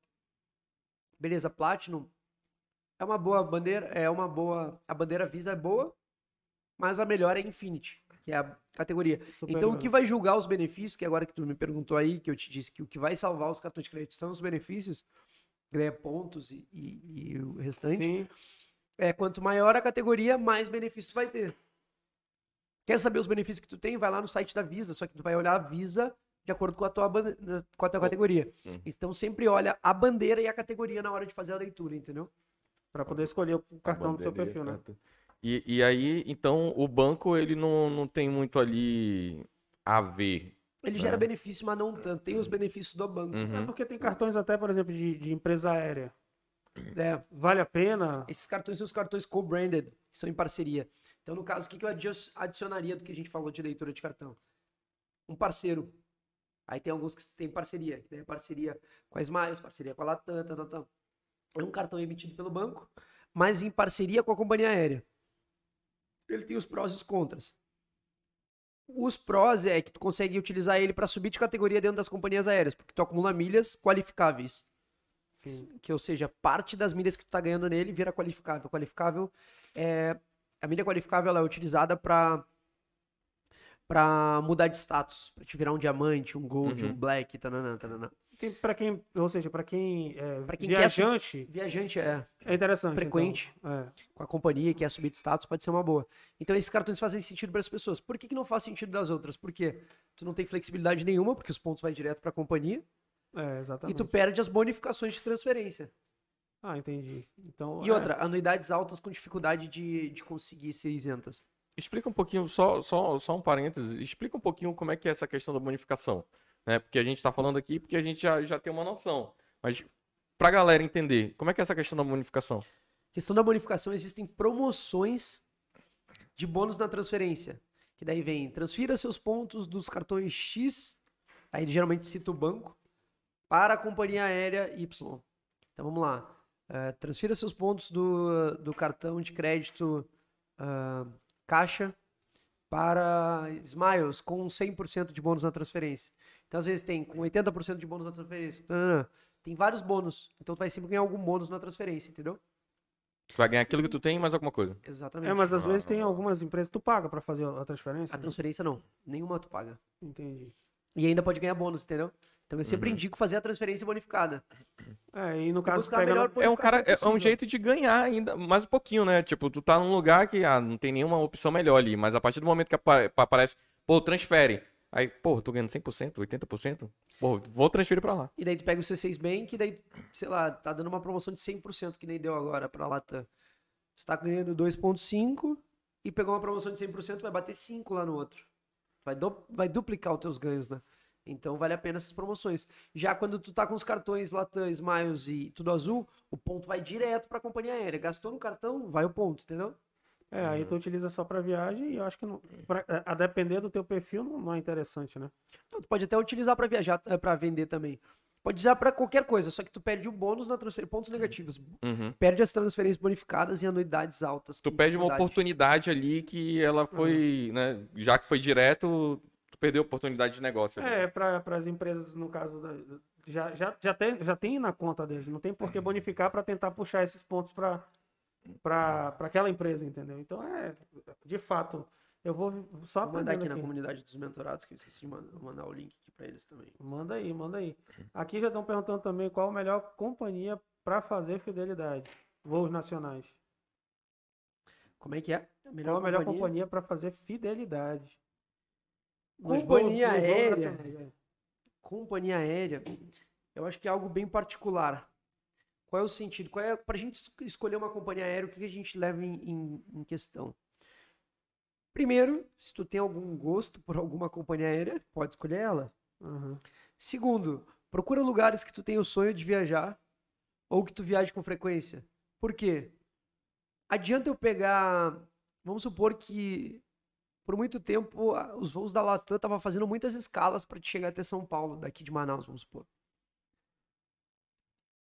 Beleza, Platinum é uma boa bandeira, é uma boa. A bandeira Visa é boa, mas a melhor é Infinity, que é a categoria. Então, Superior. o que vai julgar os benefícios, que agora que tu me perguntou aí, que eu te disse que o que vai salvar os cartões de crédito são os benefícios, ganha pontos e, e- e o restante, Sim. é quanto maior a categoria, mais benefício tu vai ter. Quer saber os benefícios que tu tem? Vai lá no site da Visa, só que tu vai olhar a Visa de acordo com a tua, com a tua categoria. Uhum. Então sempre olha a bandeira e a categoria na hora de fazer a leitura, entendeu? Pra poder escolher o cartão do seu perfil, né? E, e aí, então, o banco, ele não, não tem muito ali a ver. Ele É. gera benefício, mas não tanto. Tem os benefícios do banco. É Uhum. porque tem cartões até, por exemplo, de, de empresa aérea. É, Vale a pena? esses cartões são os cartões co-branded, que são em parceria. Então, no caso, o que que eu adi- adicionaria do que a gente falou de leitura de cartão? Um parceiro. Aí tem alguns que tem parceria, que daí é parceria com a Smiles, parceria com a Latam, tal, tal, tal. É um cartão emitido pelo banco, mas em parceria com a companhia aérea. Ele tem os prós e os contras. Os prós é que tu consegue utilizar ele para subir de categoria dentro das companhias aéreas, porque tu acumula milhas qualificáveis. Sim. Que, ou seja, parte das milhas que tu tá ganhando nele vira qualificável. Qualificável é a milha qualificável ela é utilizada para para mudar de status, para te virar um diamante, um gold, Uhum. um black, tananã, tananã. Tem para quem, ou seja, para quem é Pra quem quer su- viajante, Viajante é é interessante. frequente. então. É. com a companhia que quer subir de status, pode ser uma boa. Então esses cartões fazem sentido para as pessoas. Por que, que não faz sentido das outras? Porque tu não tem flexibilidade nenhuma, porque os pontos vai direto para a companhia, É, e exatamente. tu perde as bonificações de transferência. Ah, entendi. Então, E é, outra, anuidades altas com dificuldade de, de conseguir ser isentas. Explica um pouquinho, só, só, só um parênteses, explica um pouquinho como é que é essa questão da bonificação. Né? Porque a gente está falando aqui porque a gente já, já tem uma noção. Mas para a galera entender, como é que é essa questão da bonificação? Questão da bonificação, existem promoções de bônus na transferência. Que daí vem, transfira seus pontos dos cartões X, aí ele geralmente cita o banco, para a companhia aérea Y. Então vamos lá. Eh, transfira seus pontos do, do cartão de crédito ah, Caixa para Smiles com 100% de bônus na transferência. Então às vezes tem com 80% de bônus na transferência. Ah, tem vários bônus. Então tu vai sempre ganhar algum bônus na transferência, entendeu? Tu vai ganhar aquilo que tu tem e mais alguma coisa. Exatamente. É, mas às vezes tem algumas empresas que tu paga para fazer a transferência. A transferência não. Nenhuma tu paga. Entendi. E ainda pode ganhar bônus, entendeu? Então eu sempre indico fazer a transferência bonificada. É, e no caso, pegando... É um cara, é- é um jeito de ganhar ainda mais um pouquinho, né? Tipo, tu tá num lugar que ah, não tem nenhuma opção melhor ali, mas a partir do momento que apa- aparece, pô, transfere. Aí, pô, tô ganhando 100%, 80%. Pô, vou transferir pra lá. E daí tu pega o C6 Bank e daí, sei lá, tá dando uma promoção de 100% que nem deu agora pra Latam. Tu tá ganhando 2.5 e pegou uma promoção de 100%, vai bater 5 lá no outro. Vai, du- vai duplicar os teus ganhos, né? Então vale a pena essas promoções. Já quando tu tá com os cartões Latam, Smiles e tudo azul, o ponto vai direto pra companhia aérea. Gastou no cartão, vai o ponto, entendeu? É, aí tu utiliza só para viagem e eu acho que não, pra- a depender do teu perfil não, não é interessante, né? Não, tu pode até utilizar pra viajar, eh, pra vender também. Pode usar pra qualquer coisa, só que tu perde o bônus na transferência, pontos negativos. Uhum. Perde as transferências bonificadas e anuidades altas. Tu perde uma oportunidade ali que ela foi, né? Já que foi direto, tu perdeu a oportunidade de negócio. ali. É, para as empresas, no caso, da, já, já, já, tem, já tem na conta deles, não tem por que bonificar para tentar puxar esses pontos para aquela empresa, entendeu? Então, é, de fato, eu vou só Vou mandar aqui aprendendo na aqui. comunidade dos mentorados, que eu esqueci de mandar, o link aqui pra eles também. Manda aí, manda aí. Aqui já estão perguntando também qual a melhor companhia para fazer fidelidade. Voos nacionais. Como é que é? A qual a melhor companhia para fazer fidelidade? Nos Companhia voos- voos aérea. nacionais, é. Companhia aérea, eu acho que é algo bem particular. Qual é o sentido? Qual é, pra gente es- escolher uma companhia aérea, o que a gente leva em, em- em questão? Primeiro, se tu tem algum gosto por alguma companhia aérea, pode escolher ela. Aham. Segundo, procura lugares que tu tem o sonho de viajar ou que tu viaje com frequência. Por quê? Adianta eu pegar, vamos supor que por muito tempo a- os voos da Latam estavam fazendo muitas escalas para te chegar até São Paulo, daqui de Manaus, vamos supor.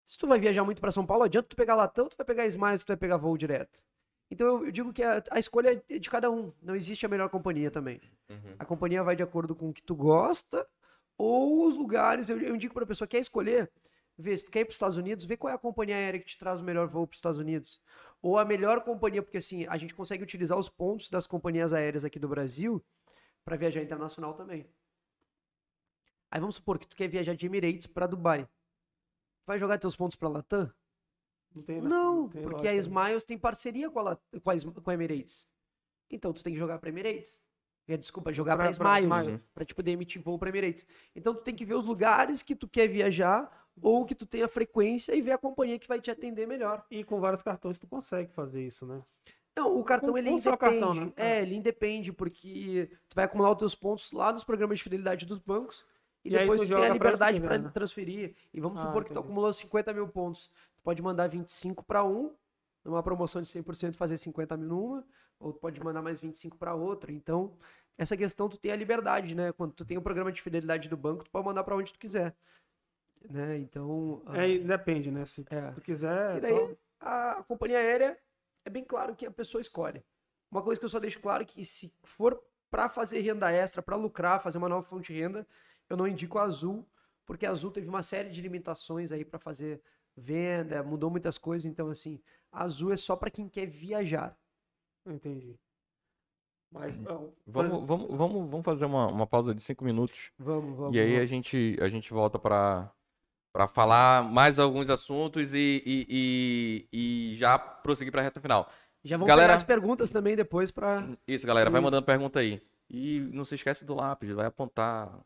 Se tu vai viajar muito para São Paulo, adianta tu pegar Latam ou tu vai pegar Smiles, tu vai pegar voo direto. Então eu, eu digo que a, a escolha é de cada um, não existe a melhor companhia também. Uhum. A companhia vai de acordo com o que tu gosta ou os lugares. Eu, eu indico para a pessoa quer escolher, vê se tu quer ir para os Estados Unidos, vê qual é a companhia aérea que te traz o melhor voo para os Estados Unidos. Ou a melhor companhia, porque assim, a gente consegue utilizar os pontos das companhias aéreas aqui do Brasil para viajar internacional também. Aí vamos supor que tu quer viajar de Emirates para Dubai. Vai jogar teus pontos para Latam? Não, tem, Não, tem porque a lógica, né? Smiles tem parceria com a, Lat- com a, com a Emirates. Então tu tem que jogar para Emirates. É, Desculpa, jogar para Pra- pra Smiles, Smiles. para te poder emitir voo para Emirates. Então tu tem que ver os lugares que tu quer viajar ou que tu tenha frequência e ver a companhia que vai te atender melhor. E com vários cartões tu consegue fazer isso, né? Não, o cartão Com- ele com só independe. cartão, né? É, ele independe, porque tu vai acumular os teus pontos lá nos programas de fidelidade dos bancos e, E depois tu tem a liberdade para né? transferir. E vamos Ah, supor que tu entendi. acumulou 50 mil pontos. Tu pode mandar 25 para um, numa promoção de 100% fazer 50 mil numa, ou tu pode mandar mais 25 para outra. Então, essa questão tu tem a liberdade, né? Quando tu tem um programa de fidelidade do banco, tu pode mandar para onde tu quiser. Né? Então, ah, É, depende, né? Se, É. se tu quiser. e daí, então- a companhia aérea é bem claro que a pessoa escolhe. Uma coisa que eu só deixo claro é que se for para fazer renda extra, para lucrar, fazer uma nova fonte de renda, eu não indico a Azul, porque a Azul teve uma série de limitações aí para fazer venda, mudou muitas coisas, então assim, a Azul é só para quem quer viajar. Entendi. Mas, ó, por Vamos, exemplo, vamos, vamos, vamos fazer uma, uma pausa de cinco minutos. Vamos, vamos. E aí a vamos. gente, a gente volta para para falar mais alguns assuntos e, e, e, e já prosseguir para a reta final. Já vamos Galera- pegar as perguntas também depois para Isso, galera, vai Isso. mandando pergunta aí. E não se esquece do lápis, vai apontar.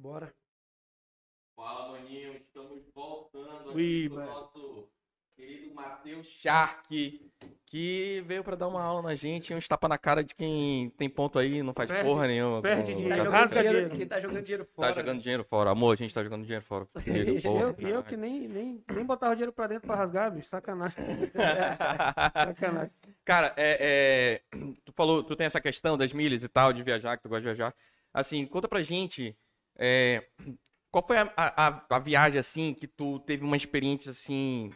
Bora. Fala, maninho. Estamos voltando Ui, aqui com o mano. nosso querido Matheus Shark, que veio pra dar uma aula na gente, uns tapa na cara de quem tem ponto aí e não faz Perde- porra nenhuma. perde com- dinheiro. Tá jogando dinheiro, dinheiro. quem tá jogando dinheiro Tá fora. jogando dinheiro fora. Amor, a gente tá jogando dinheiro fora. Filho, E porra, eu, e eu que nem, nem, nem botava dinheiro pra dentro pra rasgar, bicho. Sacanagem. Sacanagem. Cara, é, é, tu falou, tu tem essa questão das milhas e tal, de viajar, que tu gosta de viajar. Assim, conta pra gente, é, qual foi a, a, a viagem, assim, que tu teve uma experiência, assim,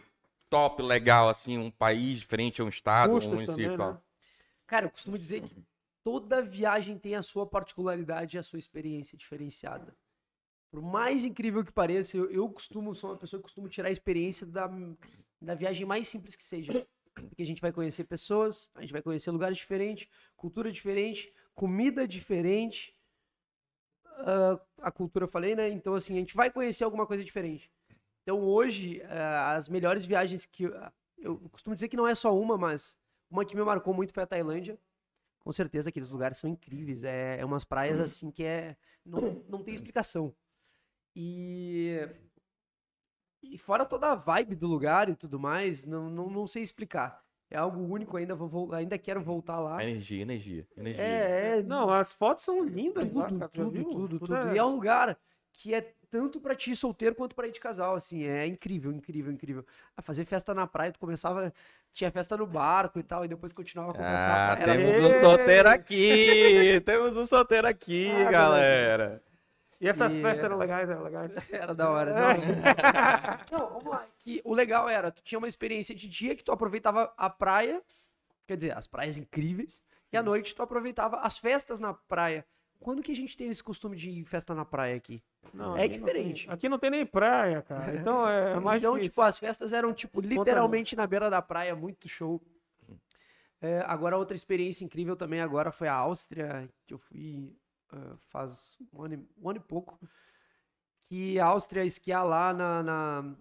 top, legal, assim, um país diferente, um estado, um Custos município também, né? Cara, eu costumo dizer que toda viagem tem a sua particularidade e a sua experiência diferenciada. Por mais incrível que pareça, eu, eu costumo, sou uma pessoa que costumo tirar a experiência da, da viagem mais simples que seja. Porque a gente vai conhecer pessoas, a gente vai conhecer lugares diferentes, cultura diferente, comida diferente. Ah, a cultura eu falei, né? Então, assim, a gente vai conhecer alguma coisa diferente. Então, hoje, ah, as melhores viagens que. eu- Eu costumo dizer que não é só uma, mas uma que me marcou muito foi a Tailândia. Com certeza, aqueles lugares são incríveis. É, é umas praias assim que é. Não, não tem explicação. E. E fora toda a vibe do lugar e tudo mais, não, não, não sei explicar. É algo único, ainda, vou, ainda quero voltar lá. Energia, energia, energia. É, é, Não, as fotos são lindas. lá, tudo, cara, tu já tudo, viu? tudo, tudo. é- E é um lugar que é tanto pra ti solteiro quanto pra ir de casal, assim, é incrível, incrível, incrível. A fazer festa na praia, tu começava, tinha festa no barco e tal, e depois continuava com festa na Ah, praia. Era temos um solteiro aqui! temos um solteiro aqui, Ah, galera! E essas E- festas eram legais, eram legais. Era da hora. Não, não vamos lá. Que o legal era, tu tinha uma experiência de dia que tu aproveitava a praia, quer dizer, as praias incríveis, e à noite tu aproveitava as festas na praia. Quando que a gente tem esse costume de ir festa na praia aqui? Não, É aqui não diferente. aqui não tem nem praia, cara. Então é mais então, difícil. tipo, as festas eram, tipo, literalmente na beira da praia, muito show. É, agora, outra experiência incrível também agora foi a Áustria, que eu fui ah, faz um ano, e, um ano e pouco. Que a Áustria esquiar lá na, na,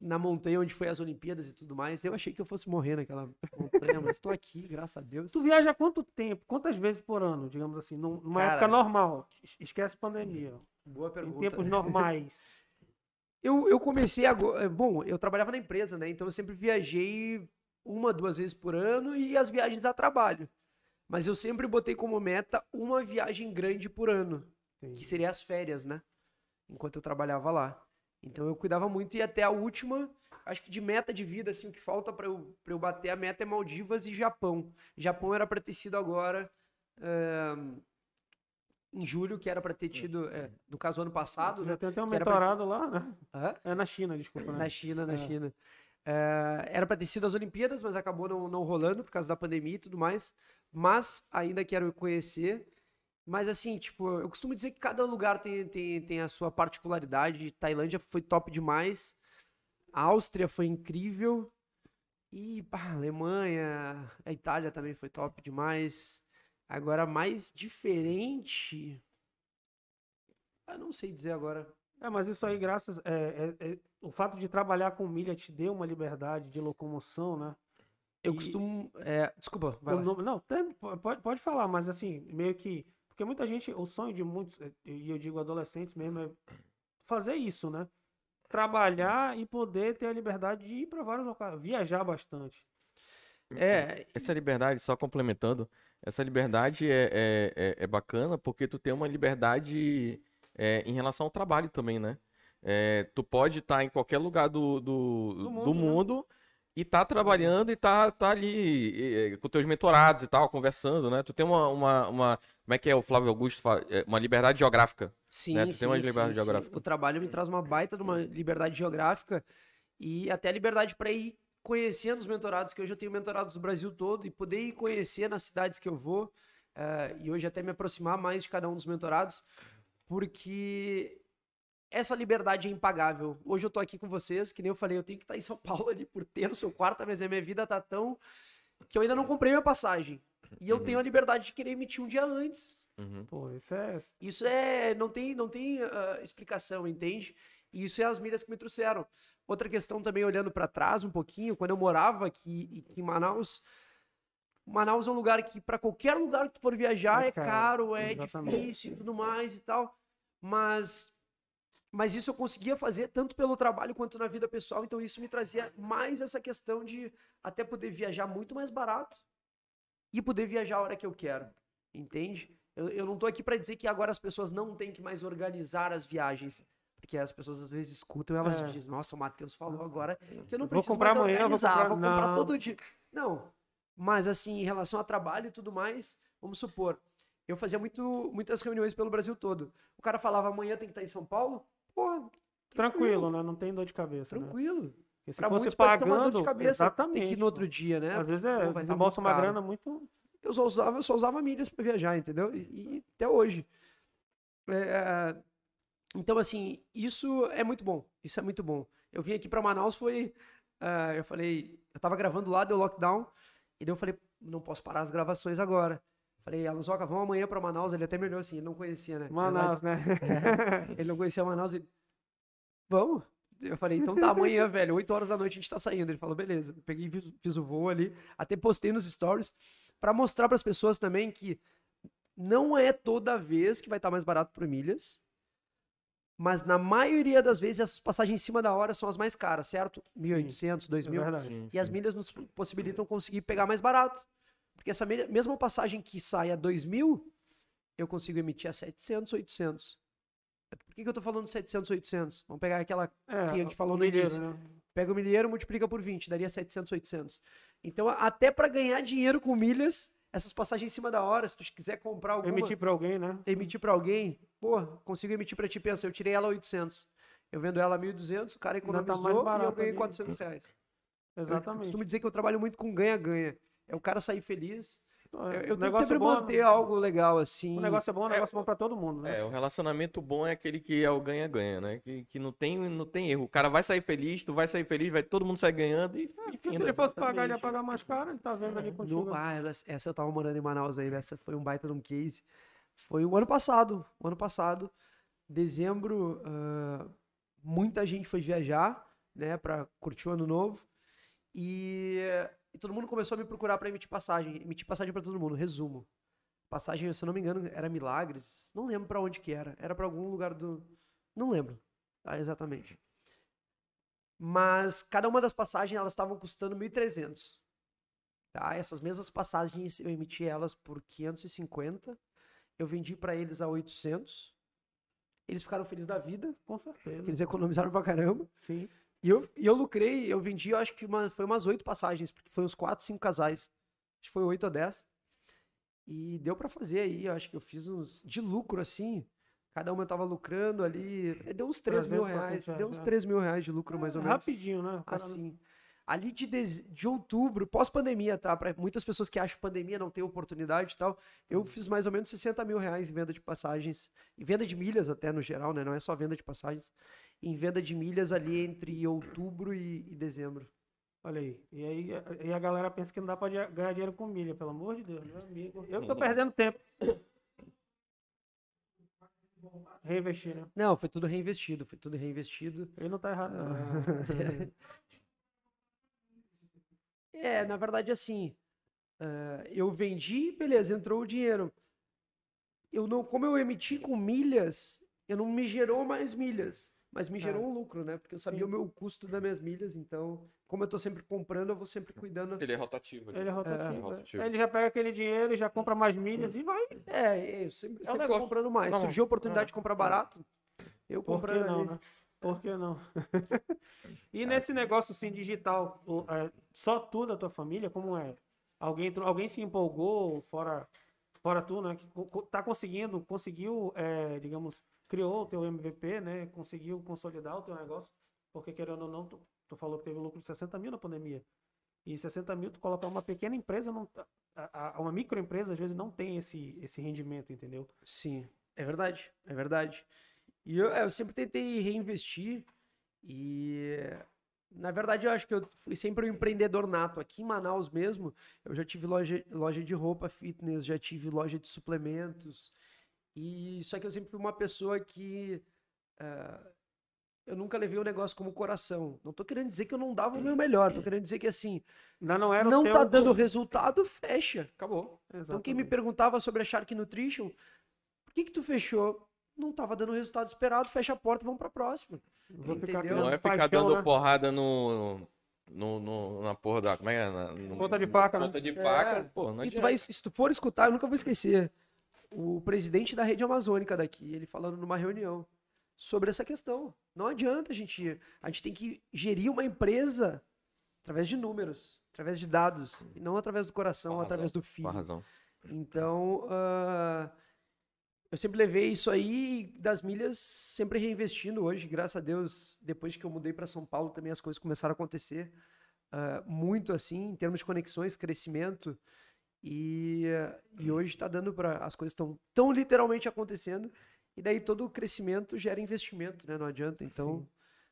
na montanha onde foi as Olimpíadas e tudo mais. Eu achei que eu fosse morrer naquela montanha, mas tô aqui, graças a Deus. Tu viaja quanto tempo? Quantas vezes por ano, digamos assim? num- Numa Cara, época normal. Es- Esquece pandemia. Boa Em pergunta. tempos normais. Eu, eu comecei agora. Bom, eu trabalhava na empresa, né? Então eu sempre viajei uma, duas vezes por ano e as viagens a trabalho. Mas eu sempre botei como meta uma viagem grande por ano, que Entendi. seria as férias, né? Enquanto eu trabalhava lá. Então eu cuidava muito e até a última, acho que de meta de vida, assim, o que falta pra eu, pra eu bater a meta é Maldivas e Japão. Japão era pra ter sido agora. ahn, em julho, que era pra ter tido, é, no caso ano passado, Já né? tem até um que mentorado lá, né? Hã? É na China, desculpa. Né? Na China, na É. China. É, era pra ter sido as Olimpíadas, mas acabou não, não rolando por causa da pandemia e tudo mais. Mas ainda quero conhecer. Mas assim, tipo, eu costumo dizer que cada lugar tem, tem, tem a sua particularidade. Tailândia foi top demais. A Áustria foi incrível. E, pá, Alemanha, a Itália também foi top demais. Agora, mais diferente. Eu não sei dizer agora. É, mas isso aí, graças. é, é- é- o fato de trabalhar com milha te deu uma liberdade de locomoção, né? Eu E- costumo. é, desculpa, vai Eu lá. não, não, tem- pode, pode falar, mas assim, meio que. Porque muita gente, o sonho de muitos, eh, e eu digo adolescentes mesmo, é fazer isso, né? Trabalhar e poder ter a liberdade de ir para vários locais, viajar bastante. É, Essa liberdade, só complementando, essa liberdade é, é, é, é bacana porque tu tem uma liberdade é, em relação ao trabalho também, né? É, tu pode estar em qualquer lugar do, do, Do do mundo, mundo, né? E tá trabalhando e tá, tá ali é, com teus mentorados e tal, conversando, né? Tu tem uma, uma, uma- como é que é o Flávio Augusto fala? É, uma liberdade geográfica. sim, né? Tu tem sim, uma sim, liberdade sim. geográfica. O trabalho me traz uma baita de uma liberdade geográfica e até liberdade para ir conhecendo os mentorados, que hoje eu tenho mentorados do Brasil todo e poder ir conhecer nas cidades que eu vou eh, e hoje até me aproximar mais de cada um dos mentorados, porque essa liberdade é impagável. Hoje eu tô aqui com vocês, que nem eu falei, eu tenho que estar em São Paulo ali por terça ou quarta, mas a minha vida tá tão que eu ainda não comprei minha passagem. E eu tenho a liberdade de querer emitir um dia antes. Uhum. Pô, isso é. Isso é. Não tem, não tem ah, explicação, entende? E isso é as milhas que me trouxeram. Outra questão também, olhando para trás um pouquinho, quando eu morava aqui, em Manaus. Manaus é um lugar que, para qualquer lugar que tu for viajar, É é caro, caro, é exatamente. difícil e tudo mais e tal. mas mas isso eu conseguia fazer tanto pelo trabalho quanto na vida pessoal, então isso me trazia mais essa questão de até poder viajar muito mais barato e poder viajar a hora que eu quero, entende? Eu, eu não tô aqui para dizer que agora as pessoas não têm que mais organizar as viagens, porque as pessoas às vezes escutam e elas É. dizem, nossa, o Matheus falou agora que eu não Vou preciso comprar mais amanhã, vou organizar, comprar- vou comprar Não. todo dia. Não, mas assim, em relação a trabalho e tudo mais, vamos supor, eu fazia muito, muitas reuniões pelo Brasil todo. O cara falava, amanhã tem que estar em São Paulo? Porra, Tranquilo, né? Não tem dor de cabeça. Né? tranquilo. Porque se Pra fosse pagando, de cabeça, exatamente. tem que ir no outro dia, né? Às vezes é, Pô, tá desembolsa muito uma caro. grana muito. eu só usava, eu só usava milhas para viajar, entendeu? E, e até hoje. É, então, assim, isso é muito bom. Isso é muito bom. Eu vim aqui para Manaus, foi. ah, eu falei, eu tava gravando lá, deu lockdown, e daí eu falei, não posso parar as gravações agora. Falei, Alonsoca, vamos amanhã para Manaus. Ele até me olhou assim, ele não conhecia, né? Manaus, né? Ele não conhecia Manaus. Ele, vamos. Eu falei, então tá, amanhã, velho, 8 horas da noite a gente tá saindo. Ele falou, beleza. Eu peguei, fiz, fiz o voo ali, até postei nos stories, pra mostrar pras pessoas também que não é toda vez que vai estar mais barato por milhas, mas na maioria das vezes essas passagens em cima da hora são as mais caras, certo? 1.800, É 2.000. verdade. E as milhas nos possibilitam conseguir pegar mais barato. Porque essa mesma passagem que sai a 2 mil, eu consigo emitir a 700, 800. Por que, que eu tô falando 700, 800? Vamos pegar aquela É, que a gente falou no milheiro, início. né? Pega o milheiro, multiplica por 20, daria 700, 800. Então, até para ganhar dinheiro com milhas, essas passagens em cima da hora, se tu quiser comprar alguma, Emitir pra alguém, né? emitir para alguém, pô, consigo emitir para ti, pensa, eu tirei ela a 800. Eu vendo ela a 1.200, o cara tá economizou mais e eu ganhei ali. 400 reais. Eu Exatamente. costumo dizer que eu trabalho muito com ganha-ganha. É o cara sair feliz. Eu, eu o tento negócio sempre é bom, manter algo legal assim. O negócio é bom, o negócio é bom pra todo mundo, né? É, o relacionamento bom é aquele que é o ganha-ganha, né? Que, que não, tem, não tem erro. O cara vai sair feliz, tu vai sair feliz, vai todo mundo sair ganhando e, e Porque se ele fosse pagar, ele ia pagar mais caro, ele tá vendo ali No, contigo. ah, ela- essa eu tava morando em Manaus ainda. Essa foi um baita de um case. Foi o ano passado. O ano passado, dezembro, ah, muita gente foi viajar, né, pra curtir o ano novo. E, e todo mundo começou a me procurar pra emitir passagem. Emitir passagem pra todo mundo. Resumo. Passagem, se eu não me engano, era Milagres. Não lembro pra onde que era. Era pra algum lugar do. Não lembro. Tá, exatamente. Mas cada uma das passagens elas estavam custando 1.300. Tá? Essas mesmas passagens eu emiti elas por 550. Eu vendi pra eles a 800. Eles ficaram felizes da vida, Com certeza. eles economizaram pra caramba. Sim. E eu, e eu lucrei, eu vendi, eu acho que uma, foi umas oito passagens, porque foi uns quatro, cinco casais. Acho que foi oito ou dez. E deu pra fazer aí, eu acho que eu fiz uns de lucro assim. Cada uma tava lucrando ali. Deu uns 3 mil 300, 400 reais. Deu uns é. 3 mil reais de lucro, mais ou menos. Rapidinho, né? Assim. Ali de, dez- de outubro, pós-pandemia, tá? Para muitas pessoas que acham pandemia não tem oportunidade e tal, eu fiz mais ou menos 60 mil reais em venda de passagens, em venda de milhas até no geral, né? Não é só venda de passagens. Em venda de milhas ali entre outubro e, e dezembro. Olha aí. E aí e a galera pensa que não dá pra dia- ganhar dinheiro com milha, pelo amor de Deus, meu amigo. Eu tô perdendo tempo. Reinvestir, né? Não, foi tudo reinvestido, foi tudo reinvestido. Ele não tá errado, não. É, na verdade, assim, eh, eu vendi, beleza, entrou o dinheiro. Eu não, como eu emiti com milhas, eu não me gerou mais milhas, mas me gerou um lucro, né? Porque eu sabia Sim. o meu custo das minhas milhas, então, como eu tô sempre comprando, eu vou sempre cuidando. Ele é rotativo. Ele é rotativo. É, é. rotativo. Ele já pega aquele dinheiro e já compra mais milhas e vai. É, eu sempre, É um sempre negócio. comprando mais. Não, Surgiu a oportunidade é. de comprar barato, eu Por que não, ali. né? Por que não? e nesse negócio assim digital, é, só tu da tua família, como é? Alguém, alguém se empolgou fora, fora tu, né? Que tá conseguindo, conseguiu, é, digamos, criou o teu MVP, né? Conseguiu consolidar o teu negócio, porque querendo ou não, tu, tu falou que teve um lucro de 60 mil na pandemia. E 60 mil, tu colocar uma pequena empresa, não, a- a- uma microempresa, às vezes, não tem esse, esse rendimento, entendeu? Sim, é verdade, é verdade. E eu, é, eu sempre tentei reinvestir e, na verdade, eu acho que eu fui sempre um empreendedor nato. Aqui em Manaus mesmo, eu já tive loja, loja de roupa fitness, já tive loja de suplementos. E só que eu sempre fui uma pessoa que eh, eu nunca levei o negócio como coração. Não tô querendo dizer que eu não dava o meu melhor, tô querendo dizer que assim, Ainda não era não teu... tá dando resultado, fecha. Acabou. Então, quem me Exatamente. perguntava sobre a Shark Nutrition, por que que tu fechou? não tava dando o resultado esperado, fecha a porta e vamos pra próxima. Vou ficar Entendeu? criando Não é ficar paixão, dando né? porrada no, no, no- na porra da. Como é que é? Na, no- Ponta de faca, né? Ponta de faca, É. pô, não E tu vai, se tu for escutar, eu nunca vou esquecer, o presidente da rede amazônica daqui, ele falando numa reunião sobre essa questão. Não adianta a gente, a gente tem que gerir uma empresa através de números, através de dados, e não através do coração, através do Com filho. razão. Então, ah, eu sempre levei isso aí das milhas, sempre reinvestindo hoje, graças a Deus, depois que eu mudei para São Paulo, também as coisas começaram a acontecer ah, muito assim, em termos de conexões, crescimento. E, e hoje está dando para. As coisas estão tão literalmente acontecendo, e daí todo o crescimento gera investimento, né? Não adianta. Então,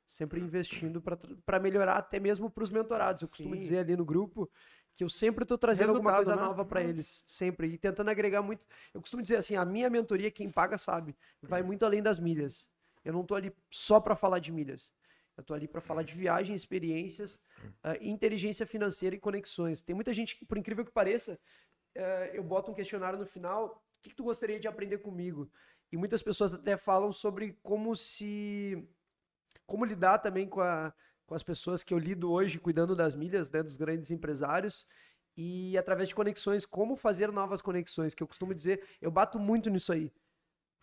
sempre investindo para melhorar até mesmo para os mentorados. Eu costumo Sim. dizer ali no grupo que eu sempre estou trazendo alguma Resultado, coisa né? nova para eles, sempre, e tentando agregar muito. Eu costumo dizer assim, a minha mentoria, quem paga sabe, vai muito além das milhas. Eu não estou ali só para falar de milhas. Eu estou ali para falar de viagem, experiências, ah, inteligência financeira e conexões. Tem muita gente que, por incrível que pareça, eu boto um questionário no final, o que, que tu gostaria de aprender comigo? E muitas pessoas até falam sobre como se como lidar também com, a, com as pessoas que eu lido hoje, cuidando das milhas, né, dos grandes empresários, e através de conexões, como fazer novas conexões, que eu costumo dizer, eu bato muito nisso aí.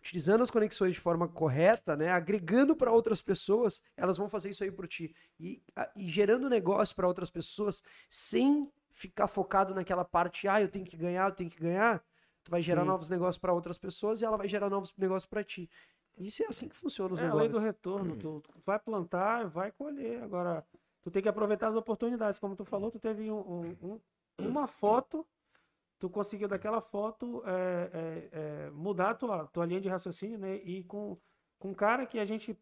Utilizando as conexões de forma correta, né, agregando para outras pessoas, elas vão fazer isso aí por ti. E, a- e gerando negócio para outras pessoas, sem ficar focado naquela parte, ah, eu tenho que ganhar, eu tenho que ganhar. Tu vai gerar Sim. novos negócios para outras pessoas e ela vai gerar novos negócios para ti. Isso é assim que funciona os É a lei do negócios. retorno. Tu tu vai plantar, vai colher. Agora, tu tem que aproveitar as oportunidades. Como tu falou, tu teve um- um- um- uma foto, tu conseguiu daquela foto é, é, é, mudar a tua, tua linha de raciocínio, né? E com, com um cara que a gente,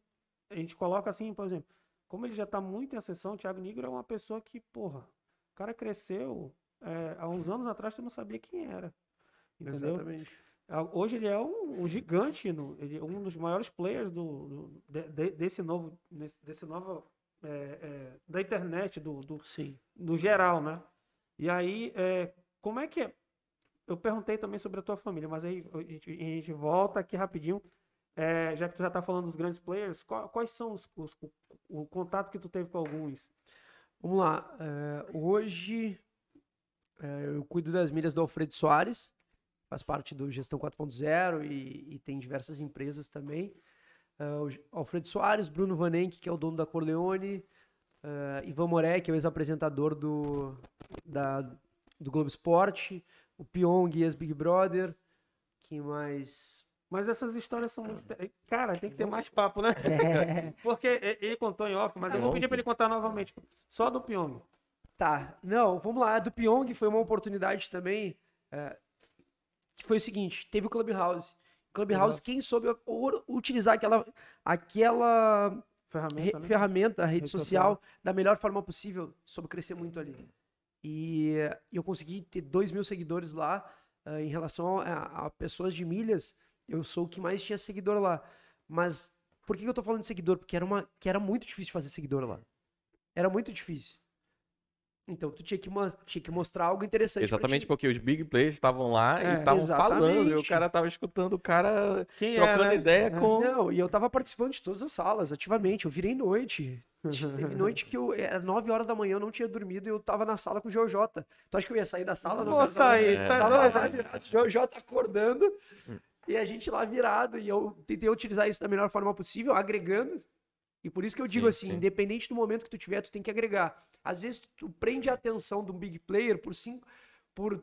a gente coloca assim, por exemplo, como ele já tá muito em ascensão, o Thiago Nigro é uma pessoa que, porra, o cara cresceu. é, há uns anos atrás tu não sabia quem era. Entendeu? Exatamente. Ah, Hoje ele é um, um gigante, no, ele é um dos maiores players do, do- de- de- desse novo, desse, é, é, da internet, do, do, Sim. do geral, né? E aí, é, como é que é? Eu perguntei também sobre a tua família, mas aí a gente, a gente volta aqui rapidinho. É, já que tu já tá falando dos grandes players, qual- quais são os, os- o, o contato que tu teve com alguns? Vamos lá. é, hoje é, eu cuido das milhas do Alfredo Soares, faz parte do Gestão 4.0 e, e tem diversas empresas também. G- Alfredo Soares, Bruno Vanenck, que é o dono da Corleone, Ivan Moré, que é o ex-apresentador do, do Globo Esporte, o Pyong, ex-Big Brother, quem mais? Mas essas histórias são muito. Cara, tem que ter mais papo, né? Porque e- ele contou em off, mas eu vou pedir pra ele contar novamente. Só do Pyong. Tá, não, vamos lá. A do Pyong foi uma oportunidade também. é, que foi o seguinte: teve o Clubhouse. Clubhouse, quem soube utilizar aquela, aquela Ferramenta, re- né? ferramenta, a rede Rede social, da melhor forma possível, soube crescer muito ali. E eu consegui ter 2 mil seguidores lá. eh, em relação a, a pessoas de milhas, eu sou o que mais tinha seguidor lá. Mas por que que eu tô falando de seguidor? Porque era, uma, que era muito difícil fazer seguidor lá. Era muito difícil. Então tu tinha que, tinha que mostrar algo interessante. pra Exatamente ti. porque os big players estavam lá É, e estavam falando. E o cara tava escutando o cara Quem trocando é, ideia É. com. Não, e eu tava participando de todas as salas, ativamente. Eu virei noite. Teve noite que eu, era 9 horas da manhã, eu não tinha dormido e eu tava na sala com o GeoJ. Tu acha que eu ia sair da sala? Não vou sair. É. Tava lá virado, o GeoJ acordando e a gente lá virado. E eu tentei utilizar isso da melhor forma possível, agregando. E por isso que eu digo Sim, assim, sim. independente do momento que tu tiver, tu tem que agregar. Às vezes tu prende a atenção de um big player por cinco, por um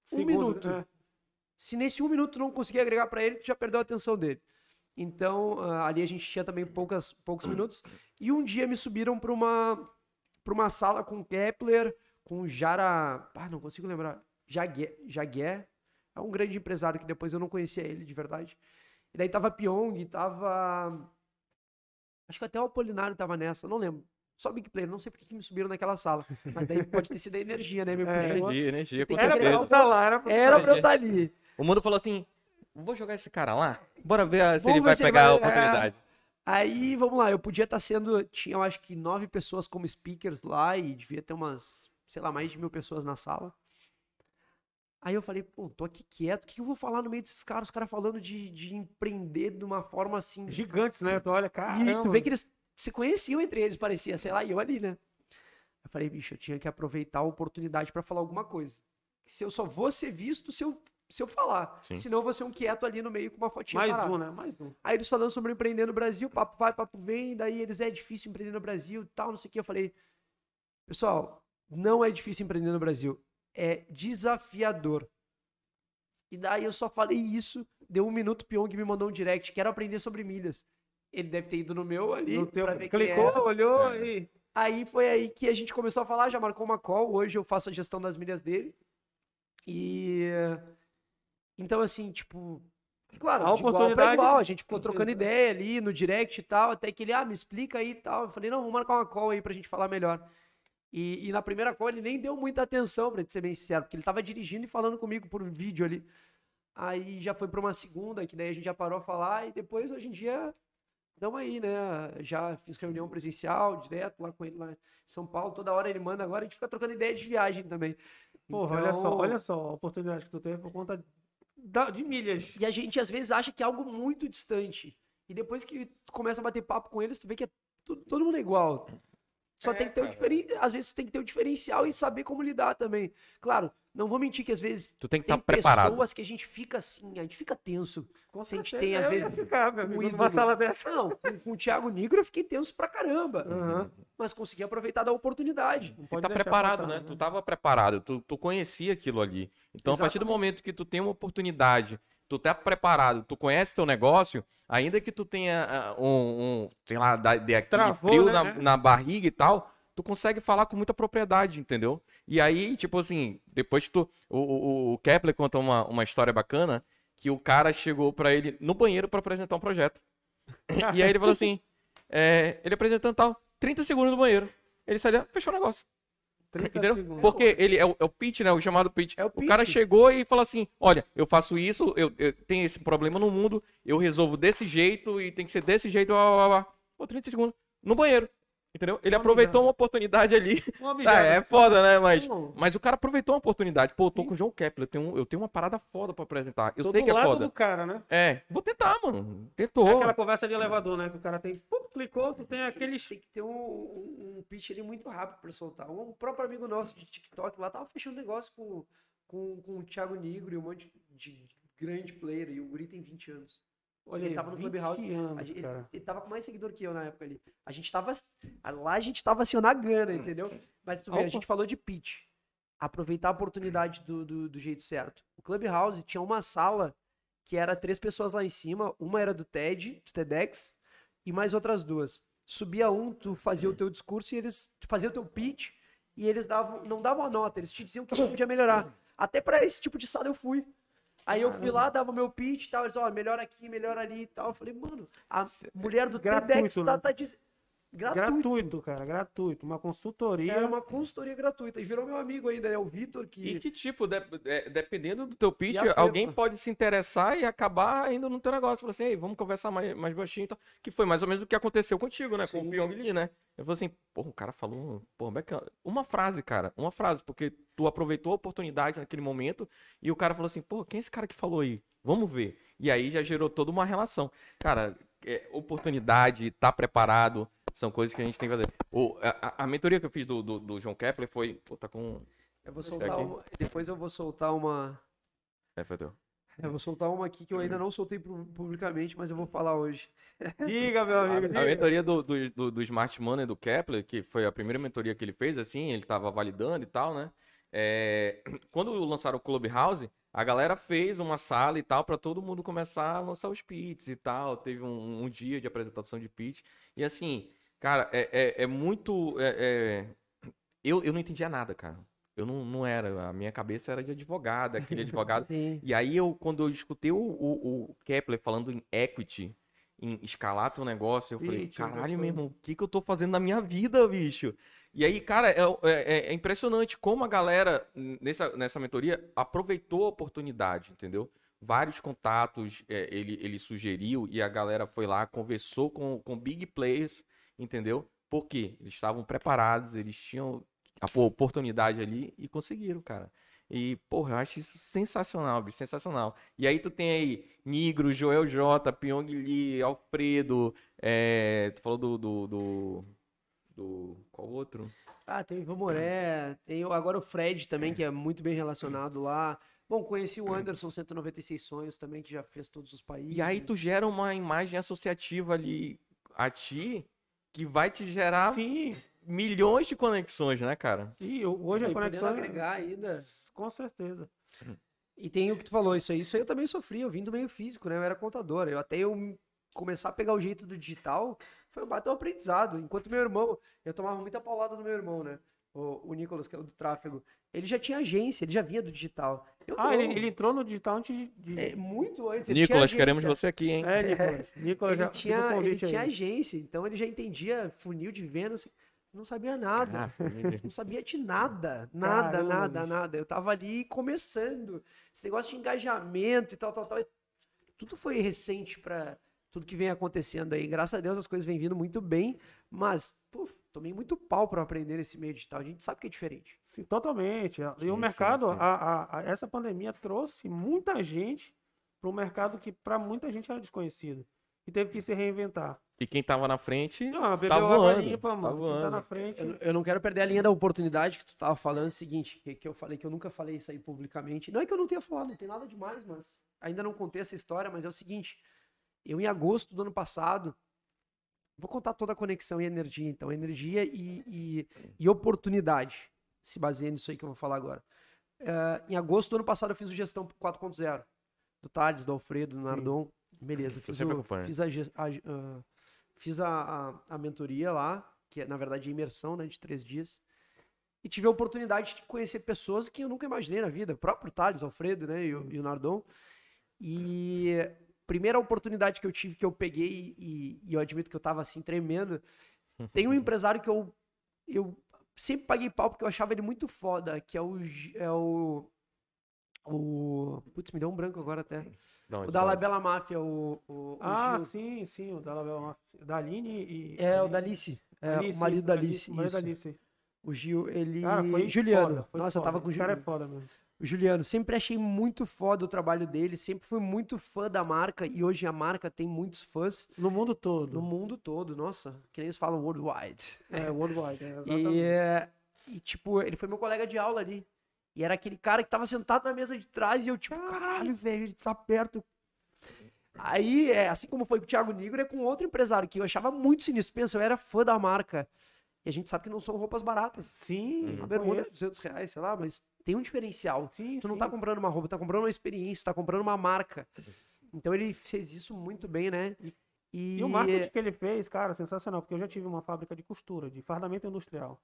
Segundo, minuto. é. Se nesse um minuto tu não conseguir agregar pra ele, tu já perdeu a atenção dele. Então, ah, ali a gente tinha também poucas, poucos minutos. E um dia me subiram pra uma, pra uma sala com Kepler, com Jara. Ah, não consigo lembrar. Jagué. Jagué. É um grande empresário que depois eu não conhecia ele de verdade. E daí tava Pyong, tava. Acho que até o Apolinário tava nessa, não lembro. Só Big Player, não sei porque que me subiram naquela sala. Mas daí pode ter sido a energia, né? Me É. Energia, energia, com que Era pra eu estar lá, era pra Era pra eu estar ali. O mundo falou assim: vou jogar esse cara lá, bora ver se Vamos ele ver vai se ele pegar a vai- é. oportunidade. Aí, vamos lá, eu podia estar sendo. Tinha, eu acho que nove pessoas como speakers lá e devia ter umas, sei lá, mais de mil pessoas na sala. Aí eu falei, pô, tô aqui quieto, o que eu vou falar no meio desses caras? Os caras falando de, de empreender de uma forma assim. Gigantes, né? Tu olha, cara. E tu vê que eles se conheciam entre eles, parecia, sei lá, e eu ali, né? Eu falei, bicho, eu tinha que aproveitar a oportunidade para falar alguma coisa. Se eu só vou ser visto se eu, se eu falar. Sim. Senão eu vou ser um quieto ali no meio com uma fotinha Mais parada. um, né? Mais um. Aí eles falando sobre empreender no Brasil, papo vai, papo vem, daí eles é difícil empreender no Brasil e tal, não sei o que. Eu falei, pessoal, não é difícil empreender no Brasil, é desafiador. E daí eu só falei isso, deu um minuto, Pyong me mandou um direct, quero aprender sobre milhas. Ele deve ter ido no meu ali, No teu, pra ver quem clicou, olhou e. Aí foi aí que a gente começou a falar, já marcou uma call, hoje eu faço a gestão das milhas dele. E então assim, tipo, claro, A oportunidade- igual, a gente ficou trocando ideia ali no direct e tal, até que ele, ah, me explica aí e tal. Eu falei, não, vamos marcar uma call aí pra gente falar melhor. E, e na primeira call ele nem deu muita atenção, pra te ser bem sincero, porque ele tava dirigindo e falando comigo por vídeo ali. Aí já foi pra uma segunda, que daí a gente já parou a falar, e depois hoje em dia Estamos aí, né? Já fiz reunião presencial, direto lá com ele lá em São Paulo. Toda hora ele manda agora, a gente fica trocando ideia de viagem também. Porra, olha só, Então, olha só a oportunidade que tu teve por conta da- de milhas. E a gente às vezes acha que é algo muito distante. E depois que tu começa a bater papo com eles, tu vê que é tudo, todo mundo é igual. Só É, tem que ter um cara. diferen... Às vezes tu tem que ter um diferencial e saber como lidar também. Claro, não vou mentir que às vezes Tu tem que tem estar preparado. pessoas que a gente fica assim, a gente fica tenso. Com Se a gente tem, às vezes, ficar, meu um amigo, ídolo. numa sala dessa. Não, com, com o Thiago Negro eu fiquei tenso pra caramba. Aham. Mas consegui aproveitar da oportunidade. Não Tu pode tá deixar preparado, passar, né? Tu tava preparado, tu, tu conhecia aquilo ali. Então, a partir do Exatamente. momento que tu tem uma oportunidade, tu tá preparado, tu conhece teu negócio, ainda que tu tenha ah, um, um, sei lá, da- de aquele Travou, frio né? na, É. na barriga e tal, tu consegue falar com muita propriedade, entendeu? E aí, tipo assim, depois tu. O, o, o Kepler conta uma, uma história bacana que o cara chegou pra ele no banheiro pra apresentar um projeto. e aí ele falou assim: é, ele apresentando tal, 30 segundos no banheiro. Ele saiu, fechou o negócio. 30 Entendeu? segundos. Porque ele é o, é o pitch, né? O chamado pitch. É o o cara pitch. chegou e falou assim: olha, eu faço isso, eu, eu tenho esse problema no mundo, eu resolvo desse jeito e tem que ser desse jeito. Blá, blá, blá. Pô, 30 segundos. No banheiro. Entendeu? Ele aproveitou uma oportunidade ali. Uma Tá, é foda, né? Mas, mas o cara aproveitou uma oportunidade. Pô, eu tô com o João Kepler, eu tenho, eu tenho uma parada foda pra apresentar. Eu Tô sei do que é lado foda. do cara, né? É, vou tentar, mano. Tentou. É aquela conversa de elevador, né? Que o cara tem. Pum, clicou, tu tem aqueles. Tem que ter um, um, um pitch ali muito rápido pra soltar. Um próprio amigo nosso de TikTok lá tava fechando negócio com, com, com o Thiago Negro e um monte de grande player. E o Guri tem 20 anos. Olha, ele tava no 20 Clubhouse. anos, A gente- ele, ele tava com mais seguidor que eu na época ali. A gente tava. Lá a gente tava assim, na gana, entendeu? Mas tu vê, a Opa. gente falou de pitch. Aproveitar a oportunidade do, do, do jeito certo. O Clubhouse tinha uma sala que era três pessoas lá em cima. Uma era do TED, do TEDx, e mais outras duas. Subia um, tu fazia o teu discurso e eles. Tu fazia o teu pitch e eles davam, não davam a nota, eles te diziam que você podia melhorar. Até pra esse tipo de sala eu fui. Aí eu fui lá, dava meu pitch e tal, eles, ó, melhor aqui, melhor ali e tal. Eu falei, mano, a mulher do Gratuito, TEDx tá, né? tá dizendo. Gratuito. Gratuito, cara, gratuito. Uma consultoria. Era uma consultoria gratuita. E virou meu amigo ainda, é o Vitor, E que. que tipo, de- é, dependendo do teu pitch, alguém pode se interessar e acabar indo no teu negócio. Falar assim, Ei, vamos conversar mais, mais baixinho e tal. Que foi mais ou menos o que aconteceu contigo, né? Com o Sim. Pyong Lee, né? Eu falei assim, porra, o cara falou, porra, bacana. Uma frase, cara, uma frase, porque tu aproveitou a oportunidade naquele momento e o cara falou assim, pô, quem é esse cara que falou aí? Vamos ver. E aí já gerou toda uma relação. Cara, é, oportunidade, tá preparado, são coisas que a gente tem que fazer. O, a, a- a mentoria que eu fiz do, do, do João Kepler foi, pô, tá com... Eu vou soltar uma. Depois eu vou soltar uma. É, foi teu. Eu vou soltar uma aqui que eu ainda não soltei pu- publicamente, mas eu vou falar hoje. Diga, meu amigo. A, a diga. mentoria do, do, do, do Smart Money do Kepler, que foi a primeira mentoria que ele fez, assim, ele tava validando e tal, né? É, quando lançaram o Clubhouse, a galera fez uma sala e tal para todo mundo começar a lançar os pitches e tal. Teve um, um dia de apresentação de pitch. E assim, cara, é, é, é muito. é- é- Eu, eu não entendia nada, cara. Eu não, não era. A minha cabeça era de advogado, aquele advogado. E aí, eu, quando eu escutei o, o, o Kepler falando em equity, em escalar teu negócio, eu falei, tio, caralho, meu irmão, o que, que eu tô fazendo na minha vida, bicho? E aí, cara, é, é- é impressionante como a galera, nessa, nessa mentoria, aproveitou a oportunidade, entendeu? Vários contatos é, ele, ele sugeriu e a galera foi lá, conversou com, com big players, entendeu? Porque eles estavam preparados, eles tinham a po- oportunidade ali e conseguiram, cara. E, porra, eu acho isso sensacional, bicho, sensacional. E aí tu tem aí Nigro, Joel J, Pyong Lee, Alfredo, é, tu falou do, do, do, do- Qual outro? Ah, tem o Ivan Moré, tem agora o Fred também, que é muito bem relacionado lá. Bom, conheci o Anderson 196 Sonhos também, que já fez todos os países. E aí tu gera uma imagem associativa ali a ti que vai te gerar Sim, milhões de conexões, né, cara? e hoje E a conexão. é- agregar ainda. Com certeza. E tem o que tu falou, isso aí. Isso aí eu também sofri, eu vim do meio físico, né? Eu era contador. Eu, até eu começar a pegar o jeito do digital, foi um baita aprendizado. Enquanto meu irmão, eu tomava muita paulada do meu irmão, né? O, o Nicolas, que é o do tráfego. Ele já tinha agência, ele já vinha do digital. Eu Ah, ele, ele entrou no digital antes de. É, muito antes. ele tinha Nicolas, queremos você aqui, hein? É, Nicolas. Nicolas Ele já tinha, ele tinha agência, então ele já entendia funil de Vênus. Não sabia nada. Ah. Não sabia de nada, nada, Caramba, nada, bicho. nada. Eu tava ali começando. Esse negócio de engajamento e tal, tal, tal. Tudo foi recente pra tudo que vem acontecendo aí. Graças a Deus as coisas vêm vindo muito bem, mas, pô, tomei muito pau pra aprender nesse meio digital. A gente sabe que é diferente. Sim, totalmente. E Sim, o mercado, sim. a- a- a- essa pandemia trouxe muita gente para um mercado que para muita gente era desconhecido. E teve que se reinventar. E quem tava na frente bebeu tá voando. limpa, tá mano. Quem voando. tá na frente. Eu, eu não quero perder a linha da oportunidade que tu tava falando. É o seguinte, que, que eu falei que eu nunca falei isso aí publicamente. Não é que eu não tenha falado, não tem nada demais, mas ainda não contei essa história, mas é o seguinte. Eu, em agosto do ano passado, vou contar toda a conexão e energia, então. Energia e, e, e oportunidade. Se baseia nisso aí que eu vou falar agora. Eh, em agosto do ano passado, eu fiz o Gestão 4.0. Do Thales, do Alfredo, do Sim. Nardon. Beleza, fiz, o, fiz, a, a- ah, fiz a, a, mentoria lá, que é, na verdade, a imersão, né, de três dias. E tive a oportunidade de conhecer pessoas que eu nunca imaginei na vida. O próprio Thales, Alfredo, né, e, o, e o Nardon. E primeira oportunidade que eu tive, que eu peguei, e, e eu admito que eu tava assim, tremendo. Tem um empresário que eu, eu sempre paguei pau porque eu achava ele muito foda, que é o. É o, o putz, me deu um branco agora até. Onde, O da? Labela Máfia, o. o, o Ah, Gil. sim, sim. O da, Labela- da Aline e. É, o da Alice. É, Alice, o marido da Alice, o marido da. Alice. O Gil, ele. Cara, foi Juliano. foda, foi Nossa, eu foda. tava com o Esse cara é Juliano. foda mesmo. O Juliano, sempre achei muito foda o trabalho dele, sempre fui muito fã da marca e hoje a marca tem muitos fãs No mundo todo. no mundo todo, nossa, que nem eles falam worldwide. É, worldwide. É, E, exatamente. é, e, tipo, ele foi meu colega de aula ali. E era aquele cara que tava sentado na mesa de trás e eu, tipo, caralho, velho, ele tá perto. Aí, é, assim como foi com o Thiago Negro, é com outro empresário que eu achava muito sinistro. Pensa, eu era fã da marca. E a gente sabe que não são roupas baratas. Sim, Uma eu bermuda é conheço. 200 reais, sei lá, mas tem um diferencial. Sim, Tu não sim. tá comprando uma roupa, tá comprando uma experiência, tá comprando uma marca. Então ele fez isso muito bem, né? E, E o marketing que ele fez, cara, sensacional, porque eu já tive uma fábrica de costura, de fardamento industrial.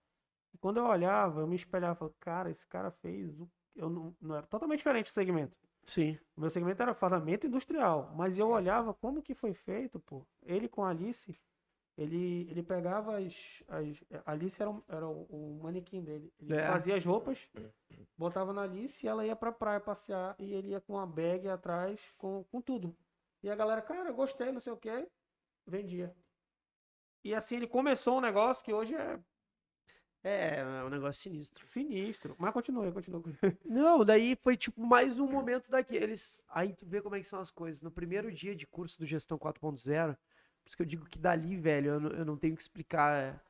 E quando eu olhava, eu me espelhava, cara, esse cara fez o eu não, não era totalmente diferente o segmento. Sim. O meu segmento era fardamento industrial, mas eu olhava como que foi feito, pô. Ele com a Alice, ele, ele pegava as, as a Alice era, um- era o, manequim dele. Ele É. fazia as roupas, botava na Alice e ela ia pra praia passear e ele ia com uma bag atrás com, com tudo. E a galera, cara, gostei, não sei o que, vendia. E assim ele começou um negócio que hoje é É, é um negócio sinistro. sinistro. Mas continua, continua. Não, daí foi tipo mais um momento daqueles. Aí tu vê como é que são as coisas. No primeiro dia de curso do Gestão 4.0, por isso que eu digo que dali, velho, eu não, eu não tenho que explicar é,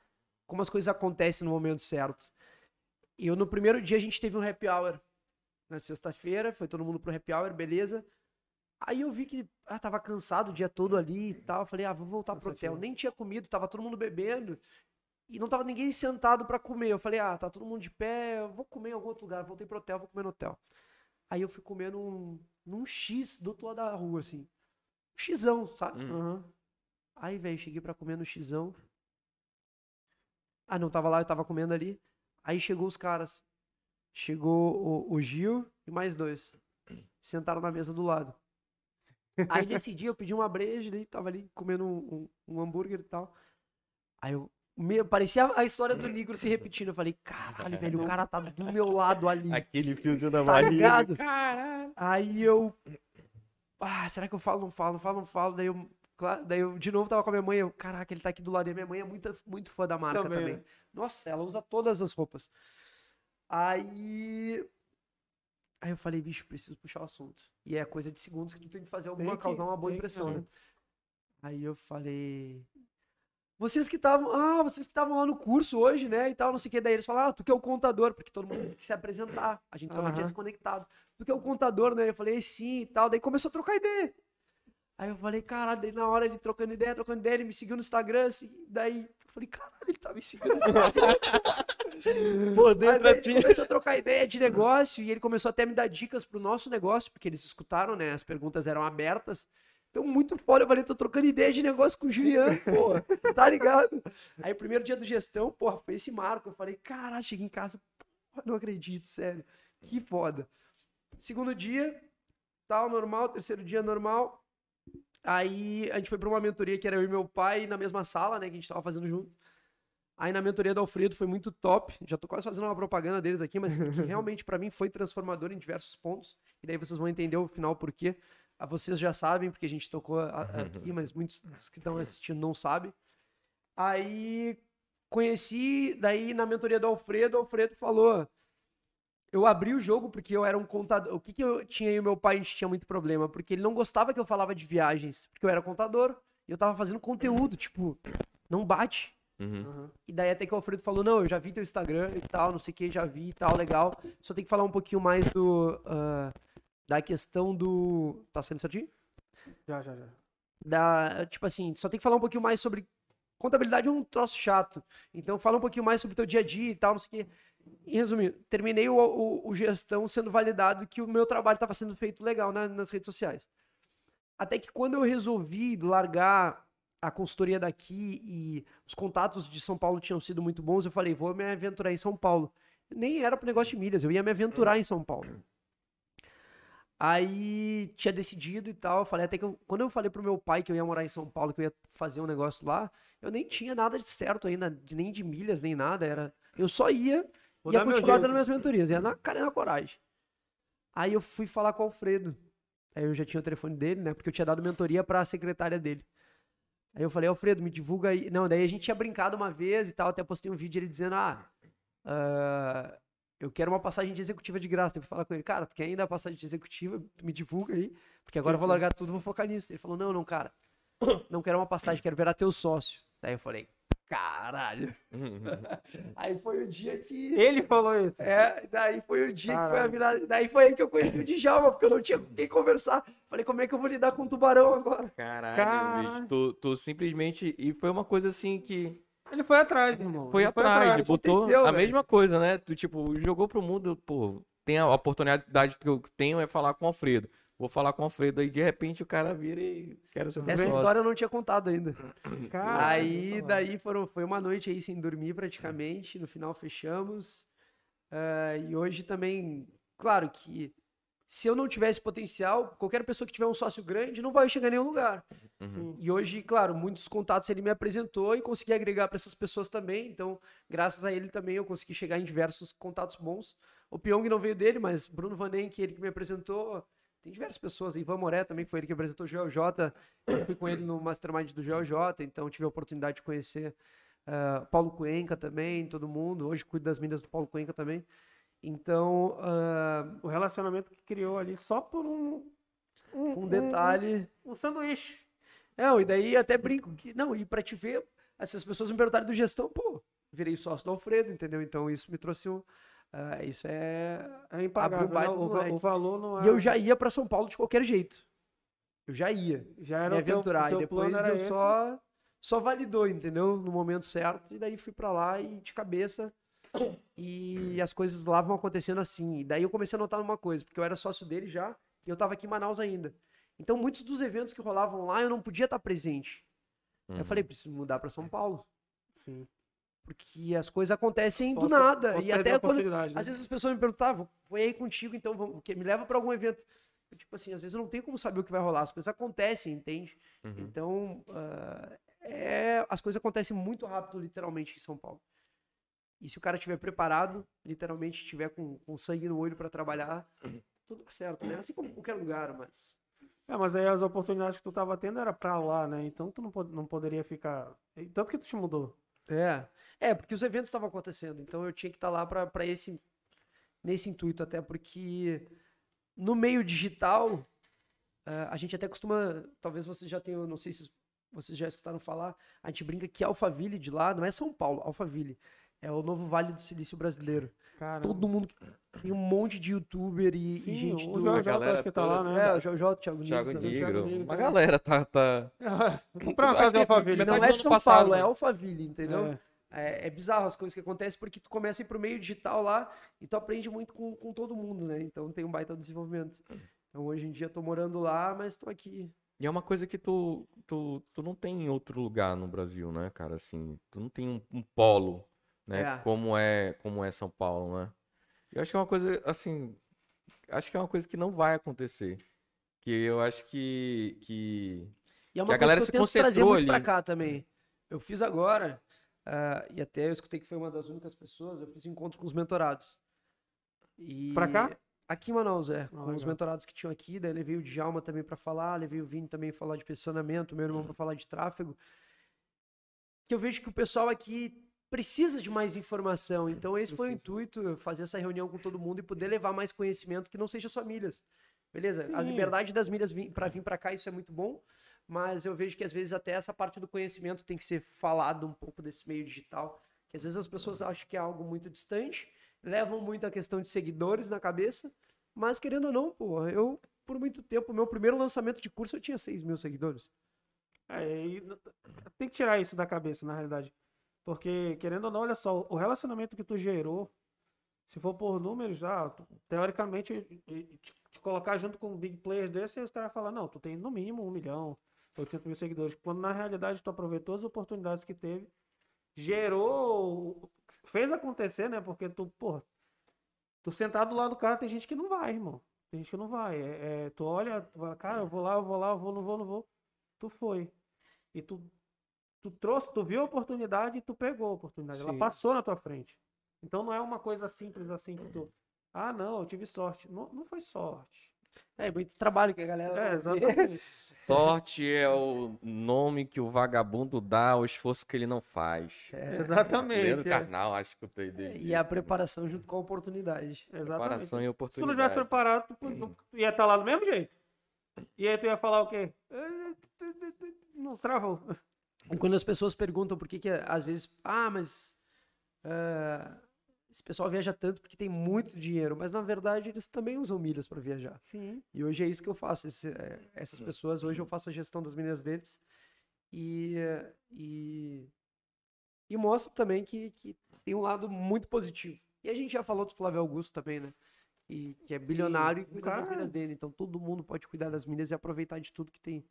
como as coisas acontecem no momento certo. Eu, no primeiro dia, a gente teve um happy hour. Na sexta-feira, foi todo mundo pro happy hour, beleza. Aí eu vi que ah, tava cansado o dia todo ali e tal. Eu falei, ah, vou voltar pro hotel. Nem tinha comido, tava todo mundo bebendo. E não tava ninguém sentado pra comer. Eu falei, ah, tá todo mundo de pé, eu vou comer em algum outro lugar. Voltei pro hotel, vou comer no hotel. Aí eu fui comer num, num X do outro lado da rua, assim. Um Xão, sabe? Hum. Uhum. Aí, velho, cheguei pra comer no Xão. Ah, não, tava lá, eu tava comendo ali. Aí chegou os caras. Chegou o, o Gil e mais dois. Sentaram na mesa do lado. Aí nesse dia eu pedi uma breja, ele tava ali comendo um, um- um hambúrguer e tal. Aí eu. Meu, parecia a história do Negro se repetindo. Eu falei, caralho, velho, o cara tá do meu lado ali. Aquele fiozinho da Tá barriga. ligado? Caralho. Aí eu. Ah, será que eu falo? Não falo, não falo, não falo. Daí eu, claro, daí eu de novo tava com a minha mãe. Eu, caraca, ele tá aqui do lado. E a minha mãe é muito, muito fã da marca Também, também. né? Nossa, ela usa todas as roupas. Aí. Aí eu falei, bicho, preciso puxar o assunto. E é coisa de segundos que tu tem que fazer alguma, que- causar uma boa tem que- impressão, é. né? Aí eu falei. Vocês que estavam. Ah, vocês que estavam lá no curso hoje, né? E tal, não sei o que. Daí eles falaram, ah, tu que é o contador, porque todo mundo tem que se apresentar. A gente só não tinha se conectado. Tu que é o contador, né? Eu falei, sim e tal. Daí começou a trocar ideia. Aí eu falei, caralho, daí na hora ele trocando ideia, trocando ideia, ele me seguiu no Instagram, assim, daí eu falei, caralho, ele tá me seguindo no Instagram. Pô, Mas dentro daí da ele começou a trocar ideia de negócio e ele começou até a me dar dicas pro nosso negócio, porque eles escutaram, né? As perguntas eram abertas. Então, muito foda, eu falei, tô trocando ideia de negócio com o Juliano, pô, tá ligado? Aí, o primeiro dia do gestão, porra, foi esse marco. Eu falei, caralho, cheguei em casa, porra, não acredito, sério, que foda. Segundo dia, tal, normal, terceiro dia, normal. Aí, a gente foi pra uma mentoria que era eu e meu pai na mesma sala, né, que a gente tava fazendo junto. Aí na mentoria do Alfredo foi muito top. Já tô quase fazendo uma propaganda deles aqui, mas que realmente pra mim foi transformador em diversos pontos. E daí vocês vão entender o final por quê. Ah, Vocês já sabem, porque a gente tocou a- a- aqui, mas muitos dos que estão assistindo não sabem. Aí conheci, daí na mentoria do Alfredo, o Alfredo falou. Eu abri o jogo porque eu era um contador. O que, que eu tinha e o meu pai, a gente tinha muito problema? Porque ele não gostava que eu falava de viagens. Porque eu era contador e eu tava fazendo conteúdo, tipo, não bate. Uhum. E daí até que o Alfredo falou, não, eu já vi teu Instagram e tal, não sei o que, já vi e tal, legal. Só tem que falar um pouquinho mais do. ah, da questão do. Tá sendo certinho? Já, já, já. Da, tipo assim, só tem que falar um pouquinho mais sobre. Contabilidade é um troço chato. Então fala um pouquinho mais sobre o teu dia a dia e tal, não sei o quê. Em resumindo, terminei o, o- o gestão sendo validado que o meu trabalho estava sendo feito legal na- nas redes sociais. Até que quando eu resolvi largar a consultoria daqui e os contatos de São Paulo tinham sido muito bons, eu falei, vou me aventurar em São Paulo. Nem era pro negócio de milhas, eu ia me aventurar em São Paulo. Aí tinha decidido e tal, eu falei até que eu- quando eu falei pro meu pai que eu ia morar em São Paulo, que eu ia fazer um negócio lá, eu nem tinha nada de certo ainda, nem de milhas, nem nada, era eu só ia Vou ia continuar dando minhas mentorias, ia na cara e na coragem. Aí eu fui falar com o Alfredo. Aí eu já tinha o telefone dele, né? Porque eu tinha dado mentoria pra secretária dele. Aí eu falei, Alfredo, me divulga aí. Não, daí a gente tinha brincado uma vez e tal, até postei um vídeo ele dizendo, ah, ah, eu quero uma passagem de executiva de graça. Eu fui falar com ele, cara, tu quer ainda a passagem de executiva? Me divulga aí, porque agora eu vou largar tudo vou focar nisso. Ele falou, não, não, cara, não quero uma passagem, quero virar teu sócio. Daí eu falei, caralho. Aí foi o dia que... Ele falou isso. É, daí foi o dia que foi a Caralho. virada. Daí foi aí que eu conheci o Djalma, porque eu não tinha com quem conversar. Falei, como é que eu vou lidar com o tubarão agora? Caralho, Caralho. bicho. Tu, tu simplesmente. E foi uma coisa assim que. Ele foi atrás, irmão. Foi Ele atrás, ele botou aconteceu, a velho. mesma coisa, né? Tu, tipo, jogou pro mundo, pô, tem a oportunidade que eu tenho é falar com o Alfredo. Vou falar com o Alfredo, aí de repente o cara vira e quero ser Essa história eu não tinha contado ainda. Cara, aí, daí foram, foi uma noite aí sem dormir praticamente. No final fechamos. Ah, e hoje também, claro que se eu não tivesse potencial, qualquer pessoa que tiver um sócio grande não vai chegar em nenhum lugar. Sim. E hoje, claro, muitos contatos ele me apresentou e consegui agregar para essas pessoas também. Então, graças a ele também eu consegui chegar em diversos contatos bons. O Pyong não veio dele, mas Bruno Vanen, que ele que me apresentou. Tem diversas pessoas. Ivan Moré também foi ele que apresentou o GeoJ. Eu fui com ele no Mastermind do GeoJ, então tive a oportunidade de conhecer ah, Paulo Cuenca também, todo mundo. Hoje cuido das milhas do Paulo Cuenca também. Então, ah, O relacionamento que criou ali só por um. Um, um detalhe. Um, um sanduíche. Não, e daí até brinco que. Não, e pra te ver, essas pessoas me perguntaram do gestão, pô, virei sócio do Alfredo, entendeu? Então isso me trouxe um. Ah, isso é. É impagável. Abriu baita né? O, o valor não é. E eu já ia pra São Paulo de qualquer jeito. Eu já ia. já era me o teu, aventurar. o teu e depois plano era eu esse. só. Só validou, entendeu? No momento certo. E daí fui pra lá e de cabeça. E as coisas lá vão acontecendo assim. E daí eu comecei a notar uma coisa, porque eu era sócio dele já e eu tava aqui em Manaus ainda. Então muitos dos eventos que rolavam lá eu não podia estar presente. Uhum. Eu falei, preciso mudar pra São Paulo. Sim. Porque as coisas acontecem do Posso- nada. posso E até quando. né? Às vezes as pessoas me perguntavam, vou aí contigo, então vamos, que me leva pra algum evento. Eu, tipo assim, às vezes eu não tenho como saber o que vai rolar. As coisas acontecem, entende? Uhum. Então, ah, é, as coisas acontecem muito rápido, literalmente, em São Paulo. E se o cara estiver preparado, literalmente, estiver com, com sangue no olho pra trabalhar, tudo dá certo, né? Assim como qualquer lugar, mas. É, mas aí as oportunidades que tu tava tendo era pra lá, né? Então tu não, pod- não poderia ficar. Tanto que tu te mudou. É, é, porque os eventos estavam acontecendo, então eu tinha que estar lá pra pra esse nesse intuito, até porque no meio digital, uh, a gente até costuma, talvez vocês já tenham, não sei se vocês já escutaram falar, a gente brinca que Alphaville de lá não é São Paulo, Alphaville. É o novo Vale do Silício brasileiro. Caramba. Todo mundo. Tem um monte de youtuber e, Sim, e gente o do. Jojo galera acho que tá lá, né? É, o Jojo, o Thiago Nigro. Thiago. Negro. Uma também. galera tá. tá... Vou comprar uma casa de que Alphaville. Não é São passado, Paulo, é né? Alphaville, entendeu? É. É, é bizarro as coisas que acontecem porque tu começa a ir pro meio digital lá e tu aprende muito com, com todo mundo, né? Então tem um baita desenvolvimento. Então hoje em dia eu tô morando lá, mas tô aqui. E é uma coisa que tu, tu, tu não tem em outro lugar no Brasil, né, cara? Assim, tu não tem um, um polo, né? É. Como é como é São Paulo, né? Eu acho que é uma coisa, assim, acho que é uma coisa que não vai acontecer. Que eu acho que, que E é Que uma a coisa galera que eu se concentrou muito pra ali. cá também. Eu fiz agora, ah, e até eu escutei que foi uma das únicas pessoas, eu fiz um encontro com os mentorados. E... Pra cá? Aqui em Manaus, é. Ah, com os mentorados que tinham aqui, daí levei o Djalma também pra falar, levei o Vini também pra falar de posicionamento, meu irmão pra falar de tráfego. Que eu vejo que o pessoal aqui precisa de mais informação. Então esse foi o intuito, fazer essa reunião com todo mundo e poder levar mais conhecimento que não seja só milhas. Beleza? A Sim. liberdade das milhas pra vir pra cá, isso é muito bom. Mas eu vejo que às vezes até essa parte do conhecimento tem que ser falado um pouco desse meio digital. Que às vezes as pessoas acham que é algo muito distante, levam muito a questão de seguidores na cabeça. Mas querendo ou não, pô, eu, por muito tempo, meu primeiro lançamento de curso eu tinha 6 mil seguidores. É, tem que tirar isso da cabeça, na realidade. Porque, querendo ou não, olha só, o relacionamento que tu gerou, se for por números, ah, teoricamente, te, te colocar junto com big players desse, os caras falam, não, tu tem no mínimo um milhão, 800 mil seguidores. Quando na realidade tu aproveitou as oportunidades que teve, gerou, fez acontecer, né? Porque tu, porra, tu sentado do lado do cara, tem gente que não vai, irmão. Tem gente que não vai. É, é, tu olha, tu fala, cara, eu vou lá, eu vou lá, eu vou, não vou, não vou. Tu foi. E tu, tu trouxe, tu viu a oportunidade e tu pegou a oportunidade. Ela Sim. passou na tua frente. Então não é uma coisa simples assim que tu. Ah, não, eu tive sorte. Não, não foi sorte. É, muito trabalho que a galera. É, exatamente. sorte é o nome que o vagabundo dá ao esforço que ele não faz. exatamente. Leandro é. Carnal, acho que eu tenho dele. E a preparação junto com a oportunidade. Exatamente. Preparação e Se tu não oportunidade. tivesse preparado, tu, tu- tu ia estar lá do mesmo jeito. E aí tu ia falar o quê? Eh, Não travou. E quando as pessoas perguntam por que, que às vezes, ah, mas ah, esse pessoal viaja tanto porque tem muito dinheiro, mas na verdade eles também usam milhas para viajar. Sim. E hoje é isso que eu faço. esse- é, essas pessoas, hoje eu faço a gestão das milhas deles e, e, e mostro também que, que tem um lado muito positivo. E a gente já falou do Flávio Augusto também, né? E, que é bilionário e o cuida das cara- milhas dele. Então todo mundo pode cuidar das milhas e aproveitar de tudo que tem.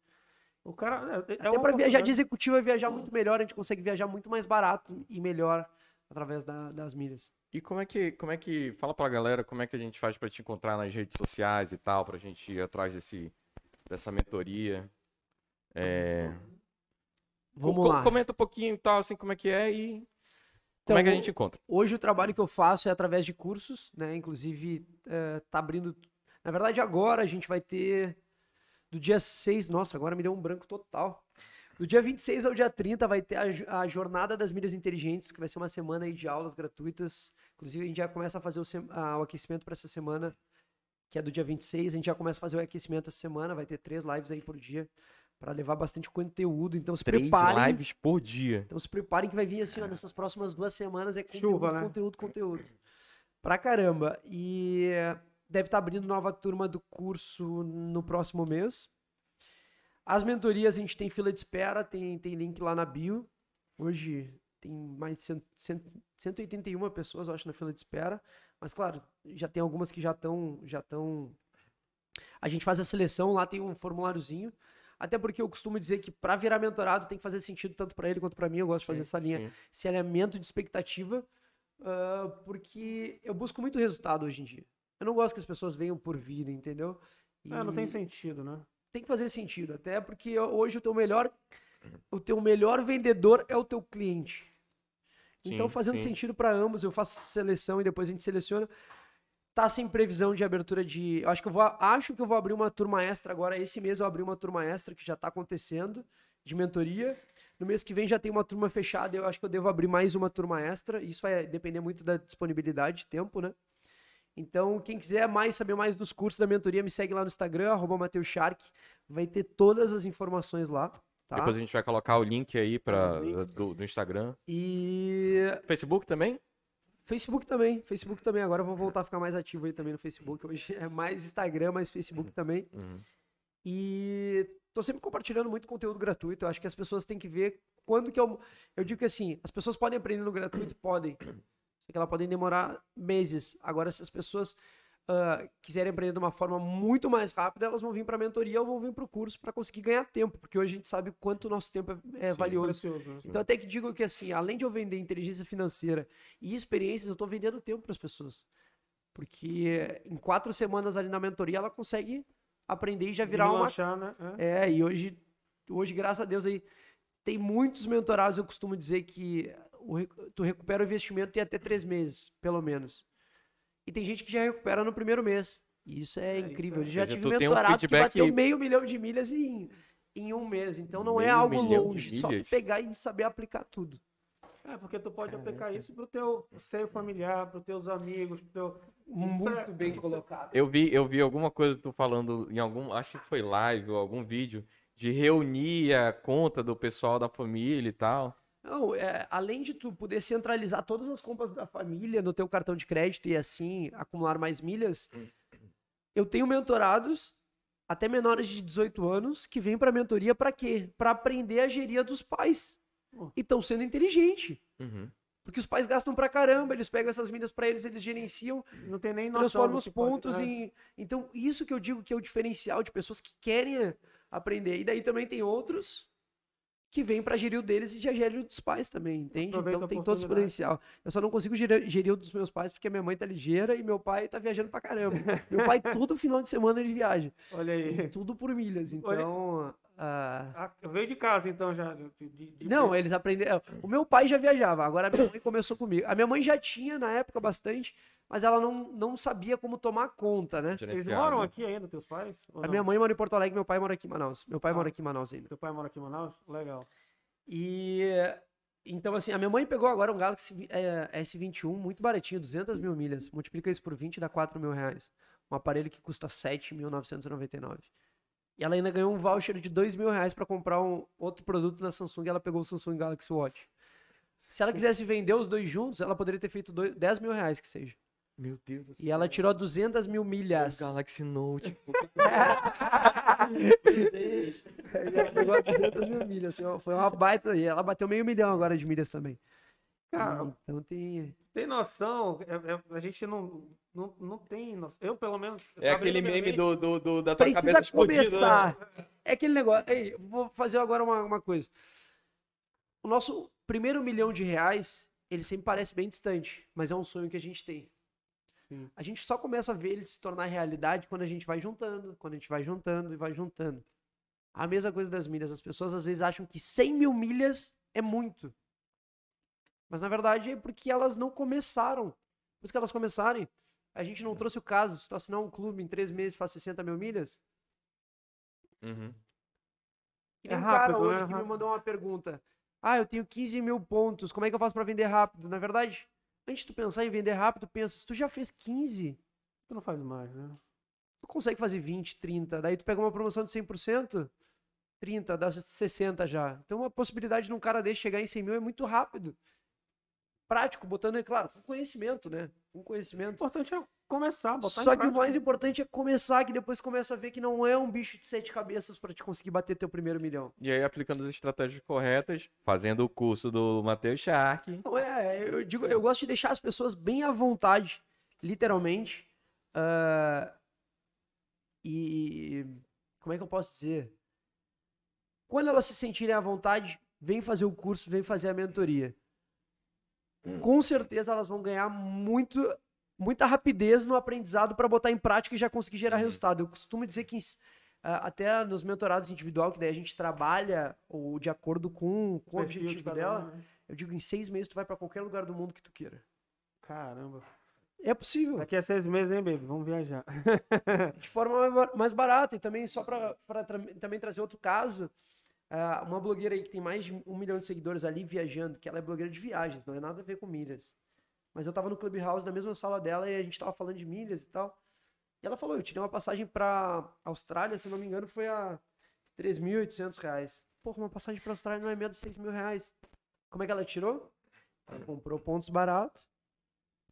O cara. É, é Até para viajar de oportunidade. executivo é viajar muito melhor, a gente consegue viajar muito mais barato e melhor através da- das milhas. E como é que, como é que, fala pra galera como é que a gente faz pra te encontrar nas redes sociais e tal, pra gente ir atrás desse, dessa mentoria. É, Vamos co- lá. Comenta um pouquinho e tal, assim, como é que é e como é que a Então, gente encontra. Hoje o trabalho que eu faço é através de cursos, né? Inclusive, eh, tá abrindo. Na verdade, agora a gente vai ter. Do dia 6, nossa, agora me deu um branco total. Do dia 26 ao dia 30 vai ter a, a Jornada das Milhas Inteligentes, que vai ser uma semana aí de aulas gratuitas. Inclusive, a gente já começa a fazer o, a- o aquecimento para essa semana, que é do dia 26. A gente já começa a fazer o aquecimento essa semana, vai ter três lives aí por dia, para levar bastante conteúdo. Então, se Três preparem. lives por dia. Então se preparem que vai vir assim, ó, nessas próximas duas semanas é conteúdo, Chuva, né? conteúdo, conteúdo. Pra caramba. E deve estar abrindo nova turma do curso no próximo mês. As mentorias a gente tem fila de espera, tem, tem link lá na bio. Hoje tem mais de cento- cento- 181 pessoas, eu acho, na fila de espera. Mas claro, já tem algumas que já estão já estão A gente faz a seleção, lá tem um formuláriozinho. Até porque eu costumo dizer que para virar mentorado tem que fazer sentido tanto para ele quanto para mim. Eu gosto de fazer essa linha, Sim. esse alinhamento de expectativa, ah, porque eu busco muito resultado hoje em dia. Eu não gosto que as pessoas venham por vir, entendeu? É, não tem E sentido, né? tem que fazer sentido, até porque hoje o teu melhor o teu melhor vendedor é o teu cliente. Então Sim, fazendo sim. sentido para ambos, eu faço seleção e depois a gente seleciona. Tá sem previsão de abertura de, eu acho que eu vou acho que eu vou abrir uma turma extra agora esse mês eu abri uma turma extra que já tá acontecendo de mentoria. No mês que vem já tem uma turma fechada, eu acho que eu devo abrir mais uma turma extra. Isso vai depender muito da disponibilidade de tempo, né? Então, quem quiser mais saber mais dos cursos da mentoria, me segue lá no Instagram, arroba Mateus Shark. Vai ter todas as informações lá. Tá? Depois a gente vai colocar o link aí pra, links, do, do Instagram. E Facebook também? Facebook também. Facebook também. Agora eu vou voltar a ficar mais ativo aí também no Facebook. Hoje é mais Instagram, mais Facebook também. Uhum. E tô sempre compartilhando muito conteúdo gratuito. Eu acho que as pessoas têm que ver quando que eu. Eu digo que assim, as pessoas podem aprender no gratuito? Podem. Só que elas podem demorar meses. Agora, se as pessoas ah, quiserem aprender de uma forma muito mais rápida, elas vão vir para a mentoria ou vão vir para o curso para conseguir ganhar tempo, porque hoje a gente sabe quanto o nosso tempo é, é Sim. valioso. Precioso, né? Então, até que digo que assim, além de eu vender inteligência financeira e experiências, eu estou vendendo tempo para as pessoas. Porque em quatro semanas ali na mentoria, ela consegue aprender e já virar uma né? É. é, e hoje, hoje, graças a Deus, aí tem muitos mentorados. Eu costumo dizer que o tu recupera o investimento em até três meses, pelo menos. E tem gente que já recupera no primeiro mês. E isso é, É, isso incrível. é- Eu já seja, tive tem um mentorado que bateu meio milhão de milhas em, em um mês. Então não é Meio algo milhão de longe. Só pegar e saber aplicar tudo. É, porque tu pode aplicar isso pro teu seio familiar, pros teus amigos, pro teu. Muito é- bem isso é- colocado. Eu vi, eu vi alguma coisa tu falando em algum, acho que foi live ou algum vídeo, de reunir a conta do pessoal da família e tal. Não, é, além de tu poder centralizar todas as compras da família no teu cartão de crédito e assim acumular mais milhas, eu tenho mentorados até menores de 18 anos que vêm para mentoria para quê? Para aprender a gerir a dos pais. E estão sendo inteligentes. Uhum. Porque os pais gastam pra caramba, eles pegam essas milhas para eles, eles gerenciam, Não tem nem noção. transformam os pode- pontos é. em. Então, isso que eu digo que é o diferencial de pessoas que querem aprender. E daí também tem outros que vêm para gerir o deles e já gerem o dos pais também, entende? Aproveita então tem todo esse potencial. Eu só não consigo gerir, gerir o dos meus pais porque minha mãe tá ligeira e meu pai tá viajando pra caramba. meu pai, todo final de semana, ele viaja. Olha aí. Tudo por milhas. Então. Ah, veio de casa, então, já. de- de- de- não, eles aprenderam. O meu pai já viajava, agora a minha mãe começou comigo. A minha mãe já tinha na época bastante, mas ela não, não sabia como tomar conta, né? Eles moram aqui ainda, teus pais? A não? minha mãe mora em Porto Alegre, meu pai mora aqui em Manaus. Meu pai Ah. mora aqui em Manaus ainda. Teu pai mora aqui em Manaus? Legal. E então, assim, a minha mãe pegou agora um Galaxy é, S21 muito baratinho, 200 mil milhas. Multiplica isso por 20, dá 4 mil reais. Um aparelho que custa 7.999. E ela ainda ganhou um voucher de 2 mil reais para comprar um outro produto da Samsung e ela pegou o Samsung Galaxy Watch. Se ela quisesse vender os dois juntos, ela poderia ter feito dois, 10 mil reais que seja. Meu Deus do E ela tirou 200 mil milhas. Galaxy Note. Ela pegou 200 mil milhas. assim, foi uma baita. E ela bateu meio milhão agora de milhas também. Cara, então tem. tem noção? é- é- a gente não, não, não tem noção. Eu, pelo menos. É aquele meme do, do, do- da tua Precisa cabeça explodindo. né? começar. É aquele negócio. Ei, vou fazer agora uma, uma coisa. O nosso primeiro milhão de reais, ele sempre parece bem distante, mas é um sonho que a gente tem. Sim. A gente só começa a ver ele se tornar realidade quando a gente vai juntando, quando a gente vai juntando e vai juntando. A mesma coisa das milhas. As pessoas às vezes acham que 100 mil milhas é muito. Mas na verdade é porque elas não começaram. Depois que elas começarem, a gente não trouxe o caso. Se tu assinar um clube em três meses faz 60 mil milhas, Uhum. E nem É um cara rápido, hoje né? que me mandou uma pergunta. Ah, eu tenho 15 mil pontos, como é que eu faço pra vender rápido? Na verdade, antes de tu pensar em vender rápido, pensa, se tu já fez 15, Tu não faz mais, né? tu consegue fazer 20, 30, daí tu pega uma promoção de 100%, 30, dá 60 já. Então a possibilidade de um cara desse chegar em 100 mil é muito rápido. Prático, botando, é claro, com conhecimento, né? Com O conhecimento. importante é começar, botar em Só que o mais importante é começar, que depois começa a ver que não é um bicho de sete cabeças pra te conseguir bater teu primeiro milhão. E aí, aplicando as estratégias corretas, fazendo o curso do Matheus Shark. Não é, eu digo, eu gosto de deixar as pessoas bem à vontade, literalmente. ah, e como é que eu posso dizer? Quando elas se sentirem à vontade, vem fazer o curso, vem fazer a mentoria. Com certeza elas vão ganhar muito, muita rapidez no aprendizado para botar em prática e já conseguir gerar Uhum. resultado. Eu costumo dizer que até nos mentorados individual, que daí a gente trabalha ou de acordo com, com o de objetivo dela, um, né? eu digo, em seis meses tu vai pra qualquer lugar do mundo que tu queira. Caramba. É possível. Daqui a seis meses, hein, baby? Vamos viajar. De forma mais ba- mais barata. E também, só tra- também trazer outro caso, ah, uma blogueira aí que tem mais de um milhão de seguidores ali viajando, que ela é blogueira de viagens, não é nada a ver com milhas. Mas eu tava no Clubhouse, na mesma sala dela, e a gente tava falando de milhas e tal. E ela falou, eu tirei uma passagem pra Austrália, se não me engano, foi a 3.800 reais. Porra, uma passagem pra Austrália não é menos de 6 mil reais. Como é que ela tirou? Ela comprou pontos baratos,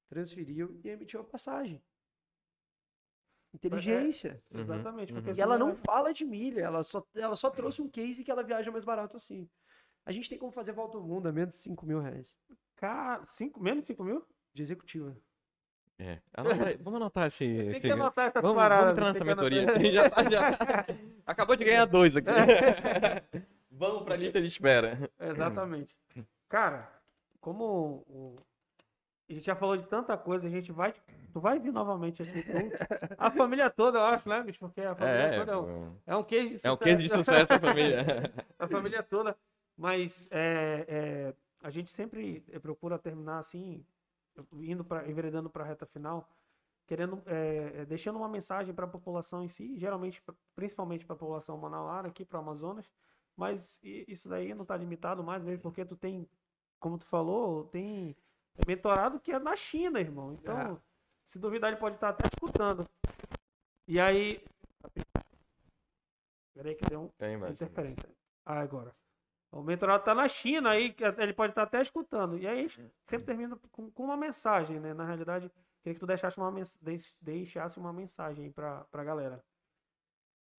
transferiu e emitiu a passagem. Inteligência. Uhum, Exatamente. uhum. Porque E ela não é- fala de milha, ela só, ela só trouxe um case que ela viaja mais barato assim. A gente tem como fazer volta ao mundo a menos de 5 mil reais. Cara, cinco, menos de 5 mil? De executiva. É. Anota vamos anotar esse. Tem que anotar essas Vamos, paradas. vamos entrar nessa mentoria. Já tá- já- Acabou de ganhar dois aqui. vamos pra lista de espera. Exatamente. Cara, como o- a gente já falou de tanta coisa, a gente vai. Tu vai vir novamente aqui. tu- a família toda, eu acho, né, bicho? Porque a família É, toda é um, é um case de é um sucesso. case de sucesso a família. a família toda. Mas é, é, a gente sempre procura terminar assim, indo para enveredando para a reta final, querendo é, é, deixando uma mensagem para a população em si, geralmente, principalmente para a população manauara aqui para o Amazonas. Mas isso daí não está limitado mais mesmo, porque tu tem, como tu falou, tem mentorado que é na China, irmão. Então, É. se duvidar, ele pode estar até escutando. E aí. Peraí que deu um Tem, mas- interferência. Ah, agora. O mentorado tá na China aí, que ele pode estar até escutando. E aí a gente sempre termina com, com uma mensagem, né? Na realidade, queria que tu deixasse uma, mens- deixasse uma mensagem pra, pra galera.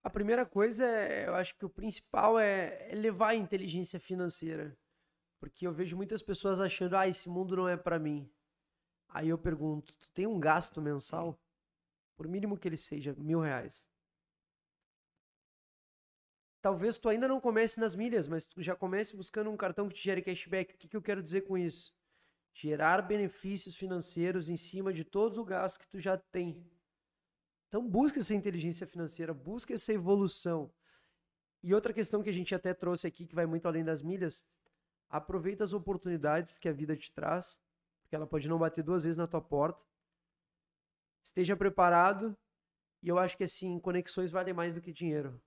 A primeira coisa, é, eu acho que o principal é é levar a inteligência financeira. Porque eu vejo muitas pessoas achando, ah, esse mundo não é pra mim. Aí eu pergunto, tu tem um gasto mensal? Por mínimo que ele seja, mil reais. Talvez tu ainda não comece nas milhas, mas tu já comece buscando um cartão que te gere cashback. O que, que eu quero dizer com isso? Gerar benefícios financeiros em cima de todos os gastos que tu já tem. Então busca essa inteligência financeira, busca essa evolução. E outra questão que a gente até trouxe aqui, que vai muito além das milhas, aproveita as oportunidades que a vida te traz, porque ela pode não bater duas vezes na tua porta. Esteja preparado, e eu acho que assim, conexões valem mais do que dinheiro.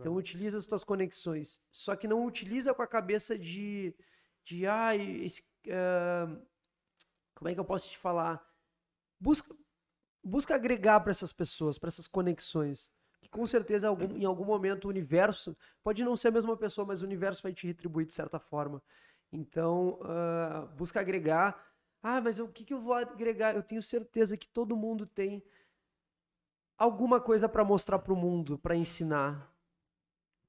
Então utiliza as tuas conexões. Só que não utiliza com a cabeça de. de ai, esse, ah, como é que eu posso te falar? Busca, busca agregar para essas pessoas, para essas conexões. Que com certeza algum- em algum momento o universo pode não ser a mesma pessoa, mas o universo vai te retribuir de certa forma. Então, ah, busca agregar. Ah, mas o que, que eu vou agregar? Eu tenho certeza que todo mundo tem alguma coisa para mostrar para o mundo, para ensinar.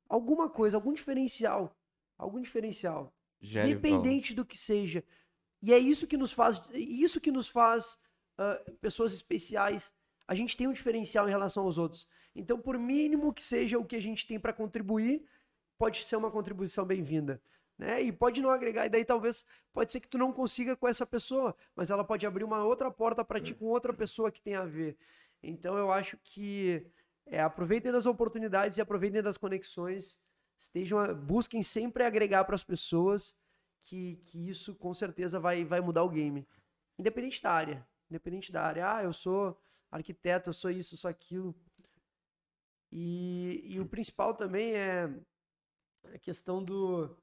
Alguma coisa, algum diferencial. Algum diferencial. Gere Independente do que seja. E é isso que nos faz, isso que nos faz ah, pessoas especiais. A gente tem um diferencial em relação aos outros. Então, por mínimo que seja o que a gente tem para contribuir, pode ser uma contribuição bem-vinda. Né? E pode não agregar, e daí talvez pode ser que tu não consiga com essa pessoa, mas ela pode abrir uma outra porta para ti com outra pessoa que tem a ver. Então eu acho que é, aproveitem das oportunidades e aproveitem das conexões, estejam a- busquem sempre agregar para as pessoas que, que isso com certeza vai, vai mudar o game. Independente da área. Independente da área. Ah, eu sou arquiteto, eu sou isso, eu sou aquilo. E, e o principal também é a questão do.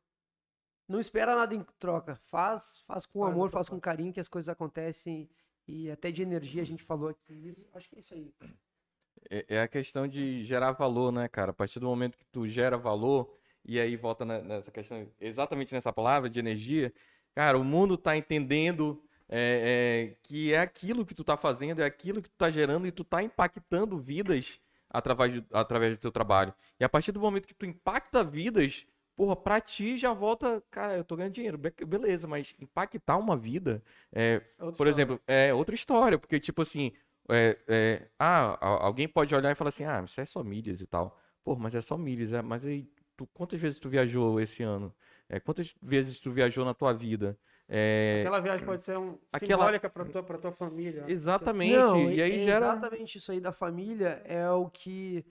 Não espera nada em troca. Faz, faz com Faz amor, faz com carinho que as coisas acontecem. E até de energia a gente falou aqui. Isso, acho que é isso aí. É, é a questão de gerar valor, né, cara? A partir do momento que tu gera valor, e aí volta na- nessa questão, exatamente nessa palavra de energia, cara, o mundo tá entendendo é, é, que é aquilo que tu tá fazendo, é aquilo que tu tá gerando e tu tá impactando vidas através, de- através do teu trabalho. E a partir do momento que tu impacta vidas, porra, pra ti já volta, cara, eu tô ganhando dinheiro, be- beleza, mas impactar uma vida, é, Outra por história. exemplo, é outra história, porque, tipo assim, é, é, ah, alguém pode olhar e falar assim, ah, isso é só milhas e tal. Pô, mas é só milhas, é, mas aí, tu, quantas vezes tu viajou esse ano? É, quantas vezes tu viajou na tua vida? É, Aquela viagem pode ser um, aquela- simbólica pra tua, pra tua família. exatamente, Não, e aí é gera... Exatamente isso aí da família é o que.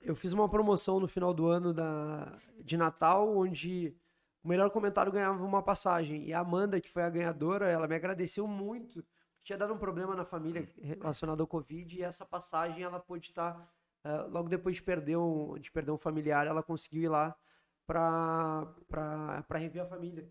Eu fiz uma promoção no final do ano da, de Natal, onde o melhor comentário ganhava uma passagem. E a Amanda, que foi a ganhadora, ela me agradeceu muito. Tinha dado um problema na família relacionado ao Covid e essa passagem ela pôde estar. eh, logo depois de perder, um, de perder um familiar, ela conseguiu ir lá para rever a família.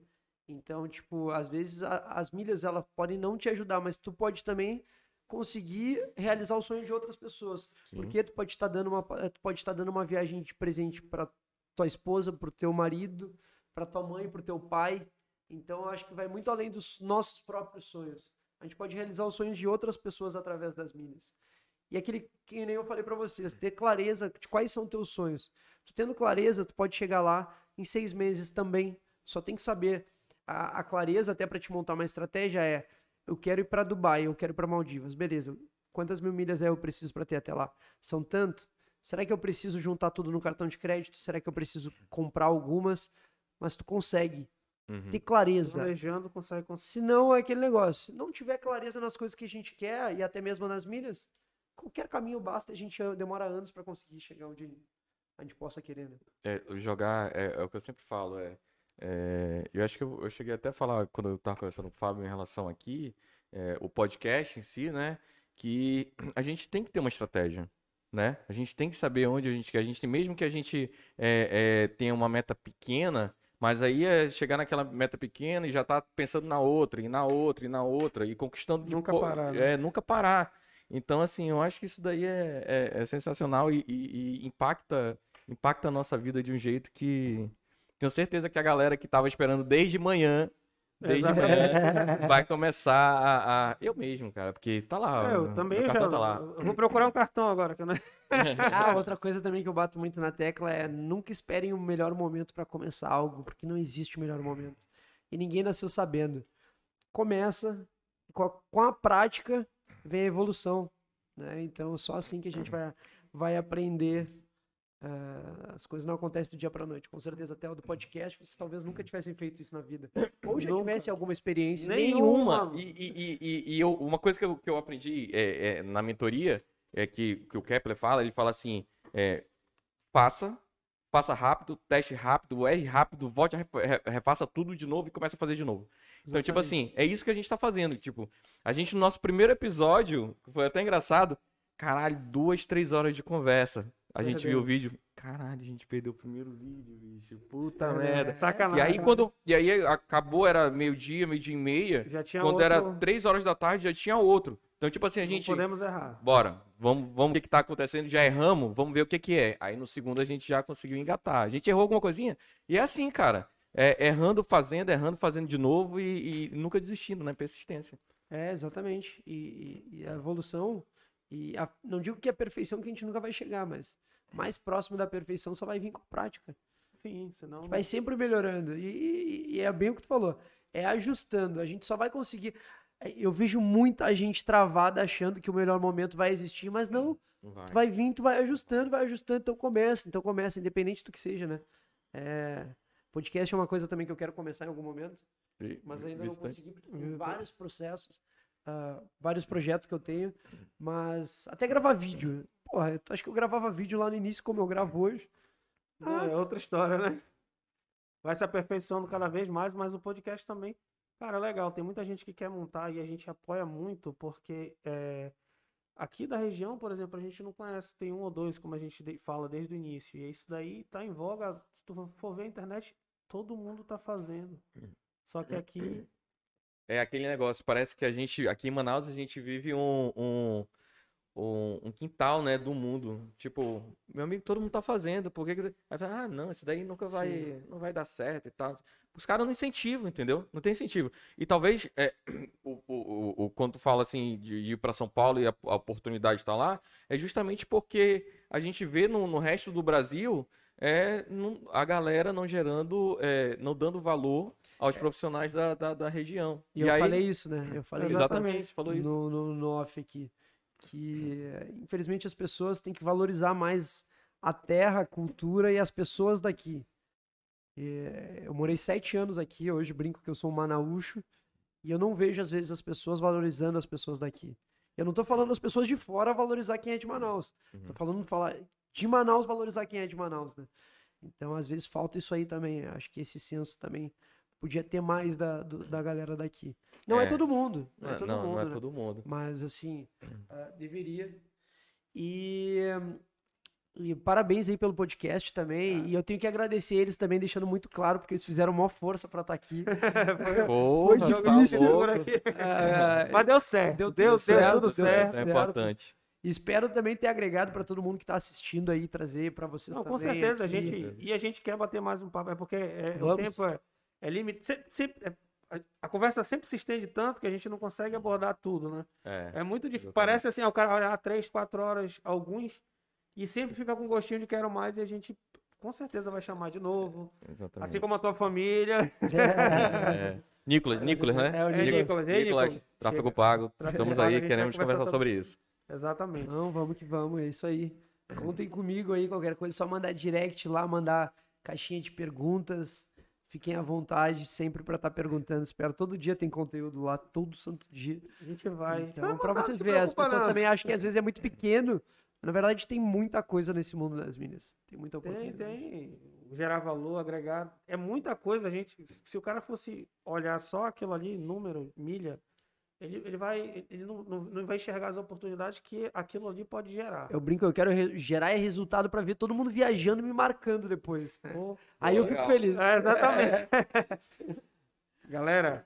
Então, tipo, às vezes a- as milhas elas podem não te ajudar, mas tu pode também conseguir realizar o sonho de outras pessoas. Sim. Porque tu pode estar dando uma tu pode estar dando uma viagem de presente para tua esposa, pro teu marido, para tua mãe, pro teu pai. Então, eu acho que vai muito além dos nossos próprios sonhos. A gente pode realizar os sonhos de outras pessoas através das milhas. E aquele que nem eu falei para vocês, ter clareza de quais são teus sonhos. Tu tendo clareza, tu pode chegar lá em seis meses também. Só tem que saber a, a clareza até para te montar uma estratégia é eu quero ir para Dubai, eu quero ir para Maldivas, beleza? Quantas mil milhas é eu preciso para ter até lá? São tanto? Será que eu preciso juntar tudo no cartão de crédito? Será que eu preciso comprar algumas? Mas tu consegue Uhum. ter clareza. Planejando, consegue conseguir. Se não, é aquele negócio. Se não tiver clareza nas coisas que a gente quer e até mesmo nas milhas, qualquer caminho basta. A gente demora anos para conseguir chegar onde a gente possa querer, né? É, jogar é, é o que eu sempre falo. É, é, eu acho que eu, eu cheguei até a falar quando eu estava conversando com o Fábio em relação aqui, é, o podcast em si, né? Que a gente tem que ter uma estratégia, né? A gente tem que saber onde a gente quer. A gente mesmo que a gente é, tenha uma meta pequena, mas aí é chegar naquela meta pequena e já tá pensando na outra, e na outra, e na outra, e conquistando de Nunca parar, né? É, nunca parar. Então, assim, eu acho que isso daí é, é- é sensacional e, e- e impacta, impacta a nossa vida de um jeito que tenho certeza que a galera que tava esperando desde manhã, desde manhã, vai começar a, a- Eu mesmo, cara, porque tá lá. É, o- eu também meu já. tá lá. Eu vou procurar um cartão agora, que eu não... Ah, outra coisa também que eu bato muito na tecla é nunca esperem o melhor momento para começar algo, porque não existe o melhor momento. E ninguém nasceu sabendo. Começa, com a, com a prática vem a evolução. Né? Então, só assim que a gente vai, vai aprender. Ah, as coisas não acontecem do dia para noite. Com certeza, até o do podcast, vocês talvez nunca tivessem feito isso na vida. Ou já tivessem alguma experiência. Nenhuma. Nenhuma. E, e, e, e- eu, uma coisa que eu, que eu aprendi é, é, na mentoria é que, que o Kepler fala, ele fala assim, é, faça, faça rápido, teste rápido, erre rápido, volte, refaça tudo de novo e comece a fazer de novo. Então, tipo assim, é isso que a gente tá fazendo. Tipo, a gente no nosso primeiro episódio, foi até engraçado, caralho, duas, três horas de conversa. A gente Perdeu. viu o vídeo, caralho, a gente perdeu o primeiro vídeo, bicho. Puta É, merda. E Sacanagem. aí quando e aí acabou era meio-dia, meio-dia e meia. Já tinha quando outro... era três horas da tarde já tinha outro. Então tipo assim, a Não gente podemos errar. bora, vamos vamos ver o que que tá acontecendo, já erramos, vamos ver o que que é. Aí no segundo a gente já conseguiu engatar. A gente errou alguma coisinha e é assim, cara. É, errando, fazendo, errando, fazendo de novo e, e nunca desistindo, né? Persistência. É, exatamente. E, e- e a evolução, e a- não digo que é a perfeição que a gente nunca vai chegar, mas mais próximo da perfeição só vai vir com a prática. Sim, senão... Vai sempre melhorando. E, e- e é bem o que tu falou. É ajustando. A gente só vai conseguir. é, Eu vejo muita gente travada achando que o melhor momento vai existir, mas não. Vai. Tu vai vir, tu vai ajustando, vai ajustando, então começa. Então começa, independente do que seja, né? É, podcast é uma coisa também que eu quero começar em algum momento E- mas ainda não consegui, porque tem vários processos, ah, vários projetos que eu tenho, mas até gravar vídeo. Porra, eu acho que eu gravava vídeo lá no início como eu gravo hoje. Ah, é outra história, né? Vai se aperfeiçoando cada vez mais, mas o podcast também. Cara, é legal. Tem muita gente que quer montar e a gente apoia muito, porque é, aqui da região, por exemplo, a gente não conhece. Tem um ou dois, como a gente fala desde o início. E isso daí tá em voga. Se tu for ver a internet, todo mundo tá fazendo. Só que aqui. É aquele negócio, parece que a gente, aqui em Manaus, a gente vive um, um, um, um quintal, né, do mundo. Tipo, meu amigo, todo mundo tá fazendo, por que que... Aí fala, ah, não, isso daí nunca vai, não vai dar certo e tal. Os caras não incentivam, entendeu? Não tem incentivo. E talvez, é, o, o, o, quando tu fala assim de, de ir para São Paulo e a, a oportunidade está lá, é justamente porque a gente vê no, no resto do Brasil é, não- a galera não gerando, é, não dando valor aos profissionais da, da, da região. E, eu falei isso, né? Eu falei isso Exatamente, falou isso. no, no, no off aqui. Que, infelizmente, as pessoas têm que valorizar mais a terra, a cultura e as pessoas daqui. E, eh, eu morei sete anos aqui, hoje brinco que eu sou um manaúcho, e eu não vejo, às vezes, as pessoas valorizando as pessoas daqui. Eu não tô falando as pessoas de fora valorizar quem é de Manaus. Tô falando falar de Manaus valorizar quem é de Manaus, né? Então, às vezes, falta isso aí também. Acho que esse senso também podia ter mais da, do- da galera daqui. Não é, É. todo mundo. Não é Não, todo não, mundo. não é né? todo mundo. Mas, assim, ah, deveria. E E parabéns aí pelo podcast também. E eu tenho que agradecer eles também, deixando muito claro, porque eles fizeram maior força pra estar aqui. Porra, Jogo tá de segura louco. aqui. É, Mas deu certo. Deu Deu, tudo deu, certo, tudo deu certo. É importante. Espero também ter agregado pra todo mundo que tá assistindo aí, trazer pra vocês Não, também. com certeza, a gente. E a gente quer bater mais um papo, é porque é, o Vamos. tempo é, é limite. Sempre, sempre- é- a, conversa sempre se estende tanto que a gente não consegue abordar tudo, né? É. É muito difícil. Exatamente. Parece assim, o cara olhar três, quatro horas, alguns, e sempre fica com gostinho de quero mais, e a gente com certeza vai chamar de novo. Exatamente. Assim como a tua família. É. Nicolas, Nicolas, né? É o É, Nicolas, ei, Nicolas. Tráfego Chega. pago. Tráfego Estamos aí, queremos conversar conversar sobre isso. Exatamente. Não, vamos que vamos, é isso aí. Contem comigo aí, qualquer coisa, é só mandar direct lá, mandar caixinha de perguntas. Fiquem à vontade sempre pra estar perguntando. Espero todo dia tem conteúdo lá, todo santo dia. A gente vai. Então, mandar, vocês verem, as pessoas não. também acham que às vezes é muito pequeno. Na verdade, tem muita coisa nesse mundo das minas. Tem muita Tem, oportunidade. tem. Gerar valor, agregar. É muita coisa, gente. Se o cara fosse olhar só aquilo ali, número, milha, ele, ele vai. Ele não, não, não vai enxergar as oportunidades que aquilo ali pode gerar. Eu brinco, eu quero re- gerar é resultado pra ver todo mundo viajando e me marcando depois. Pô, Aí eu legal. fico feliz. É, exatamente. Galera,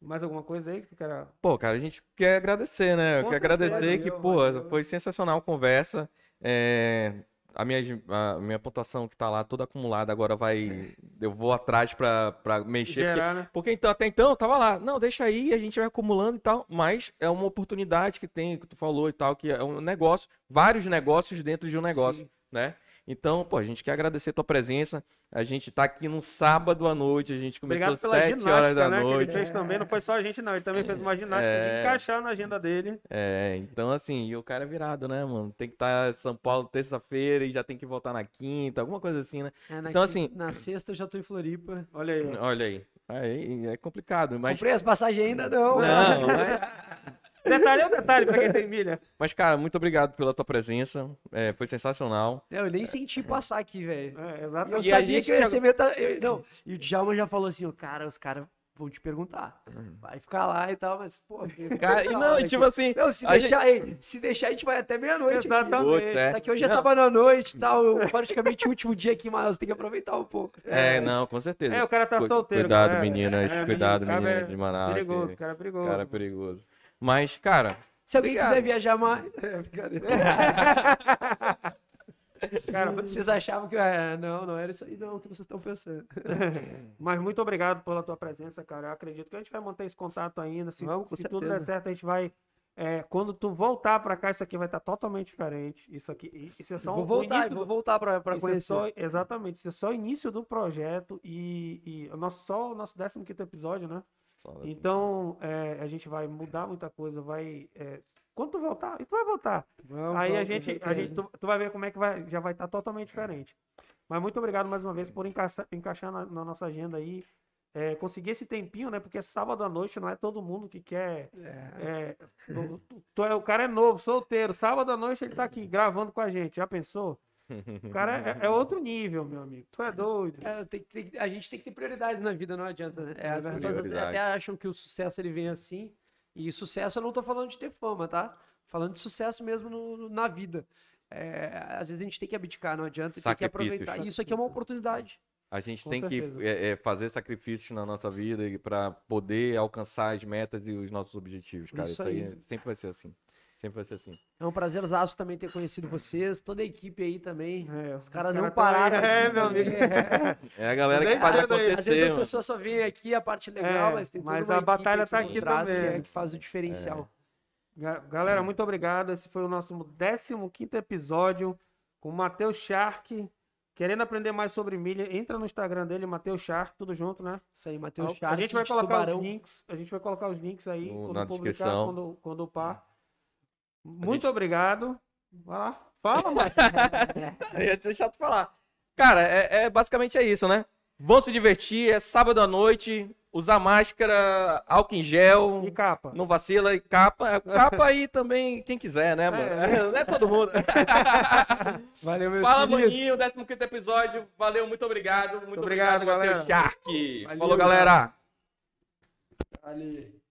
mais alguma coisa aí que tu quer? Pô, cara, a gente quer agradecer, né? Com quer certeza, agradecer que, pô, foi sensacional a conversa. É, a, minha, a minha pontuação que tá lá toda acumulada agora vai. Eu vou atrás pra, pra mexer. Porque, Gerar, né? porque então, até então eu tava lá. Não, deixa aí, a gente vai acumulando e tal. Mas é uma oportunidade que tem, que tu falou e tal, que é um negócio, vários negócios dentro de um negócio, Sim. né? Então, pô, a gente quer agradecer a tua presença. A gente tá aqui num sábado à noite, a gente começou Obrigado às pela 7 horas ginástica, da né? Que noite. ele fez também. Não foi só a gente, não. Ele também fez uma ginástica É. de encaixar na agenda dele. É, então assim, e o cara é virado, né, mano? Tem que estar em São Paulo terça-feira e já tem que voltar na quinta, alguma coisa assim, né? É, na Então, quin- assim- Na sexta eu já tô em Floripa. Olha aí. Olha aí. Aí é complicado, mas. Comprei as passagens ainda, não. Não, mas, Detalhe é um detalhe pra quem tem milha. mas, cara, muito obrigado pela tua presença. É, foi sensacional. Eu nem senti passar aqui, velho. É, E eu exatamente. E sabia gente que eu ia já- ser meta... eu- Não, e o Djalma já falou assim, cara, os caras vão te perguntar. Vai ficar lá e tal, mas, pô... Cara, e não, e tipo assim. Não, se a deixar, ei, se deixar, a gente vai até meia-noite. aqui. Exatamente. Putz, é. Só que hoje é Não. sábado à noite e tal, praticamente o último dia aqui, mas tem que aproveitar um pouco. É, não, com certeza. É, o cara tá solteiro. Cuidado, cara. meninas. É, cuidado, menino, o cara meninas de Manaus. Perigoso, cara é perigoso. Cara é perigoso. Mas, cara, Se alguém Obrigado. quiser viajar mais... É, brincadeira. Cara, Vocês achavam que... é, não, não era isso aí não que vocês estão pensando. Mas muito obrigado pela tua presença, cara. Eu acredito que a gente vai manter esse contato ainda. Se, Vamos, com se tudo der certo, a gente vai. é, quando tu voltar pra cá, isso aqui vai estar totalmente diferente. Isso aqui, isso é só vou um- o voltar, início vou do- voltar pra, pra isso é conhecer. só- exatamente, isso é só o início do projeto e, e nosso, só o nosso 15 episódio, né? Assim. Então, é, a gente vai mudar muita coisa, vai. é, quando tu voltar, e tu vai voltar. Vamos, Aí a vamos, com gente, a gente tu, tu vai ver como é que vai, já vai estar totalmente diferente. Mas muito obrigado mais uma vez por encaixar, encaixar na, na nossa agenda aí. É, conseguir esse tempinho, né? Porque sábado à noite não é todo mundo que quer. é, tu- tu- tu é- o cara é novo, solteiro. Sábado à noite ele tá aqui gravando com a gente. Já pensou? O cara é, é outro nível, meu amigo. Tu é doido. É, tem que- tem- a gente tem que ter prioridades na vida, não adianta, né? É, as pessoas até acham que o sucesso ele vem assim. E sucesso eu não tô falando de ter fama, tá? Falando de sucesso mesmo no- na vida. É, às vezes a gente tem que abdicar, não adianta, tem que aproveitar. E isso aqui é uma oportunidade. A gente Com tem que certeza. é, é, fazer sacrifícios na nossa vida para poder alcançar as metas e os nossos objetivos, cara. Isso Isso, aí. aí. sempre vai ser assim. Sempre vai ser assim. É um prazerzaço também ter conhecido vocês, toda a equipe aí também. É, Os caras não tão aí. pararam. É, aqui meu também. amigo. É a galera que faz acontecer. Às vezes as pessoas só veem aqui a parte legal, É, mas tem toda mas a batalha tá aqui trás também. Que, é, que faz o diferencial. Ga- Galera, muito obrigado. Esse foi o nosso 15 episódio com o Matheus Shark. Querendo aprender mais sobre milha, entra no Instagram dele, Matheus Shark, tudo junto, né? Isso aí, Matheus a Shark gente vai colocar Tubarão. os links. A gente vai colocar os links aí No- quando na publicar, descrição. quando, quando upar. Muito gente- obrigado. Vai lá. Fala, Mike. Eu ia deixar tu falar. Cara, é, é- basicamente é isso, né? Vão se divertir, é sábado à noite, usar máscara, álcool em gel, E capa. não vacila e capa. Capa aí também, quem quiser, né, mano? Não é todo mundo. Valeu, meus Fala. Maninho, 15 episódio. Valeu, muito obrigado. Muito, obrigado, obrigado, Matheus galera. Shark. Valeu, Falou, galera. Valeu.